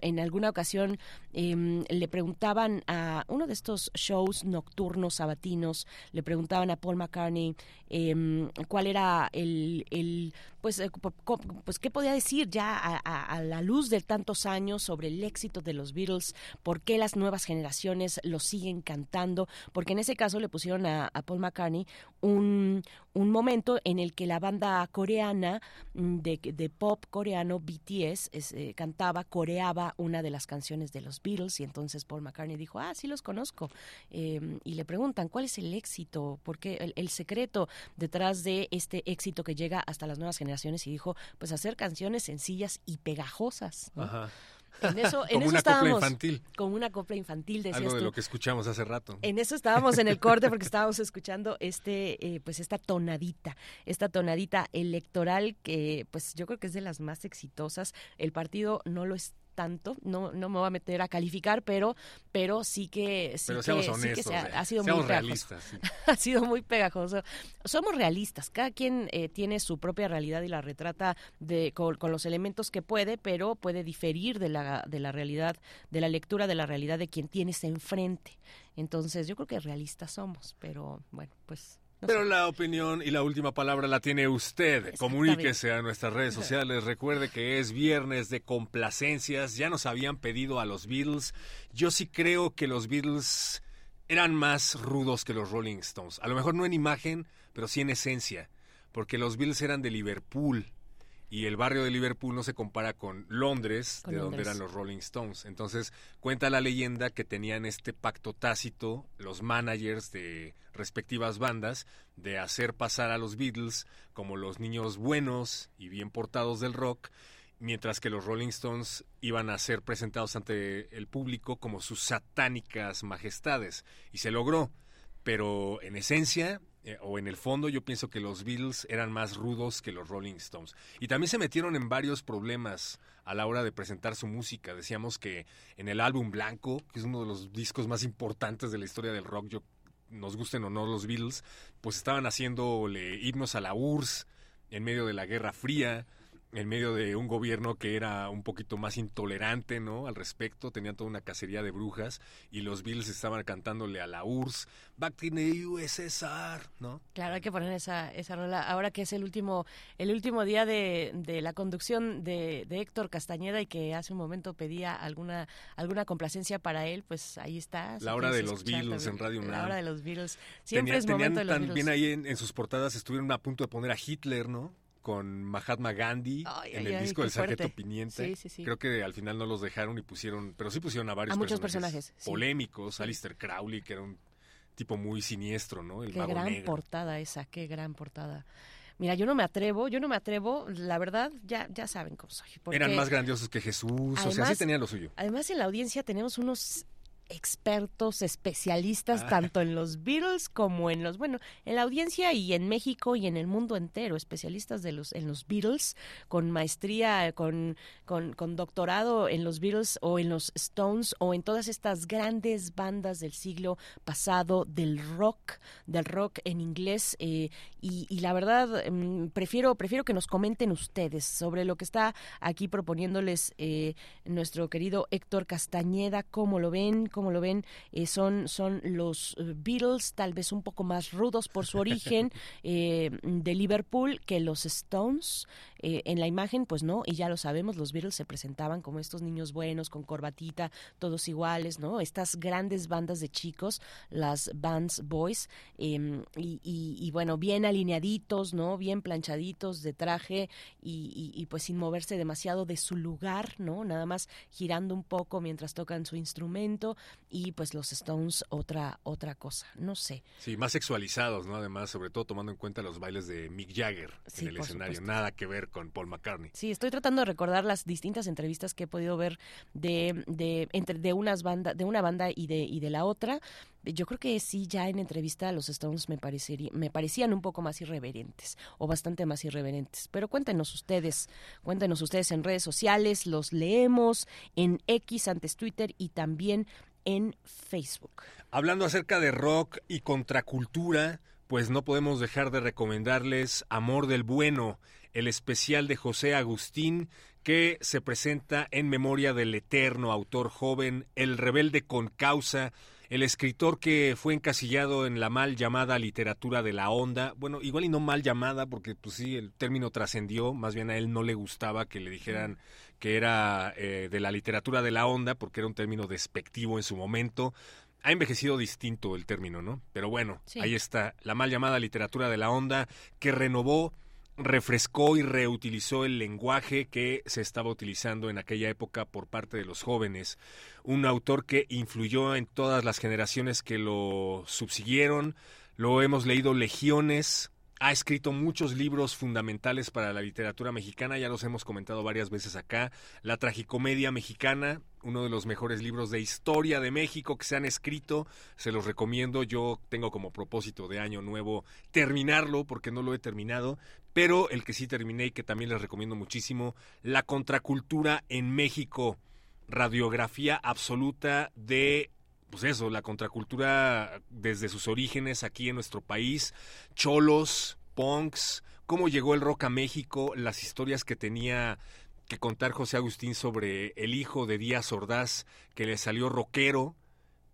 [SPEAKER 1] En alguna ocasión em, le preguntaban a uno de estos shows nocturnos sabatinos, le preguntaban a Paul McCartney em, cuál era el, el pues, eh, pues qué podía decir ya a, a- a la luz de tantos años sobre el éxito de los Beatles, por qué las nuevas generaciones lo siguen cantando, porque en ese caso le pusieron a, Paul McCartney un, un momento en el que la banda coreana mm, de, pop coreano BTS eh, cantaba, coreaba una de las canciones de los Beatles y entonces Paul McCartney dijo, ah, sí los conozco. Eh, y le preguntan, ¿cuál es el éxito? porque el, el, secreto detrás de este éxito que llega hasta las nuevas generaciones? Y dijo, pues hacer canciones sencillas y pegajosas. ¿no?
[SPEAKER 2] Ajá.
[SPEAKER 1] En eso, en
[SPEAKER 2] Como
[SPEAKER 1] eso
[SPEAKER 2] una
[SPEAKER 1] estábamos.
[SPEAKER 2] copla infantil.
[SPEAKER 1] Como una copla infantil, decías
[SPEAKER 2] Algo de
[SPEAKER 1] tú.
[SPEAKER 2] lo que escuchamos hace rato.
[SPEAKER 1] En eso estábamos en el corte porque estábamos escuchando este, eh, pues esta tonadita, esta tonadita electoral que, pues yo creo que es de las más exitosas. El partido no lo es tanto, no, no me voy a meter a calificar, pero, pero sí que, sí
[SPEAKER 2] Pero
[SPEAKER 1] que,
[SPEAKER 2] seamos
[SPEAKER 1] sí que
[SPEAKER 2] honestos,
[SPEAKER 1] se ha, ha sido muy pegajoso.
[SPEAKER 2] sí.
[SPEAKER 1] ha sido muy pegajoso. Somos realistas, cada quien eh, tiene su propia realidad y la retrata de, con, con, los elementos que puede, pero puede diferir de la, de la realidad, de la lectura de la realidad de quien tienes enfrente. Entonces, yo creo que realistas somos, pero bueno, pues
[SPEAKER 2] Pero la opinión y la última palabra la tiene usted. Comuníquese a nuestras redes sociales. Recuerde que es viernes de complacencias. Ya nos habían pedido a los Beatles. Yo sí creo que los Beatles eran más rudos que los Rolling Stones. A lo mejor no en imagen, pero sí en esencia. Porque los Beatles eran de Liverpool. Y el barrio de Liverpool no se compara con Londres,
[SPEAKER 1] Con
[SPEAKER 2] de donde eran los Rolling Stones. Entonces, cuenta la leyenda que tenían este pacto tácito, los managers de respectivas bandas, de hacer pasar a los Beatles como los niños buenos y bien portados del rock, mientras que los Rolling Stones iban a ser presentados ante el público como sus satánicas majestades. Y se logró. Pero en esencia, eh, o en el fondo, yo pienso que los Beatles eran más rudos que los Rolling Stones. Y también se metieron en varios problemas a la hora de presentar su música. Decíamos que en el álbum Blanco, que es uno de los discos más importantes de la historia del rock, yo, nos gusten o no los Beatles, pues estaban haciéndole himnos a la URSS en medio de la Guerra Fría en medio de un gobierno que era un poquito más intolerante, ¿no? Al respecto, tenían toda una cacería de brujas y los Beatles estaban cantándole a la URSS, Back in the USSR, ¿no?
[SPEAKER 1] Claro, hay que poner esa, esa rola. Ahora que es el último, el último día de, de la conducción de, de Héctor Castañeda y que hace un momento pedía alguna, alguna complacencia para él, pues ahí está.
[SPEAKER 2] La hora de los Beatles en. Radio
[SPEAKER 1] La
[SPEAKER 2] UNAM.
[SPEAKER 1] hora de los Beatles. Siempre
[SPEAKER 2] Tenía-
[SPEAKER 1] es momento de
[SPEAKER 2] tenían
[SPEAKER 1] los
[SPEAKER 2] también ahí en, en sus portadas estuvieron a punto de poner a Hitler, ¿no? Con Mahatma Gandhi
[SPEAKER 1] Ay,
[SPEAKER 2] en
[SPEAKER 1] ay,
[SPEAKER 2] el
[SPEAKER 1] ay,
[SPEAKER 2] disco del Sargento. Pimienta.
[SPEAKER 1] Sí, sí, sí.
[SPEAKER 2] Creo que al final no los dejaron y pusieron, pero sí pusieron a varios
[SPEAKER 1] A muchos personajes,
[SPEAKER 2] polémicos. Alistair Crowley, que era un tipo muy siniestro, ¿no? El
[SPEAKER 1] Qué
[SPEAKER 2] mago
[SPEAKER 1] gran
[SPEAKER 2] negro.
[SPEAKER 1] portada esa, qué gran portada. Mira, yo no me atrevo, yo no me atrevo, la verdad, ya, ya saben cómo soy.
[SPEAKER 2] Eran más grandiosos que Jesús, o sea, sí
[SPEAKER 1] Además-
[SPEAKER 2] tenían lo suyo.
[SPEAKER 1] Además, en la audiencia tenemos unos expertos, especialistas,
[SPEAKER 2] Ah.
[SPEAKER 1] tanto en los Beatles como en los, bueno, en la audiencia y en México y en el mundo entero, especialistas de los, en los Beatles, con maestría, con, con, con doctorado en los Beatles o en los Stones o en todas estas grandes bandas del siglo pasado, del rock, del rock en inglés. eh, y, y la verdad, mm, prefiero, prefiero que nos comenten ustedes sobre lo que está aquí proponiéndoles eh, nuestro querido Héctor Castañeda, cómo lo ven, cómo lo ven, Eh, son, son los eh, Beatles, tal vez un poco más rudos por su origen, eh, de Liverpool que los Stones. Eh, en la imagen, pues no, y ya lo sabemos, los Beatles se presentaban como estos niños buenos, con corbatita, todos iguales, ¿no? Estas grandes bandas de chicos, las Bands Boys, eh, y, y- y, bueno, bien alineaditos, ¿no? Bien planchaditos de traje y, pues sin moverse demasiado de su lugar, ¿no? Nada más girando un poco mientras tocan su instrumento y pues los Stones otra otra cosa, no sé.
[SPEAKER 2] Sí, más sexualizados, ¿no? Además, sobre todo tomando en cuenta los bailes de Mick Jagger
[SPEAKER 1] Sí,
[SPEAKER 2] en el escenario.
[SPEAKER 1] supuesto.
[SPEAKER 2] Nada que ver con Paul McCartney.
[SPEAKER 1] Sí, estoy tratando de recordar las distintas entrevistas que he podido ver de, de, entre, de unas bandas, de una banda y de, y de la otra. Yo creo que sí, ya en entrevista a los Stones me, parecería, me parecían un poco más irreverentes o bastante más irreverentes. Pero cuéntenos ustedes, cuéntenos ustedes en redes sociales, los leemos en X antes Twitter y también en Facebook.
[SPEAKER 2] Hablando acerca de rock y contracultura, pues no podemos dejar de recomendarles Amor del Bueno, el especial de José Agustín que se presenta en memoria del eterno autor joven, el rebelde con causa, el escritor que fue encasillado en la mal llamada literatura de la onda, bueno, igual y no mal llamada porque pues sí, el término trascendió, más bien a él no le gustaba que le dijeran que era eh, de la literatura de la onda, porque era un término despectivo en su momento. Ha envejecido distinto el término, ¿no? Pero bueno,
[SPEAKER 1] Sí.
[SPEAKER 2] ahí está, la mal llamada literatura de la onda, que renovó refrescó y reutilizó el lenguaje que se estaba utilizando en aquella época por parte de los jóvenes. Un autor que influyó en todas las generaciones que lo subsiguieron. Lo hemos leído legiones. Ha escrito muchos libros fundamentales para la literatura mexicana, ya los hemos comentado varias veces acá. La tragicomedia mexicana, uno de los mejores libros de historia de México que se han escrito, se los recomiendo. Yo tengo como propósito de año nuevo terminarlo porque no lo he terminado, pero el que sí terminé y que también les recomiendo muchísimo, La contracultura en México, radiografía absoluta de pues eso, la contracultura desde sus orígenes aquí en nuestro país, cholos, punks, cómo llegó el rock a México, las historias que tenía que contar José Agustín sobre el hijo de Díaz Ordaz que le salió rockero,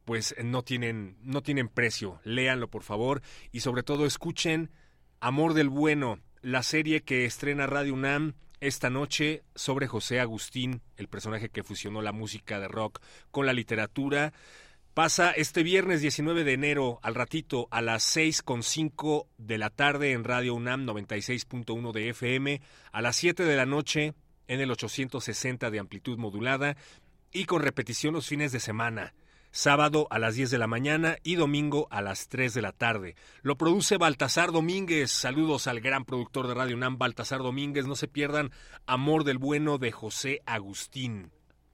[SPEAKER 2] pues no tienen no tienen precio. Léanlo por favor y sobre todo escuchen Amor del Bueno, la serie que estrena Radio UNAM esta noche sobre José Agustín, el personaje que fusionó la música de rock con la literatura. Pasa este viernes 19 de enero al ratito a las 6.5 de la tarde en Radio UNAM 96.1 de FM, a las 7 de la noche en el 860 de amplitud modulada y con repetición los fines de semana. Sábado a las 10 de la mañana y domingo a las 3 de la tarde. Lo produce Baltasar Domínguez. Saludos al gran productor de Radio UNAM, Baltasar Domínguez. No se pierdan Amor del Bueno de José Agustín.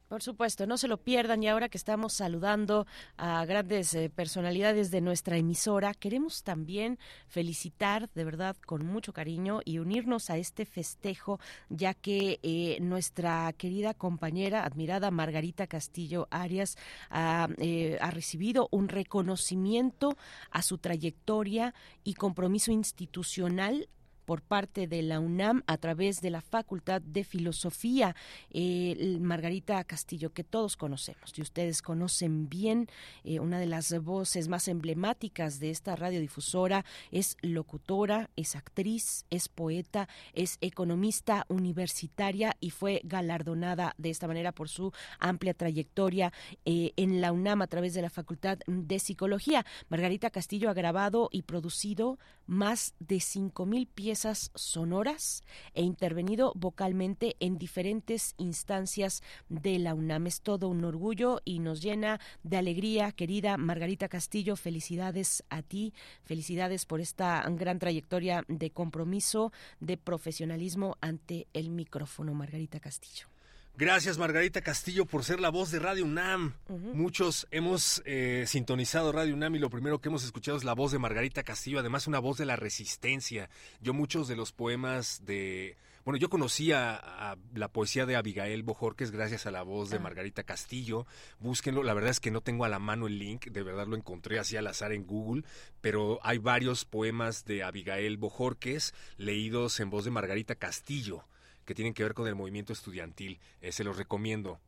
[SPEAKER 1] Por supuesto, no se lo pierdan y ahora que estamos saludando a grandes eh, personalidades de nuestra emisora, queremos también felicitar de verdad con mucho cariño y unirnos a este festejo, ya que eh, nuestra querida compañera, admirada Margarita Castillo Arias, ha, eh, ha recibido un reconocimiento a su trayectoria y compromiso institucional por parte de la UNAM a través de la Facultad de Filosofía, eh, Margarita Castillo, que todos conocemos y ustedes conocen bien, eh, una de las voces más emblemáticas de esta radiodifusora, es locutora, es actriz, es poeta, es economista universitaria y fue galardonada de esta manera por su amplia trayectoria eh, en la UNAM a través de la Facultad de Psicología. Margarita Castillo ha grabado y producido más de 5.000 piezas sonoras e intervenido vocalmente en diferentes instancias de la UNAM. Es todo un orgullo y nos llena de alegría, querida Margarita Castillo. Felicidades a ti, felicidades por esta gran trayectoria de compromiso, de profesionalismo ante el micrófono, Margarita Castillo.
[SPEAKER 2] Gracias Margarita Castillo por ser la voz de Radio UNAM. Muchos hemos eh, sintonizado Radio UNAM y lo primero que hemos escuchado es la voz de Margarita Castillo, además una voz de la resistencia. Yo muchos de los poemas de... Bueno, yo conocía a la poesía de Abigail Bojorques gracias a la voz de
[SPEAKER 1] Ah.
[SPEAKER 2] Margarita Castillo. Búsquenlo, la verdad es que no tengo a la mano el link, de verdad lo encontré así al azar en Google, pero hay varios poemas de Abigail Bojorques leídos en voz de Margarita Castillo que tienen que ver con el movimiento estudiantil. Eh, se los recomiendo.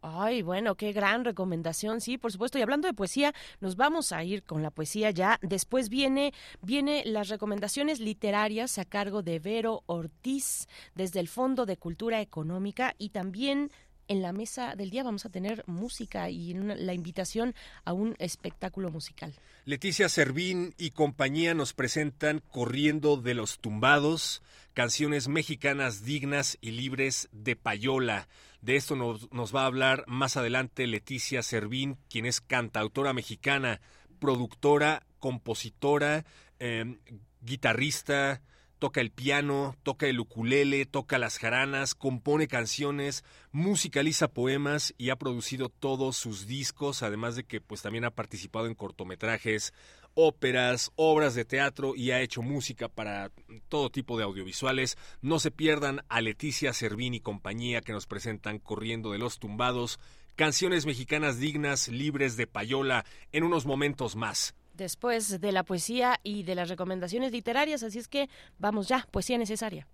[SPEAKER 1] Ay, bueno, qué gran recomendación, sí, por supuesto. Y hablando de poesía, nos vamos a ir con la poesía ya. Después viene, viene las recomendaciones literarias a cargo de Vero Ortiz desde el Fondo de Cultura Económica y también en la mesa del día vamos a tener música y una- la invitación a un espectáculo musical.
[SPEAKER 2] Leticia Servín y compañía nos presentan Corriendo de los Tumbados, canciones mexicanas dignas y libres de payola. De esto nos, nos va a hablar más adelante Leticia Servín, quien es cantautora mexicana, productora, compositora, eh, guitarrista, toca el piano, toca el ukulele, toca las jaranas, compone canciones, musicaliza poemas y ha producido todos sus discos, además de que pues también ha participado en cortometrajes, óperas, obras de teatro y ha hecho música para todo tipo de audiovisuales. No se pierdan a Leticia Servín y compañía que nos presentan Corriendo de los Tumbados, canciones mexicanas dignas, libres de payola, en unos momentos más.
[SPEAKER 1] Después de la poesía y de las recomendaciones literarias, así es que vamos ya, poesía necesaria.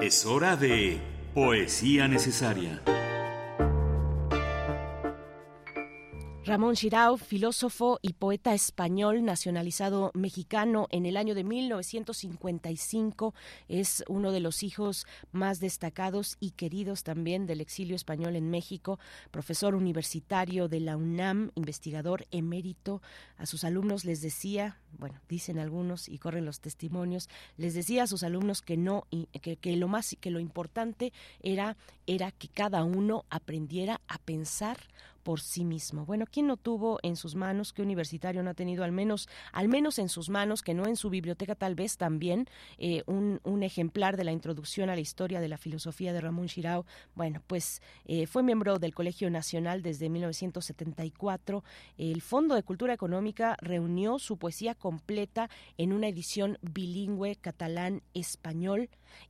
[SPEAKER 21] Es hora de Poesía Necesaria.
[SPEAKER 1] Ramón Chirao, filósofo y poeta español nacionalizado mexicano en el año de 1955, es uno de los hijos más destacados y queridos también del exilio español en México, profesor universitario de la UNAM, investigador emérito. A sus alumnos les decía, bueno, dicen algunos y corren los testimonios, les decía a sus alumnos que no que, que lo más que lo importante era era que cada uno aprendiera a pensar por sí mismo. Bueno, ¿quién no tuvo en sus manos, qué universitario no ha tenido al menos, al menos en sus manos, que no en su biblioteca tal vez también, eh, un, un, ejemplar de la introducción a la historia de la filosofía de Ramón Chirao? Bueno, pues eh, fue miembro del Colegio Nacional desde 1974. El Fondo de Cultura Económica reunió su poesía completa en una edición bilingüe catalán-español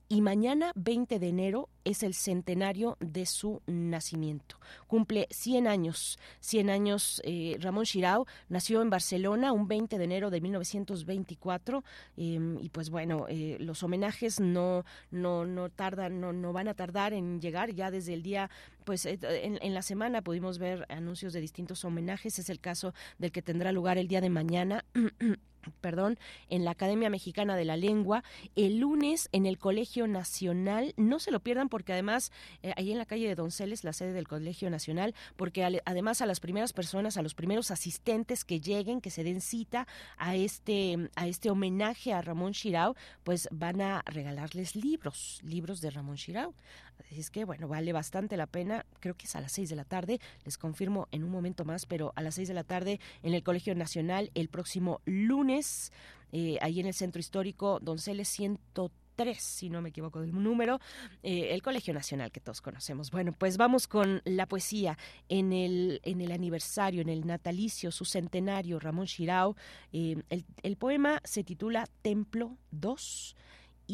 [SPEAKER 1] y mañana 20 de enero es el centenario de su nacimiento. Cumple 100 años, 100 años eh, Ramón Chirao nació en Barcelona un 20 de enero de 1924 eh, em, y pues bueno, eh, los homenajes no no no tardan no no van a tardar en llegar ya desde el día pues en, en, la semana pudimos ver anuncios de distintos homenajes, es el caso del que tendrá lugar el día de mañana perdón, en la Academia Mexicana de la Lengua, el lunes en el Colegio Nacional, no se lo pierdan porque además, eh, ahí en la calle de Donceles, la sede del Colegio Nacional, porque además a las primeras personas, a los primeros asistentes que lleguen, que se den cita a este, a este homenaje a Ramón Chirao, pues van a regalarles libros, libros de Ramón Chirao. Así es que, bueno, vale bastante la pena. Creo que es a las seis de la tarde. Les confirmo en un momento más, pero a las seis de la tarde en el Colegio Nacional el próximo lunes, eh, ahí en el Centro Histórico Donceles 103 si no me equivoco del número, eh, el Colegio Nacional que todos conocemos. Bueno, pues vamos con la poesía en el, en el aniversario, en el natalicio, su centenario, Ramón Chirao. Eh, el, el poema se titula Templo 2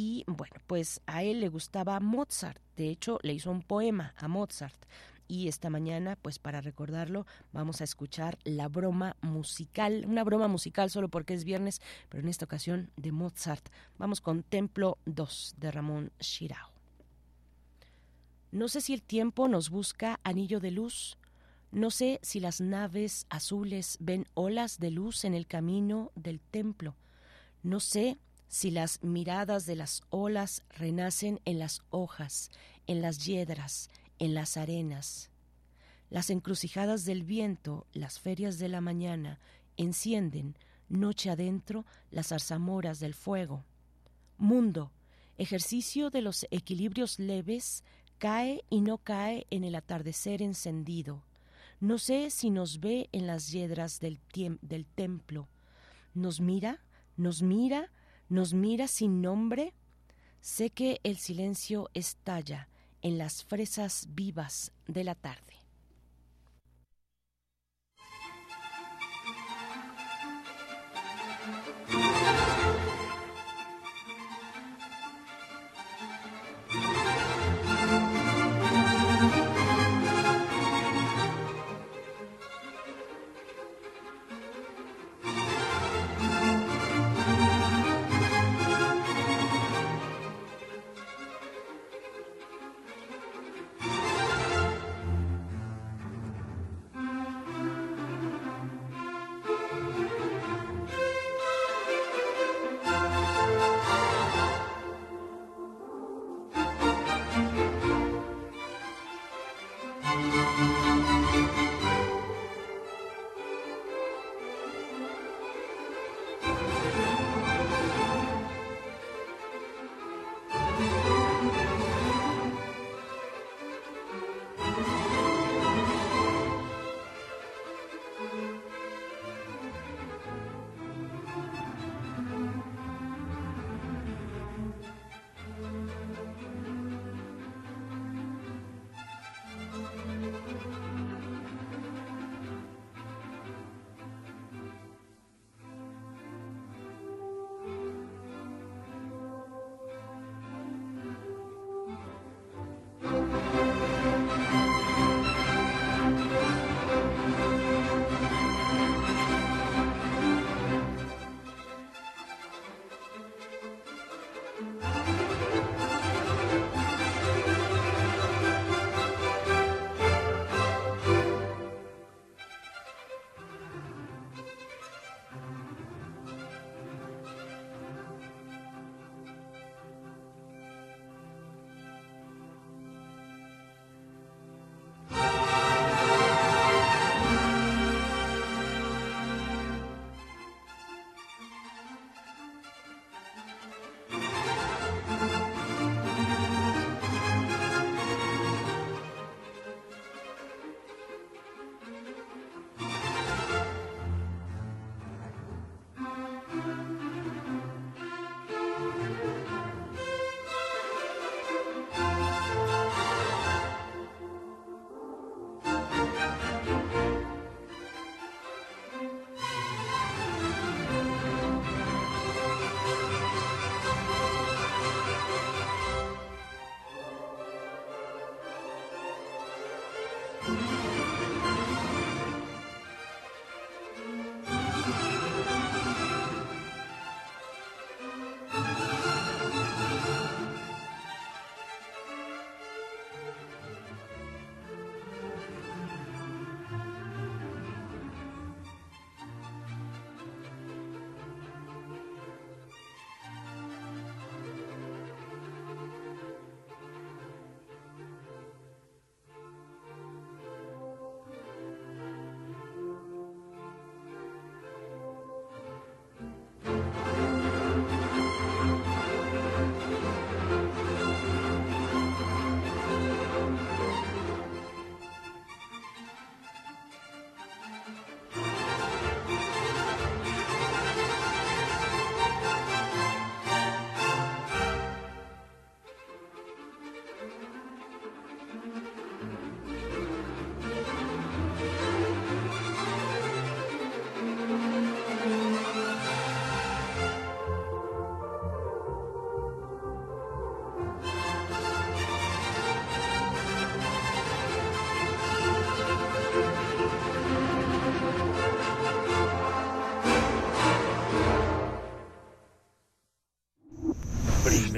[SPEAKER 1] y bueno, pues a él le gustaba Mozart, de hecho le hizo un poema a Mozart. Y esta mañana, pues para recordarlo, vamos a escuchar la broma musical, una broma musical solo porque es viernes, pero en esta ocasión de Mozart. Vamos con Templo 2 de Ramón Shirao. No sé si el tiempo nos busca anillo de luz, no sé si las naves azules ven olas de luz en el camino del templo, no sé si las miradas de las olas renacen en las hojas, en las yedras, en las arenas. Las encrucijadas del viento, las ferias de la mañana, encienden, noche adentro, las zarzamoras del fuego. Mundo, ejercicio de los equilibrios leves, cae y no cae en el atardecer encendido. No sé si nos ve en las yedras del, del templo. ¿Nos mira? ¿Nos mira? Nos mira sin nombre, sé que el silencio estalla en las fresas vivas de la tarde.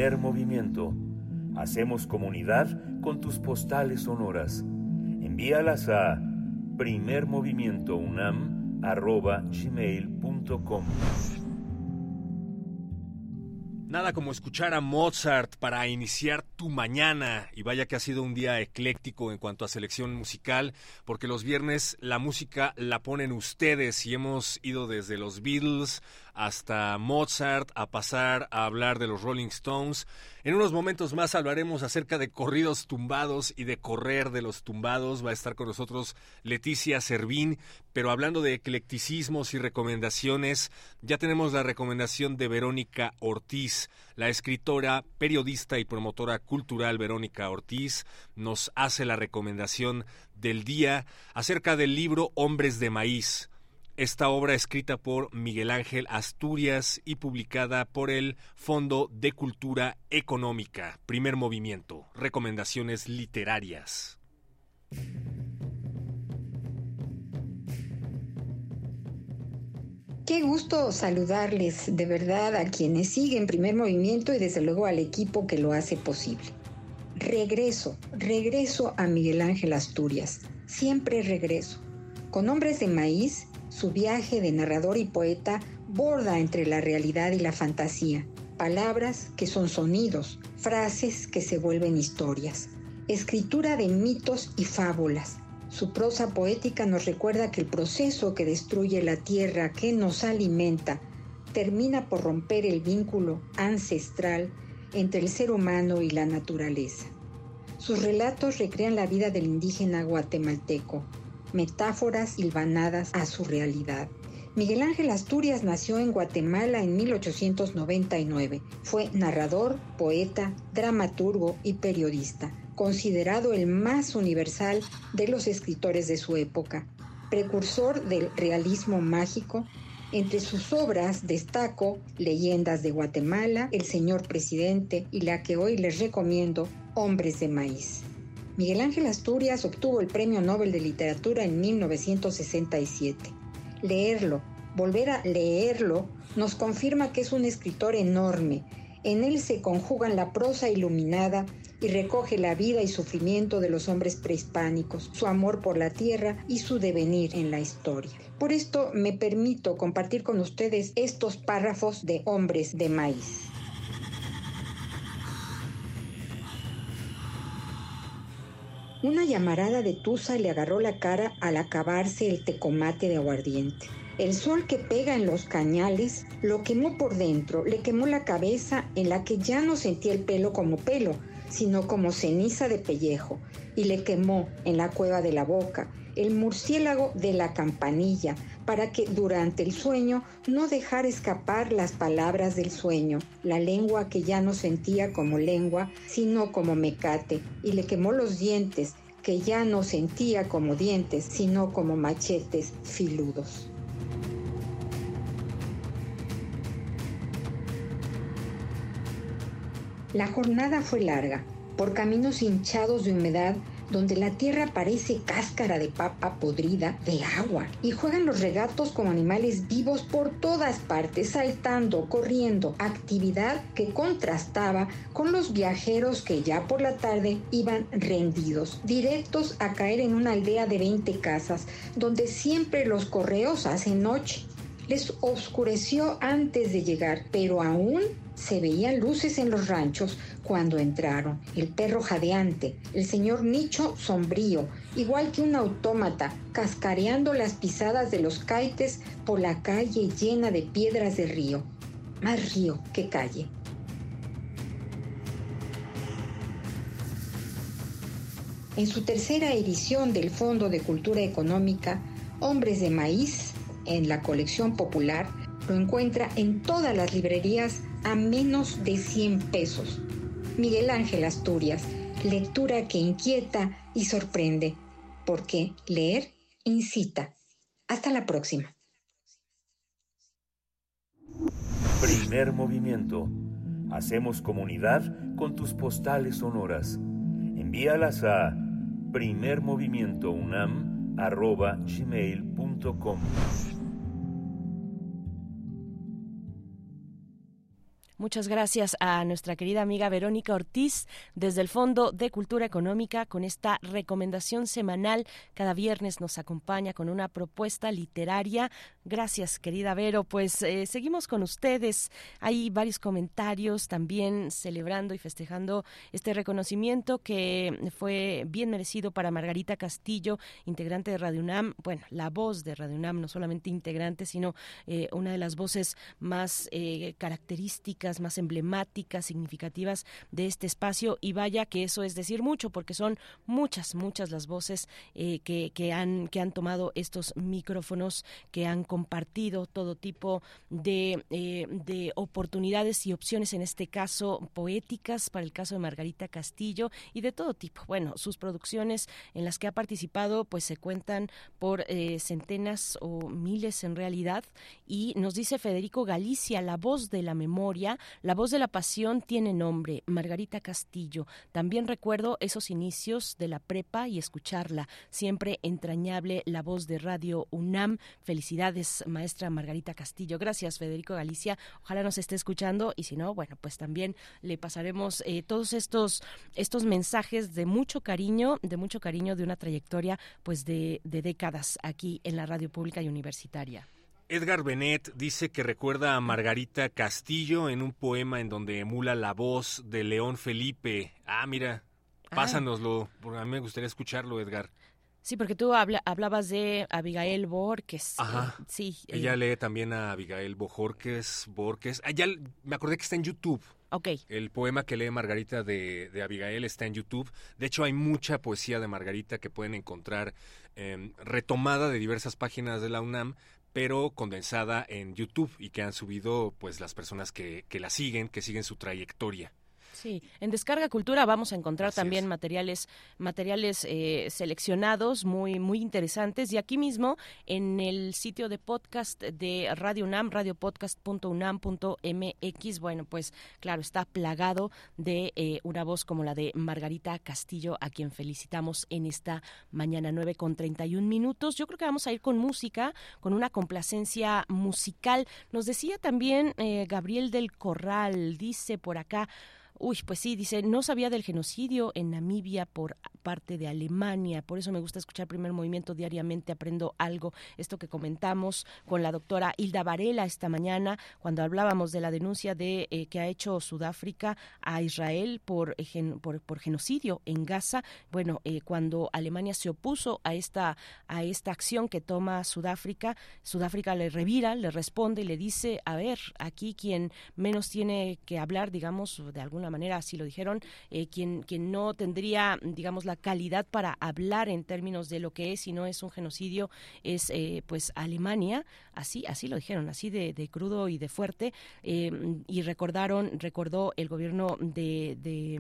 [SPEAKER 29] Primer movimiento. Hacemos comunidad con tus postales sonoras. Envíalas a primermovimientounam.gmail.com
[SPEAKER 2] Nada como escuchar a Mozart para iniciar tu mañana. Y vaya que ha sido un día ecléctico en cuanto a selección musical, porque los viernes la música la ponen ustedes y hemos ido desde los Beatles hasta Mozart a pasar a hablar de los Rolling Stones. En unos momentos más hablaremos acerca de corridos tumbados y de correr de los tumbados. Va a estar con nosotros Leticia Servín, pero hablando de eclecticismos y recomendaciones, ya tenemos la recomendación de Verónica Ortiz. La escritora, periodista y promotora cultural Verónica Ortiz nos hace la recomendación del día acerca del libro Hombres de Maíz esta obra escrita por Miguel Ángel Asturias y publicada por el Fondo de Cultura Económica. Primer movimiento. Recomendaciones literarias.
[SPEAKER 30] Qué gusto saludarles de verdad a quienes siguen primer movimiento y desde luego al equipo que lo hace posible. Regreso, regreso a Miguel Ángel Asturias, siempre regreso. Con Hombres de Maíz, su viaje de narrador y poeta borda entre la realidad y la fantasía, palabras que son sonidos, frases que se vuelven historias, escritura de mitos y fábulas, su prosa poética nos recuerda que el proceso que destruye la tierra que nos alimenta termina por romper el vínculo ancestral entre el ser humano y la naturaleza. Sus relatos recrean la vida del indígena guatemalteco, metáforas hilvanadas a su realidad. Miguel Ángel Asturias nació en Guatemala en 1899. Fue narrador, poeta, dramaturgo y periodista considerado el más universal de los escritores de su época, precursor del realismo mágico. Entre sus obras destaco Leyendas de Guatemala, El Señor Presidente y la que hoy les recomiendo, Hombres de Maíz. Miguel Ángel Asturias obtuvo el Premio Nobel de Literatura en 1967. Leerlo, volver a leerlo, nos confirma que es un escritor enorme. En él se conjugan la prosa iluminada y recoge la vida y sufrimiento de los hombres prehispánicos, su amor por la tierra y su devenir en la historia. Por esto me permito compartir con ustedes estos párrafos de Hombres de Maíz. Una llamarada de tusa le agarró la cara al acabarse el tecomate de aguardiente. El sol que pega en los cañales lo quemó por dentro, le quemó la cabeza en la que ya no sentía el pelo como pelo, sino como ceniza de pellejo, y le quemó en la cueva de la boca el murciélago de la campanilla, para que durante el sueño no dejara escapar las palabras del sueño, la lengua que ya no sentía como lengua, sino como mecate, y le quemó los dientes, que ya no sentía como dientes, sino como machetes filudos. La jornada fue larga, por caminos hinchados de humedad donde la tierra parece cáscara de papa podrida de agua y juegan los regatos como animales vivos por todas partes, saltando, corriendo, actividad que contrastaba con los viajeros que ya por la tarde iban rendidos, directos a caer en una aldea de 20 casas, donde siempre los correos hacen noche. Les oscureció antes de llegar, pero aún se veían luces en los ranchos cuando entraron. El perro jadeante, el señor Nicho sombrío, igual que un autómata, cascareando las pisadas de los caites por la calle llena de piedras de río. Más río que calle. En su tercera edición del Fondo de Cultura Económica, Hombres de Maíz, en la colección popular, lo encuentra en todas las librerías a menos de 100 pesos. Miguel Ángel Asturias, lectura que inquieta y sorprende, porque leer incita. Hasta la próxima.
[SPEAKER 29] Primer movimiento. Hacemos comunidad con tus postales sonoras. Envíalas a primermovimientounam.gmail.com
[SPEAKER 1] Muchas gracias a nuestra querida amiga Verónica Ortiz desde el Fondo de Cultura Económica con esta recomendación semanal. Cada viernes nos acompaña con una propuesta literaria. Gracias, querida Vero. Pues eh, seguimos con ustedes. Hay varios comentarios también celebrando y festejando este reconocimiento que fue bien merecido para Margarita Castillo, integrante de Radio UNAM. Bueno, la voz de Radio UNAM, no solamente integrante, sino eh, una de las voces más eh, características más emblemáticas, significativas de este espacio y vaya que eso es decir mucho porque son muchas, muchas las voces que, que, han, que han tomado estos micrófonos, que han compartido todo tipo de, eh, de oportunidades y opciones, en este caso poéticas, para el caso de Margarita Castillo y de todo tipo. Bueno, sus producciones en las que ha participado pues se cuentan por eh, centenas o miles en realidad y nos dice Federico Galicia, la voz de la memoria, la voz de la pasión tiene nombre, Margarita Castillo. También recuerdo esos inicios de la prepa y escucharla, siempre entrañable la voz de Radio UNAM. Felicidades, maestra Margarita Castillo. Gracias, Federico Galicia. Ojalá nos esté escuchando y si no, bueno, pues también le pasaremos eh, todos estos, estos mensajes de mucho cariño, de mucho cariño de una trayectoria pues de, de décadas aquí en la radio pública y universitaria.
[SPEAKER 2] Edgar Benet dice que recuerda a Margarita Castillo en un poema en donde emula la voz de León Felipe. Ah, mira, pásanoslo, porque a mí me gustaría escucharlo, Edgar.
[SPEAKER 1] Sí, porque tú habla, hablabas de Abigail Borges.
[SPEAKER 2] Ajá.
[SPEAKER 1] Eh, sí.
[SPEAKER 2] Ella lee también a Abigail Bojorques, Borges. Ah, ya me acordé que está en YouTube.
[SPEAKER 1] Ok.
[SPEAKER 2] El poema que lee Margarita de, de, Abigail está en YouTube. De hecho, hay mucha poesía de Margarita que pueden encontrar eh, retomada de diversas páginas de la UNAM, pero condensada en YouTube y que han subido pues las personas que, que la siguen, que siguen su trayectoria.
[SPEAKER 1] Sí, en Descarga Cultura vamos a encontrar
[SPEAKER 2] Así
[SPEAKER 1] también
[SPEAKER 2] es.
[SPEAKER 1] materiales, materiales eh, seleccionados muy, muy interesantes y aquí mismo en el sitio de podcast de Radio UNAM, radiopodcast.unam.mx, bueno, pues claro, está plagado de eh, una voz como la de Margarita Castillo, a quien felicitamos en esta mañana 9 con 31 minutos. Yo creo que vamos a ir con música, con una complacencia musical. Nos decía también eh, Gabriel del Corral, dice por acá, Uy, pues sí, dice, no sabía del genocidio en Namibia por parte de Alemania, por eso me gusta escuchar primer movimiento diariamente, aprendo algo, esto que comentamos con la doctora Hilda Varela esta mañana, cuando hablábamos de la denuncia de eh, que ha hecho Sudáfrica a Israel por, eh, por, por, genocidio en Gaza, bueno, eh, cuando Alemania se opuso a esta, a esta acción que toma Sudáfrica, Sudáfrica le revira, le responde y le dice, a ver, aquí quien menos tiene que hablar, digamos, de alguna manera, así lo dijeron, quien, quien no tendría, digamos, la calidad para hablar en términos de lo que es y no es un genocidio es eh, pues Alemania. Así así lo dijeron así de, crudo y de fuerte. Eh, y recordaron recordó el gobierno de,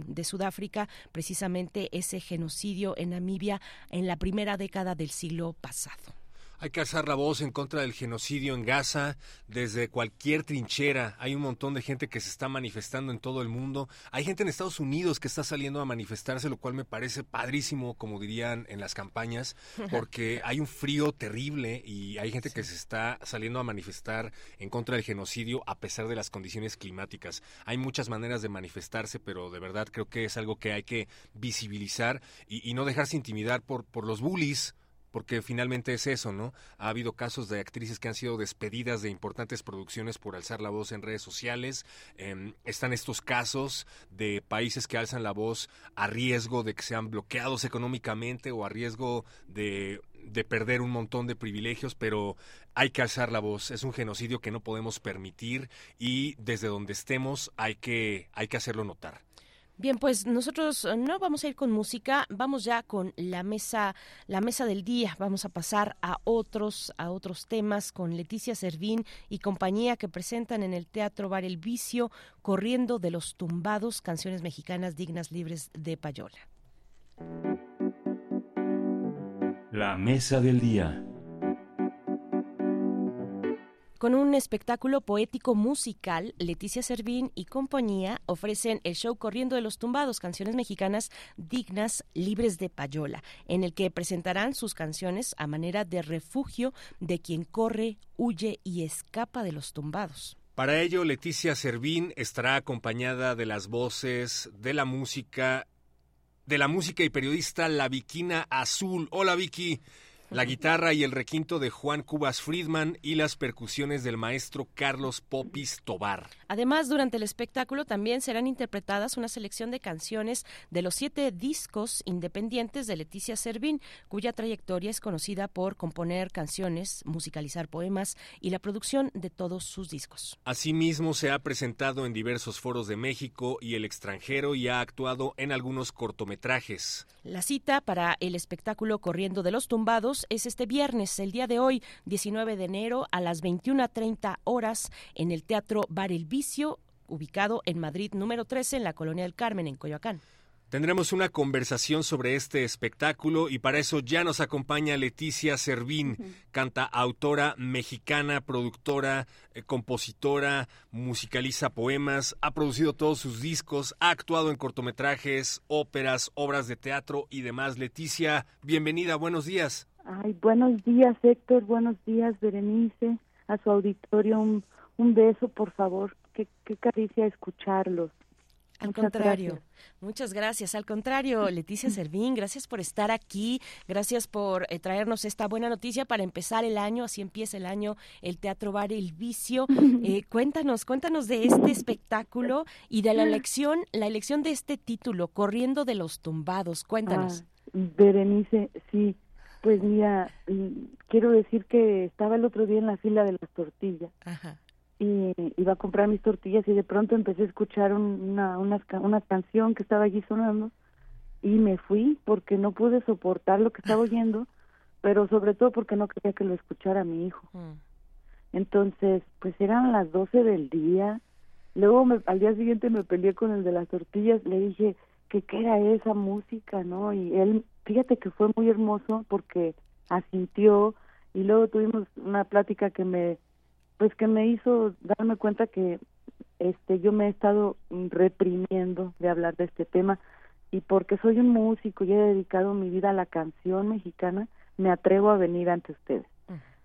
[SPEAKER 1] de Sudáfrica precisamente ese genocidio en Namibia en la primera década del siglo pasado
[SPEAKER 2] hay que alzar la voz en contra del genocidio en Gaza desde cualquier trinchera. Hay un montón de gente que se está manifestando en todo el mundo. Hay gente en Estados Unidos que está saliendo a manifestarse, lo cual me parece padrísimo, como dirían en las campañas, porque hay un frío terrible y hay gente que se está saliendo a manifestar en contra del genocidio a pesar de las condiciones climáticas. Hay muchas maneras de manifestarse, pero de verdad creo que es algo que hay que visibilizar y, y no dejarse intimidar por, por los bullies porque finalmente es eso, ¿no? Ha habido casos de actrices que han sido despedidas de importantes producciones por alzar la voz en redes sociales. Em, están estos casos de países que alzan la voz a riesgo de que sean bloqueados económicamente o a riesgo de, de perder un montón de privilegios, pero hay que alzar la voz. Es un genocidio que no podemos permitir y desde donde estemos hay que, hay que hacerlo notar.
[SPEAKER 1] Bien, pues nosotros eh, no vamos a ir con música, vamos ya con la mesa, la mesa del día. Vamos a pasar a otros, a otros temas con Leticia Servín y compañía que presentan en el Teatro Bar El Vicio, corriendo de los tumbados, canciones mexicanas dignas libres de payola.
[SPEAKER 29] La mesa del día.
[SPEAKER 1] Con un espectáculo poético musical, Leticia Servín y compañía ofrecen el show Corriendo de los Tumbados, canciones mexicanas dignas, libres de payola, en el que presentarán sus canciones a manera de refugio de quien corre, huye y escapa de los tumbados.
[SPEAKER 2] Para ello, Leticia Servín estará acompañada de las voces, de la música, de la música y periodista La Viquina Azul. Hola Vicky la guitarra y el requinto de Juan Cubas Friedman y las percusiones del maestro Carlos Popis Tobar.
[SPEAKER 1] Además, durante el espectáculo también serán interpretadas una selección de canciones de los siete discos independientes de Leticia Servín, cuya trayectoria es conocida por componer canciones, musicalizar poemas y la producción de todos sus discos.
[SPEAKER 2] Asimismo, se ha presentado en diversos foros de México y el extranjero y ha actuado en algunos cortometrajes.
[SPEAKER 1] La cita para el espectáculo Corriendo de los Tumbados es este viernes, el día de hoy, 19 de enero, a las 21.30 horas, en el Teatro Bar El Vicio, ubicado en Madrid número 13, en la Colonia del Carmen, en Coyoacán.
[SPEAKER 2] Tendremos una conversación sobre este espectáculo y para eso ya nos acompaña Leticia Servín, canta autora mexicana, productora, eh, compositora, musicaliza poemas, ha producido todos sus discos, ha actuado en cortometrajes, óperas, obras de teatro y demás. Leticia, bienvenida, buenos días.
[SPEAKER 31] Ay, buenos días, Héctor. Buenos días, Berenice. A su auditorio, un, un beso, por favor. Qué, qué caricia escucharlos.
[SPEAKER 1] Al contrario, muchas gracias. Al contrario, Leticia Servín, gracias por estar aquí, gracias por eh, traernos esta buena noticia para empezar el año, así empieza el año el Teatro Bar El Vicio. Eh, cuéntanos, cuéntanos de este espectáculo y de la elección, la elección de este título, Corriendo de los Tumbados. Cuéntanos.
[SPEAKER 31] Ah, Berenice, sí, pues mira, mm, quiero decir que estaba el otro día en la fila de las tortillas. Y iba a comprar mis tortillas y de pronto empecé a escuchar una, una, una canción que estaba allí sonando y me fui porque no pude soportar lo que estaba oyendo, pero sobre todo porque no quería que lo escuchara mi hijo. Mm. Entonces, pues eran las 12 del día. Luego al día siguiente me peleé con el de las tortillas, le dije que qué era esa música, ¿no? Y él fíjate que fue muy hermoso porque asintió y luego tuvimos una plática que me pues que me hizo darme cuenta que este yo me he estado reprimiendo de hablar de este tema y porque soy un músico y he dedicado mi vida a la canción mexicana me atrevo a venir ante ustedes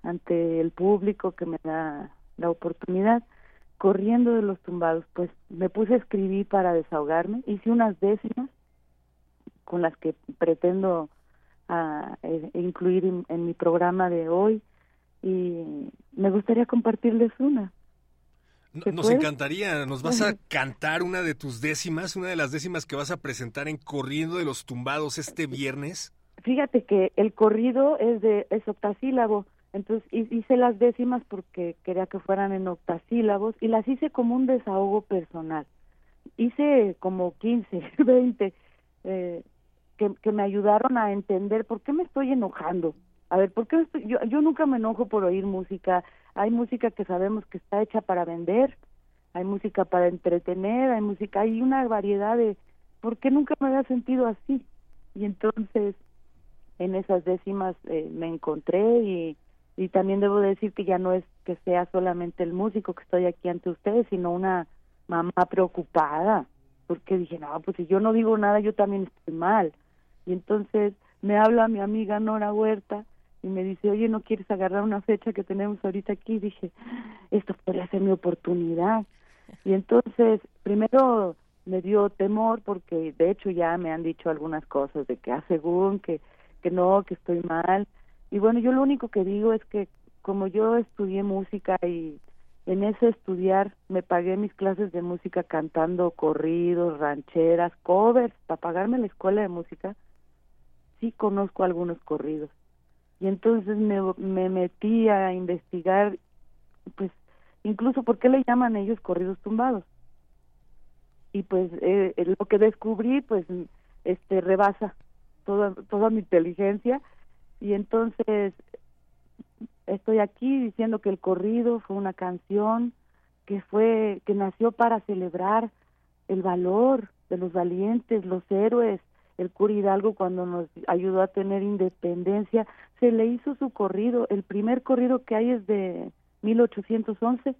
[SPEAKER 31] ante el público que me da la oportunidad corriendo de los tumbados, pues me puse a escribir para desahogarme, hice unas décimas con las que pretendo a, eh, incluir en, mi programa de hoy y me gustaría compartirles una.
[SPEAKER 2] Nos encantaría, nos vas a cantar una de tus décimas, una de las décimas que vas a presentar en Corriendo de los Tumbados este viernes.
[SPEAKER 31] Fíjate que el corrido es de es octasílabo, entonces hice las décimas porque quería que fueran en octasílabos y las hice como un desahogo personal. Hice como 15, 20 eh, que, que me ayudaron a entender por qué me estoy enojando. A ver, ¿por qué yo, yo nunca me enojo por oír música? Hay música que sabemos que está hecha para vender, hay música para entretener, hay música, hay una variedad de... ¿Por qué nunca me había sentido así? Y entonces en esas décimas eh, me encontré y, y también debo decir que ya no es que sea solamente el músico que estoy aquí ante ustedes, sino una mamá preocupada, porque dije, no, pues si yo no digo nada, yo también estoy mal. Y entonces me habla mi amiga Nora Huerta y me dice, oye, ¿no quieres agarrar una fecha que tenemos ahorita aquí? dije, esto podría ser mi oportunidad. Y entonces, primero me dio temor porque de hecho ya me han dicho algunas cosas de que, ah, según que, que no, que estoy mal. Y bueno, yo lo único que digo es que como yo estudié música y en ese estudiar me pagué mis clases de música cantando corridos, rancheras, covers, para pagarme la escuela de música, sí conozco algunos corridos. Y entonces me, me metí a investigar, pues, incluso por qué le llaman ellos corridos tumbados. Y pues eh, lo que descubrí, pues, este rebasa toda, toda mi inteligencia. Y entonces estoy aquí diciendo que el corrido fue una canción que fue que nació para celebrar el valor de los valientes, los héroes, el cura Hidalgo cuando nos ayudó a tener independencia, se le hizo su corrido, el primer corrido que hay es de 1811,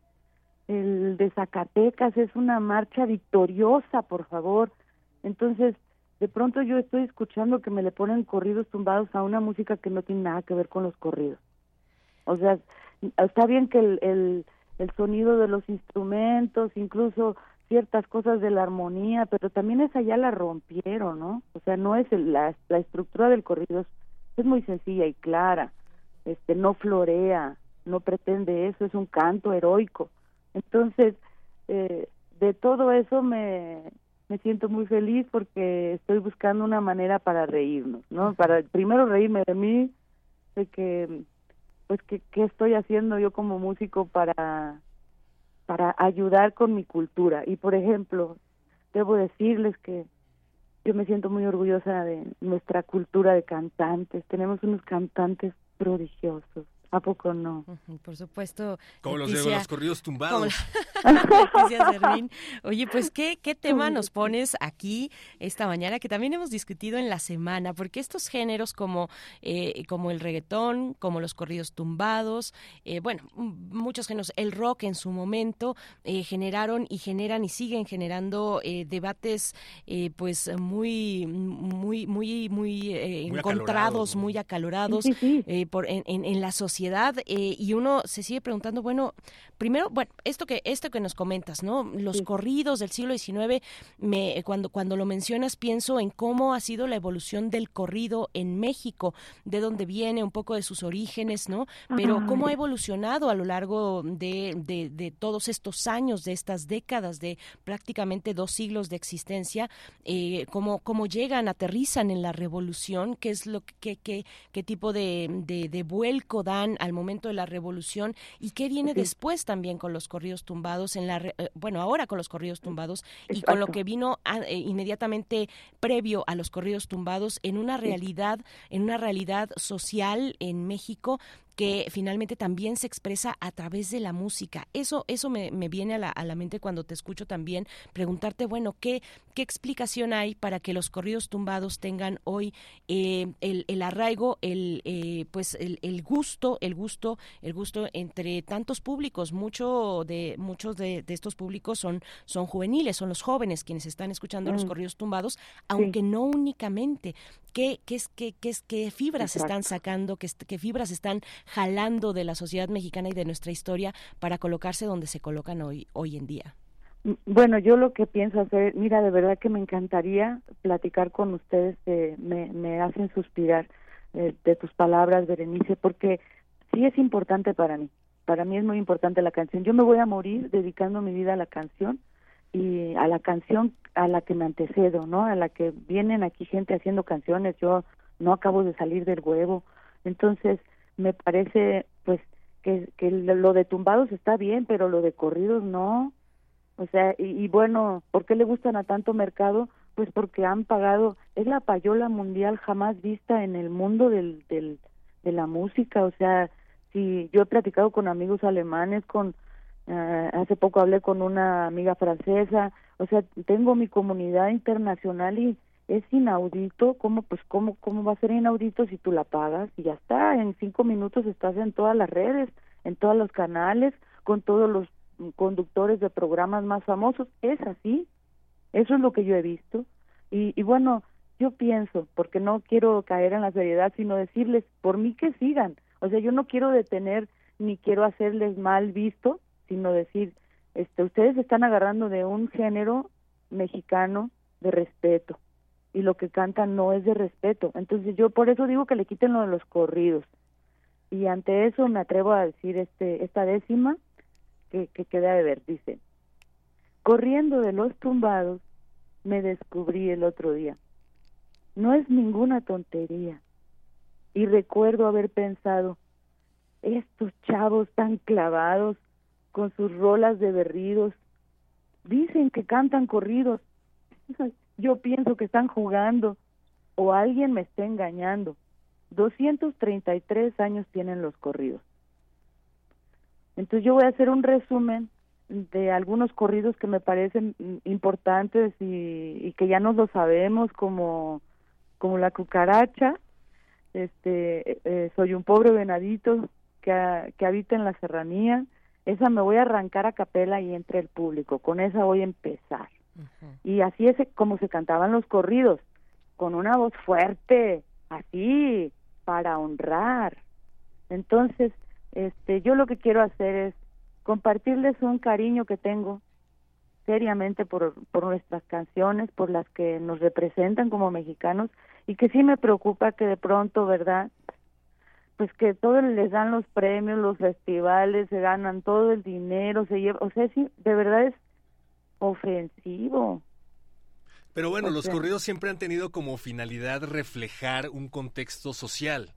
[SPEAKER 31] el de Zacatecas. Es una marcha victoriosa, por favor. Entonces, de pronto yo estoy escuchando que me le ponen corridos tumbados a una música que no tiene nada que ver con los corridos. O sea, está bien que el, el, el sonido de los instrumentos, incluso ciertas cosas de la armonía, pero también esa ya la rompieron, ¿no? O sea, no es la, la estructura del corrido es, muy sencilla y clara, este, no florea, no pretende eso, es un canto heroico. Entonces, eh, de todo eso me, me siento muy feliz porque estoy buscando una manera para reírnos, ¿no? Para primero reírme de mí, de que, pues, que, qué estoy haciendo yo como músico para para ayudar con mi cultura. Y por ejemplo, debo decirles que yo me siento muy orgullosa de nuestra cultura de cantantes. Tenemos unos cantantes prodigiosos. ¿A poco no?
[SPEAKER 1] Por supuesto.
[SPEAKER 2] Como los de los corridos tumbados.
[SPEAKER 1] Oye, pues ¿qué, qué tema nos pones aquí esta mañana que también hemos discutido en la semana, porque estos géneros como, eh, como el reggaetón, como los corridos tumbados, eh, bueno, muchos géneros, el rock en su momento eh, generaron y generan y siguen generando debates pues muy, muy, muy, muy, encontrados, muy acalorados por, en, en la sociedad eh, y uno se sigue preguntando, bueno, primero, bueno, esto que esto que nos comentas, ¿no? Los corridos del siglo XIX, me, cuando cuando lo mencionas pienso en cómo ha sido la evolución del corrido en México, de dónde viene, un poco de sus orígenes, ¿no? Pero cómo ha evolucionado a lo largo de, de, todos estos años, de estas décadas, de prácticamente dos siglos de existencia, eh, cómo, cómo llegan, aterrizan en la revolución, qué es lo que, qué, qué tipo de, de vuelco dan al momento de la revolución y qué viene después también con los corridos tumbados en la eh, bueno ahora con los corridos tumbados y con lo que vino eh, inmediatamente previo a los corridos tumbados en una realidad en una realidad social en México que finalmente también se expresa a través de la música. Eso, eso me, viene a la, a la, mente cuando te escucho también preguntarte, bueno, ¿qué, qué explicación hay para que los corridos tumbados tengan hoy eh, el, el, arraigo, el, eh, pues el, el, gusto, el gusto, el gusto entre tantos públicos? Mucho de, muchos de, estos públicos son, son juveniles, son los jóvenes quienes están escuchando los mm. corridos tumbados, aunque no únicamente. ¿Qué, qué, es, qué, qué, qué fibras están sacando, qué, qué fibras están jalando de la sociedad mexicana y de nuestra historia para colocarse donde se colocan hoy, hoy en día?
[SPEAKER 31] Bueno, yo lo que pienso hacer, mira, de verdad que me encantaría platicar con ustedes, me, me hacen suspirar eh, de tus palabras, Berenice, porque sí es importante para mí, para mí es muy importante la canción. Yo me voy a morir dedicando mi vida a la canción y a la canción a la que me antecedo, ¿no? A la que vienen aquí gente haciendo canciones, yo no acabo de salir del huevo. Entonces, me parece, pues, que, que lo de tumbados está bien, pero lo de corridos no. O sea, y, bueno, ¿por qué le gustan a tanto mercado? Pues porque han pagado, es la payola mundial jamás vista en el mundo del, del, de la música. O sea, si yo he platicado con amigos alemanes, con eh, hace poco hablé con una amiga francesa, o sea, tengo mi comunidad internacional y es inaudito, ¿cómo, pues, cómo, cómo va a ser inaudito si tú la pagas? Y ya está, en cinco minutos estás en todas las redes, en todos los canales, con todos los conductores de programas más famosos, es así, eso es lo que yo he visto. Y, y bueno, yo pienso, porque no quiero caer en la seriedad, sino decirles, por mí que sigan, o sea, yo no quiero detener ni quiero hacerles mal visto, sino decir, este, ustedes están agarrando de un género mexicano de respeto y lo que cantan no es de respeto. Entonces yo por eso digo que le quiten lo de los corridos. Y ante eso me atrevo a decir este esta décima que, que queda de ver, dice, corriendo de los tumbados me descubrí el otro día. No es ninguna tontería. Y recuerdo haber pensado, estos chavos tan clavados con sus rolas de berridos. Dicen que cantan corridos. Yo pienso que están jugando o alguien me está engañando. 233 años tienen los corridos. Entonces yo voy a hacer un resumen de algunos corridos que me parecen importantes y, que ya no lo sabemos como como la cucaracha este eh, soy un pobre venadito que, que habita en la serranía esa me voy a arrancar a capela y entre el público, con esa voy a empezar. Y así es como se cantaban los corridos, con una voz fuerte, así, para honrar. Entonces, este, yo lo que quiero hacer es compartirles un cariño que tengo seriamente por, por nuestras canciones, por las que nos representan como mexicanos y que sí me preocupa que de pronto, ¿verdad? pues que todos les dan los premios, los festivales, se ganan todo el dinero, se lleva, o sea, sí, de verdad es ofensivo.
[SPEAKER 2] Pero bueno, los corridos siempre han tenido como finalidad reflejar un contexto social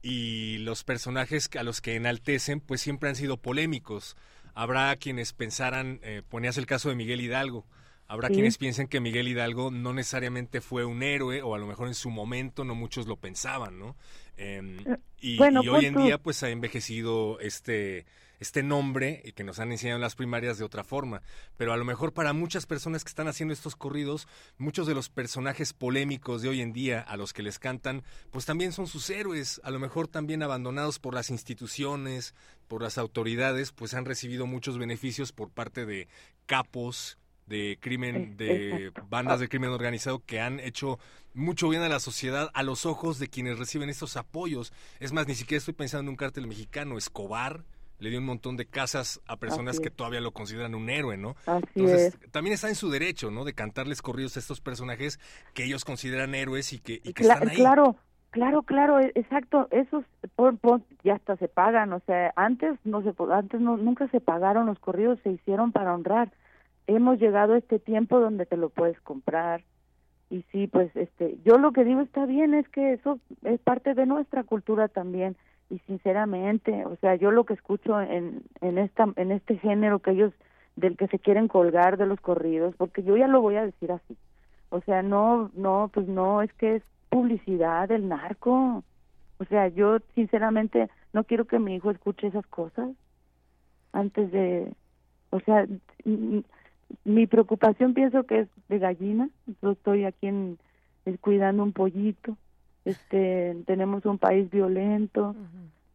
[SPEAKER 2] y los personajes a los que enaltecen pues siempre han sido polémicos. Habrá quienes pensaran, eh, ponías el caso de Miguel Hidalgo, Habrá quienes piensen que Miguel Hidalgo no necesariamente fue un héroe o a lo mejor en su momento no muchos lo pensaban, ¿no? Em, eh, y, hoy en día pues ha envejecido este este nombre y que nos han enseñado en las primarias de otra forma. Pero a lo mejor para muchas personas que están haciendo estos corridos, muchos de los personajes polémicos de hoy en día a los que les cantan, pues también son sus héroes, a lo mejor también abandonados por las instituciones, por las autoridades, pues han recibido muchos beneficios por parte de capos de crimen, de bandas de crimen organizado que han hecho mucho bien a la sociedad a los ojos de quienes reciben estos apoyos. Es más, ni siquiera estoy pensando en un cártel mexicano. Escobar le dio un montón de casas a personas que todavía lo consideran un héroe, ¿no? Entonces, también está en su derecho, ¿no? De cantarles corridos a estos personajes que ellos consideran héroes y que, y que están ahí.
[SPEAKER 31] Claro, claro, claro, e, exacto. Esos ya hasta se pagan, o sea, antes no se antes no, nunca se pagaron los corridos, se hicieron para honrar hemos llegado a este tiempo donde te lo puedes comprar y sí pues este yo lo que digo está bien es que eso es parte de nuestra cultura también y sinceramente o sea yo lo que escucho en en esta en este género que ellos del que se quieren colgar de los corridos porque yo ya lo voy a decir así o sea no no pues no es que es publicidad del narco o sea yo sinceramente no quiero que mi hijo escuche esas cosas antes de o sea mi preocupación pienso que es de gallina. Yo estoy aquí en, cuidando un pollito. Este, tenemos un país violento.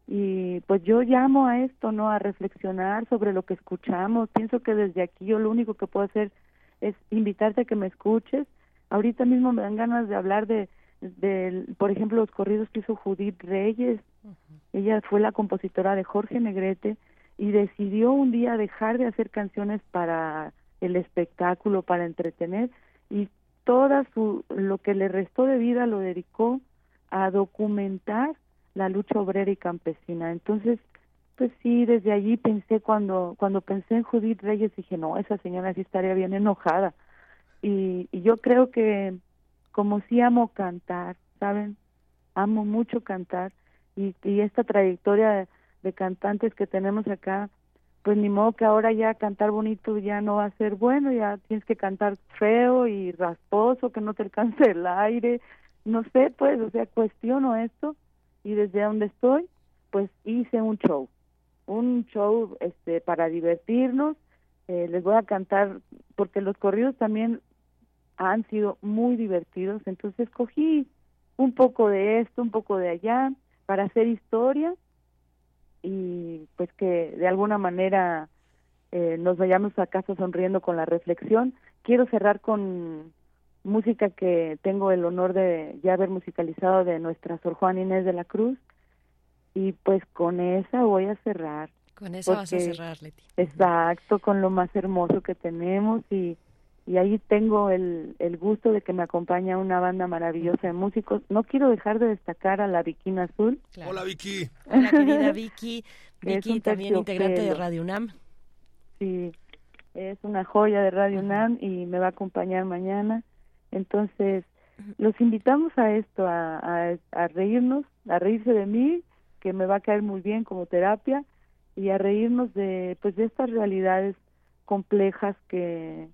[SPEAKER 31] Y pues yo llamo a esto, ¿no? A reflexionar sobre lo que escuchamos. Pienso que desde aquí yo lo único que puedo hacer es invitarte a que me escuches. Ahorita mismo me dan ganas de hablar de, de por ejemplo, los corridos que hizo Judith Reyes. Ella fue la compositora de Jorge Negrete y decidió un día dejar de hacer canciones para el espectáculo, para entretener y toda su lo que le restó de vida lo dedicó a documentar la lucha obrera y campesina. Entonces, pues sí, desde allí pensé cuando cuando pensé en Judith Reyes dije, no, esa señora sí estaría bien enojada. Y, y yo creo que como sí amo cantar, ¿saben? Amo mucho cantar y, y esta trayectoria de, cantantes que tenemos acá, pues ni modo que ahora ya cantar bonito ya no va a ser bueno, ya tienes que cantar feo y rasposo, que no te alcance el aire, no sé, pues, o sea, cuestiono esto y desde donde estoy, pues hice un show, un show este para divertirnos, eh, les voy a cantar, porque los corridos también han sido muy divertidos, entonces cogí un poco de esto, un poco de allá, para hacer historia y pues que de alguna manera eh, nos vayamos a casa sonriendo con la reflexión. Quiero cerrar con música que tengo el honor de ya haber musicalizado de nuestra Sor Juan Inés de la Cruz y pues con esa voy a cerrar.
[SPEAKER 1] Con esa vas a cerrar, Leti.
[SPEAKER 31] Exacto, con lo más hermoso que tenemos y y ahí tengo el, el gusto de que me acompaña una banda maravillosa de músicos. No quiero dejar de destacar a la Viquina Azul.
[SPEAKER 2] Hola Vicky.
[SPEAKER 1] Hola querida Vicky. Vicky también integrante de Radio UNAM.
[SPEAKER 31] Sí, es una joya de Radio UNAM y me va a acompañar mañana. Entonces, los invitamos a esto, a, a, a reírnos, a reírse de mí, que me va a caer muy bien como terapia, y a reírnos de, pues, de estas realidades complejas que,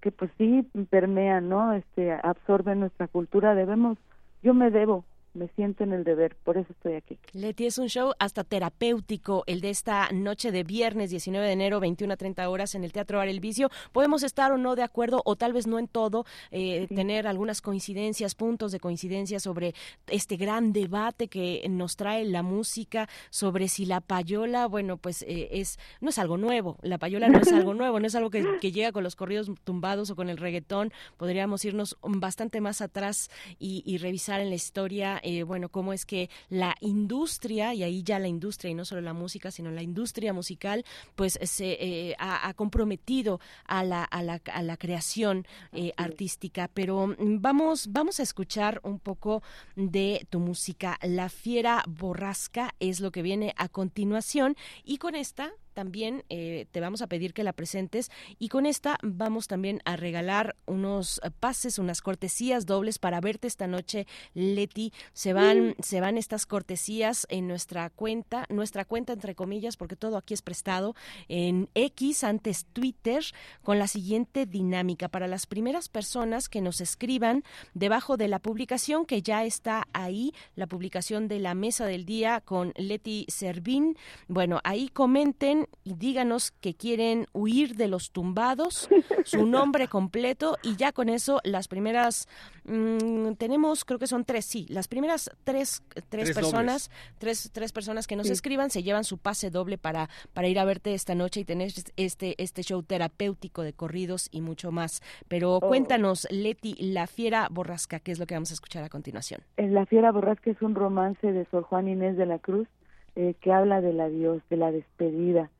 [SPEAKER 31] que pues sí permean, ¿no? Este, absorben nuestra cultura, debemos, yo me debo me siento en el deber, por eso estoy aquí.
[SPEAKER 1] Leti, es un show hasta terapéutico, el de esta noche de viernes 19 de enero, 21 a 30 horas en el Teatro Bar El Vicio. Podemos estar o no de acuerdo, o tal vez no en todo, eh, tener algunas coincidencias, puntos de coincidencia sobre este gran debate que nos trae la música, sobre si la payola, bueno, pues eh, es no es algo nuevo, la payola no es algo nuevo, no es algo que, llega con los corridos tumbados o con el reggaetón, podríamos irnos bastante más atrás y, y revisar en la historia eh, bueno, cómo es que la industria, y ahí ya la industria, y no solo la música, sino la industria musical, pues se eh, ha, comprometido a la, a la, a la creación eh, artística. Pero mm, vamos, vamos a escuchar un poco de tu música. La Fiera Borrasca es lo que viene a continuación, y con esta también eh, te vamos a pedir que la presentes y con esta vamos también a regalar unos pases, unas cortesías dobles para verte esta noche, Leti. Se van, mm. se van estas cortesías en nuestra cuenta, nuestra cuenta entre comillas, porque todo aquí es prestado, en X, antes Twitter, con la siguiente dinámica. Para las primeras personas que nos escriban debajo de la publicación que ya está ahí, la publicación de la mesa del día con Leti Servín, bueno, ahí comenten y díganos que quieren huir de los tumbados, su nombre completo y ya con eso las primeras mm, tenemos creo que son tres, sí, las primeras tres, tres, personas, tres, tres personas que nos escriban se llevan su pase doble para para ir a verte esta noche y tener este este show terapéutico de corridos y mucho más. Pero oh. cuéntanos, Leti, La Fiera Borrasca, ¿qué es lo que vamos a escuchar a continuación?
[SPEAKER 31] La Fiera Borrasca es un romance de Sor Juan Inés de la Cruz eh, que habla del adiós, de la despedida,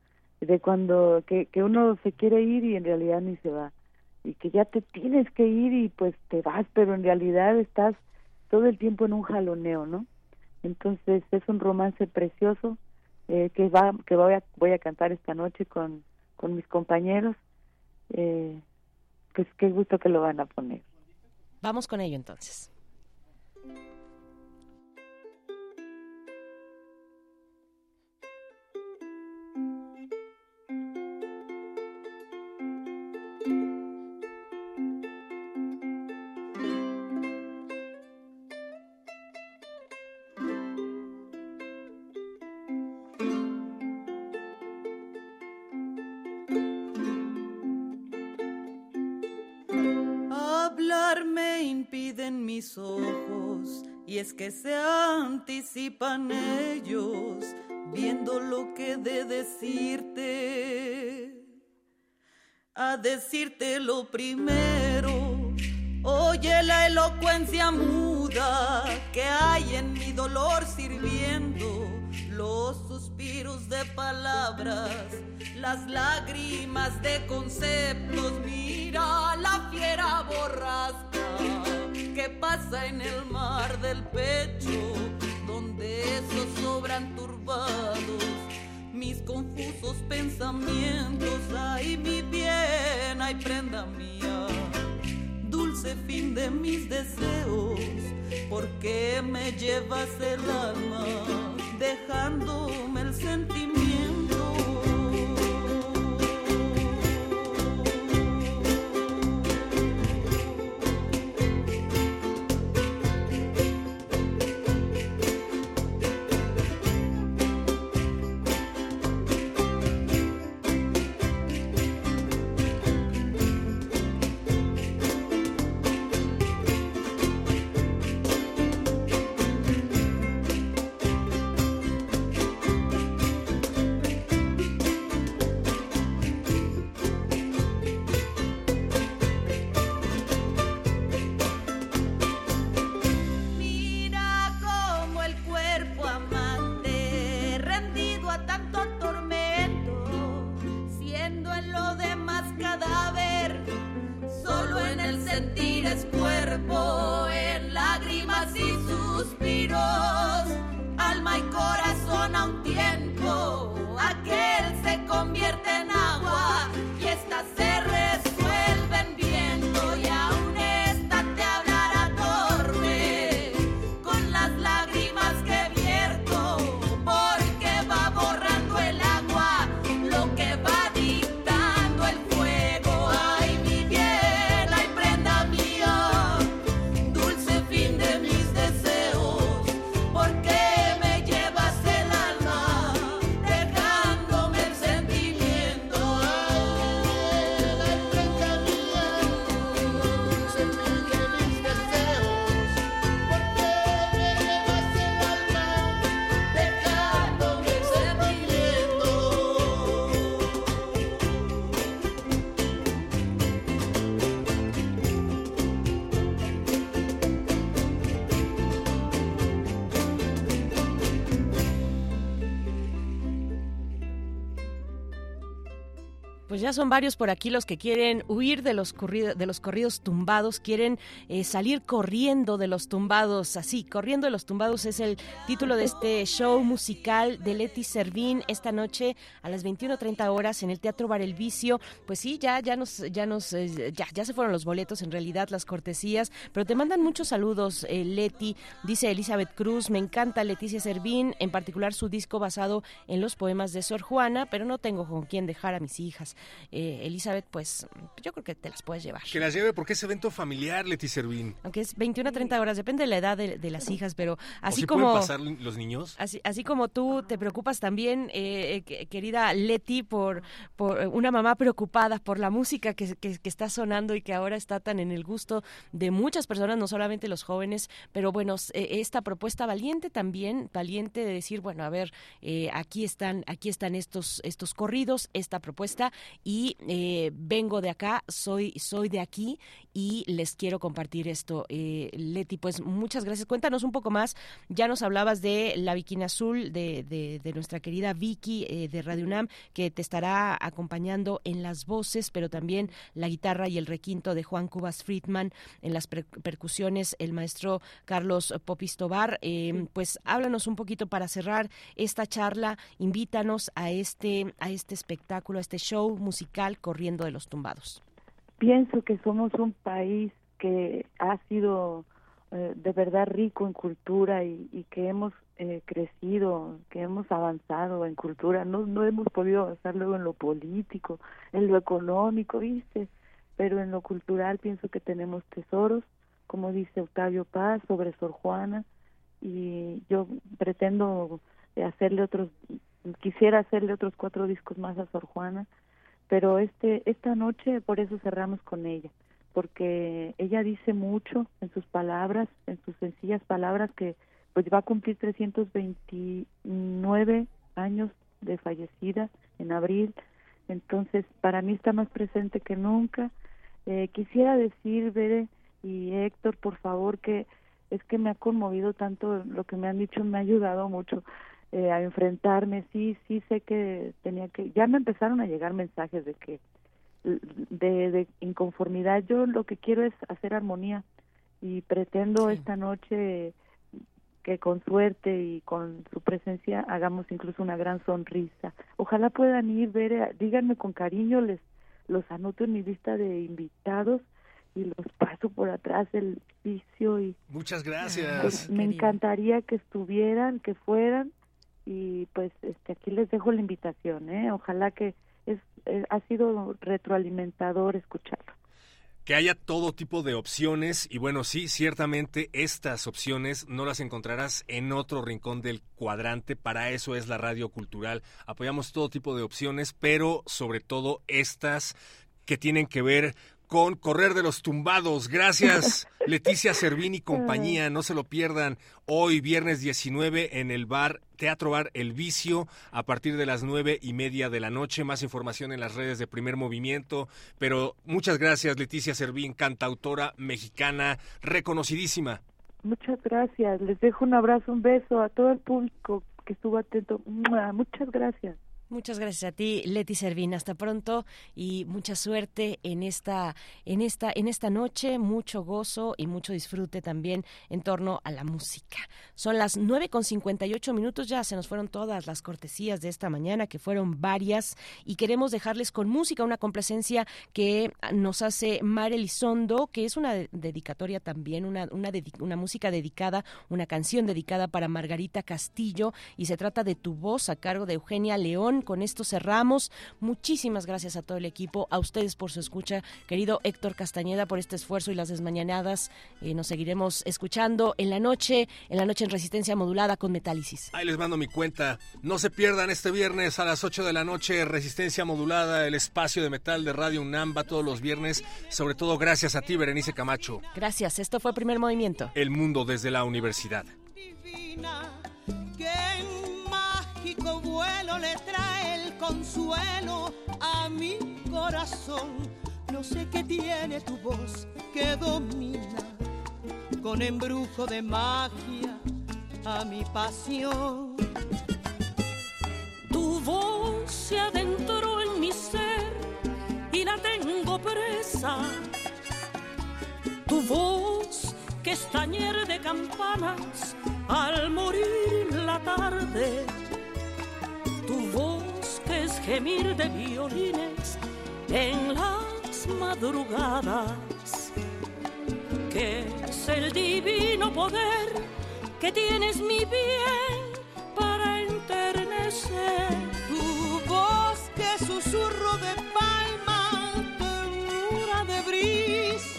[SPEAKER 31] de cuando que, que uno se quiere ir y en realidad ni se va, y que ya te tienes que ir y pues te vas, pero en realidad estás todo el tiempo en un jaloneo, ¿no? Entonces es un romance precioso eh, que va que voy a voy a cantar esta noche con con mis compañeros. Eh, pues qué gusto que lo van a poner.
[SPEAKER 1] Vamos con ello entonces.
[SPEAKER 19] Que se anticipan ellos viendo lo que de decirte. A decirte lo primero, oye la elocuencia muda que hay en mi dolor sirviendo suspiros de palabras, las lágrimas de conceptos. Mira la fiera borrasca que pasa en el mar del pecho, donde esos sobran turbados. Mis confusos pensamientos, ay mi bien, ay prenda mía, dulce fin de mis deseos ¿Por qué me llevas el alma dejándome el sentimiento?
[SPEAKER 1] Ya son varios por aquí los que quieren huir de los, de los corridos tumbados, quieren eh, salir corriendo de los tumbados, así, corriendo de los tumbados es el título de este show musical de Leti Servín esta noche a las 21.30 horas en el Teatro Bar El Vicio. Pues sí, ya, ya nos, ya nos, eh, ya, ya se fueron los boletos, en realidad, las cortesías, pero te mandan muchos saludos, eh, Leti, dice Elizabeth Cruz, me encanta Leticia Servín, en particular su disco basado en los poemas de Sor Juana, pero no tengo con quién dejar a mis hijas. Eh, Elizabeth, pues yo creo que te las puedes llevar.
[SPEAKER 2] Que las lleve porque es evento familiar, Leti Servín.
[SPEAKER 1] Aunque es 21 a 30 horas, depende de la edad de, las hijas, pero así
[SPEAKER 2] ¿O
[SPEAKER 1] como...
[SPEAKER 2] pueden pasar los niños?
[SPEAKER 1] Así, así como tú te preocupas también, eh, eh, querida Leti, por, por una mamá preocupada por la música que, que, está sonando y que ahora está tan en el gusto de muchas personas, no solamente los jóvenes, pero bueno, esta propuesta valiente también, valiente de decir, bueno, a ver, aquí están, aquí están estos, estos corridos, esta propuesta y eh, vengo de acá, soy, soy de aquí y les quiero compartir esto. Eh, Leti, pues muchas gracias. Cuéntanos un poco más. Ya nos hablabas de la Bikini Azul, de, de, nuestra querida Vicky eh, de Radio UNAM, que te estará acompañando en las voces, pero también la guitarra y el requinto de Juan Cubas Friedman, en las percusiones el maestro Carlos Popistobar. pues háblanos un poquito para cerrar esta charla. Invítanos a este, a este espectáculo, a este show musical Corriendo de los Tumbados?
[SPEAKER 31] Pienso que somos un país que ha sido eh, de verdad rico en cultura y, que hemos eh, crecido, que hemos avanzado en cultura. No, no hemos podido avanzar luego en lo político, en lo económico, ¿viste? Pero en lo cultural pienso que tenemos tesoros, como dice Octavio Paz sobre Sor Juana, y yo pretendo hacerle otros, quisiera hacerle otros cuatro discos más a Sor Juana pero este esta noche por eso cerramos con ella porque ella dice mucho en sus palabras en sus sencillas palabras que pues va a cumplir 329 años de fallecida en abril. Entonces para mí está más presente que nunca. Eh, quisiera decir Bere y Héctor por favor que es que me ha conmovido tanto lo que me han dicho me ha ayudado mucho eh, a enfrentarme. Sí, sí sé que tenía que, ya me empezaron a llegar mensajes de que, de, de inconformidad. Yo lo que quiero es hacer armonía y pretendo esta noche que con suerte y con su presencia hagamos incluso una gran sonrisa. Ojalá puedan ir, ver, eh, díganme con cariño, les los anoto en mi lista de invitados y los paso por atrás del vicio y
[SPEAKER 2] muchas gracias.
[SPEAKER 31] Pues, me encantaría que estuvieran, que fueran y pues este aquí les dejo la invitación, ¿eh? Ojalá que es, eh, ha sido retroalimentador escucharlo
[SPEAKER 2] que haya todo tipo de opciones y bueno, sí, ciertamente estas opciones no las encontrarás en otro rincón del cuadrante, para eso es la radio cultural. Apoyamos todo tipo de opciones, pero sobre todo estas que tienen que ver con Correr de los Tumbados. Gracias, Leticia Servín y compañía. No se lo pierdan hoy, viernes 19, en el bar Teatro Bar El Vicio, a partir de las nueve y media de la noche. Más información en las redes de Primer Movimiento. Pero muchas gracias, Leticia Servín, cantautora mexicana, reconocidísima.
[SPEAKER 31] Muchas gracias. Les dejo un abrazo, un beso a todo el público que estuvo atento. Muchas gracias.
[SPEAKER 1] Muchas gracias a ti, Leti Servín. Hasta pronto y mucha suerte en esta, en esta, en esta noche. Mucho gozo y mucho disfrute también en torno a la música. Son las nueve con ocho minutos. Ya se nos fueron todas las cortesías de esta mañana, que fueron varias, y queremos dejarles con música una complacencia que nos hace Mare Elizondo, que es una dedicatoria también, una, una, una música dedicada, una canción dedicada para Margarita Castillo, y se trata de Tu voz a cargo de Eugenia León con esto cerramos. Muchísimas gracias a todo el equipo, a ustedes por su escucha. Querido Héctor Castañeda, por este esfuerzo y las desmañanadas. Eh, nos seguiremos escuchando en la noche, en la noche en resistencia modulada con Metálisis.
[SPEAKER 2] Ahí les mando mi cuenta. No se pierdan este viernes a las 8 de la noche, resistencia modulada, el espacio de metal de Radio UNAM va todos los viernes. Sobre todo gracias a ti, Berenice Camacho.
[SPEAKER 1] Gracias, esto fue Primer Movimiento.
[SPEAKER 2] El mundo desde la universidad
[SPEAKER 19] el consuelo a mi corazón. No sé qué tiene tu voz que domina con embrujo de magia a mi pasión. Tu voz se adentró en mi ser y la tengo presa. Tu voz que es tañer de campanas al morir la tarde tu voz es gemir de violines en las madrugadas, que es el divino poder que tienes mi bien para enternecer. Tu voz que susurro de palma, ternura de brisa,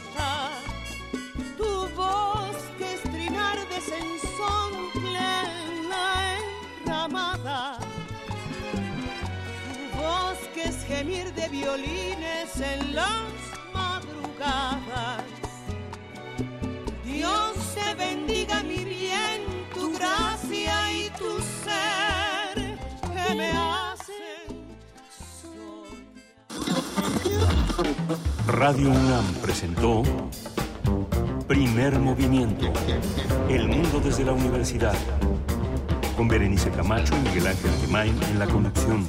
[SPEAKER 19] que es gemir de violines en las madrugadas. Dios te bendiga mi bien, tu gracia y tu ser que me hacen
[SPEAKER 29] Radio UNAM presentó Primer Movimiento, El Mundo desde la Universidad, con Berenice Camacho y Miguel Ángel Gemain en la conducción.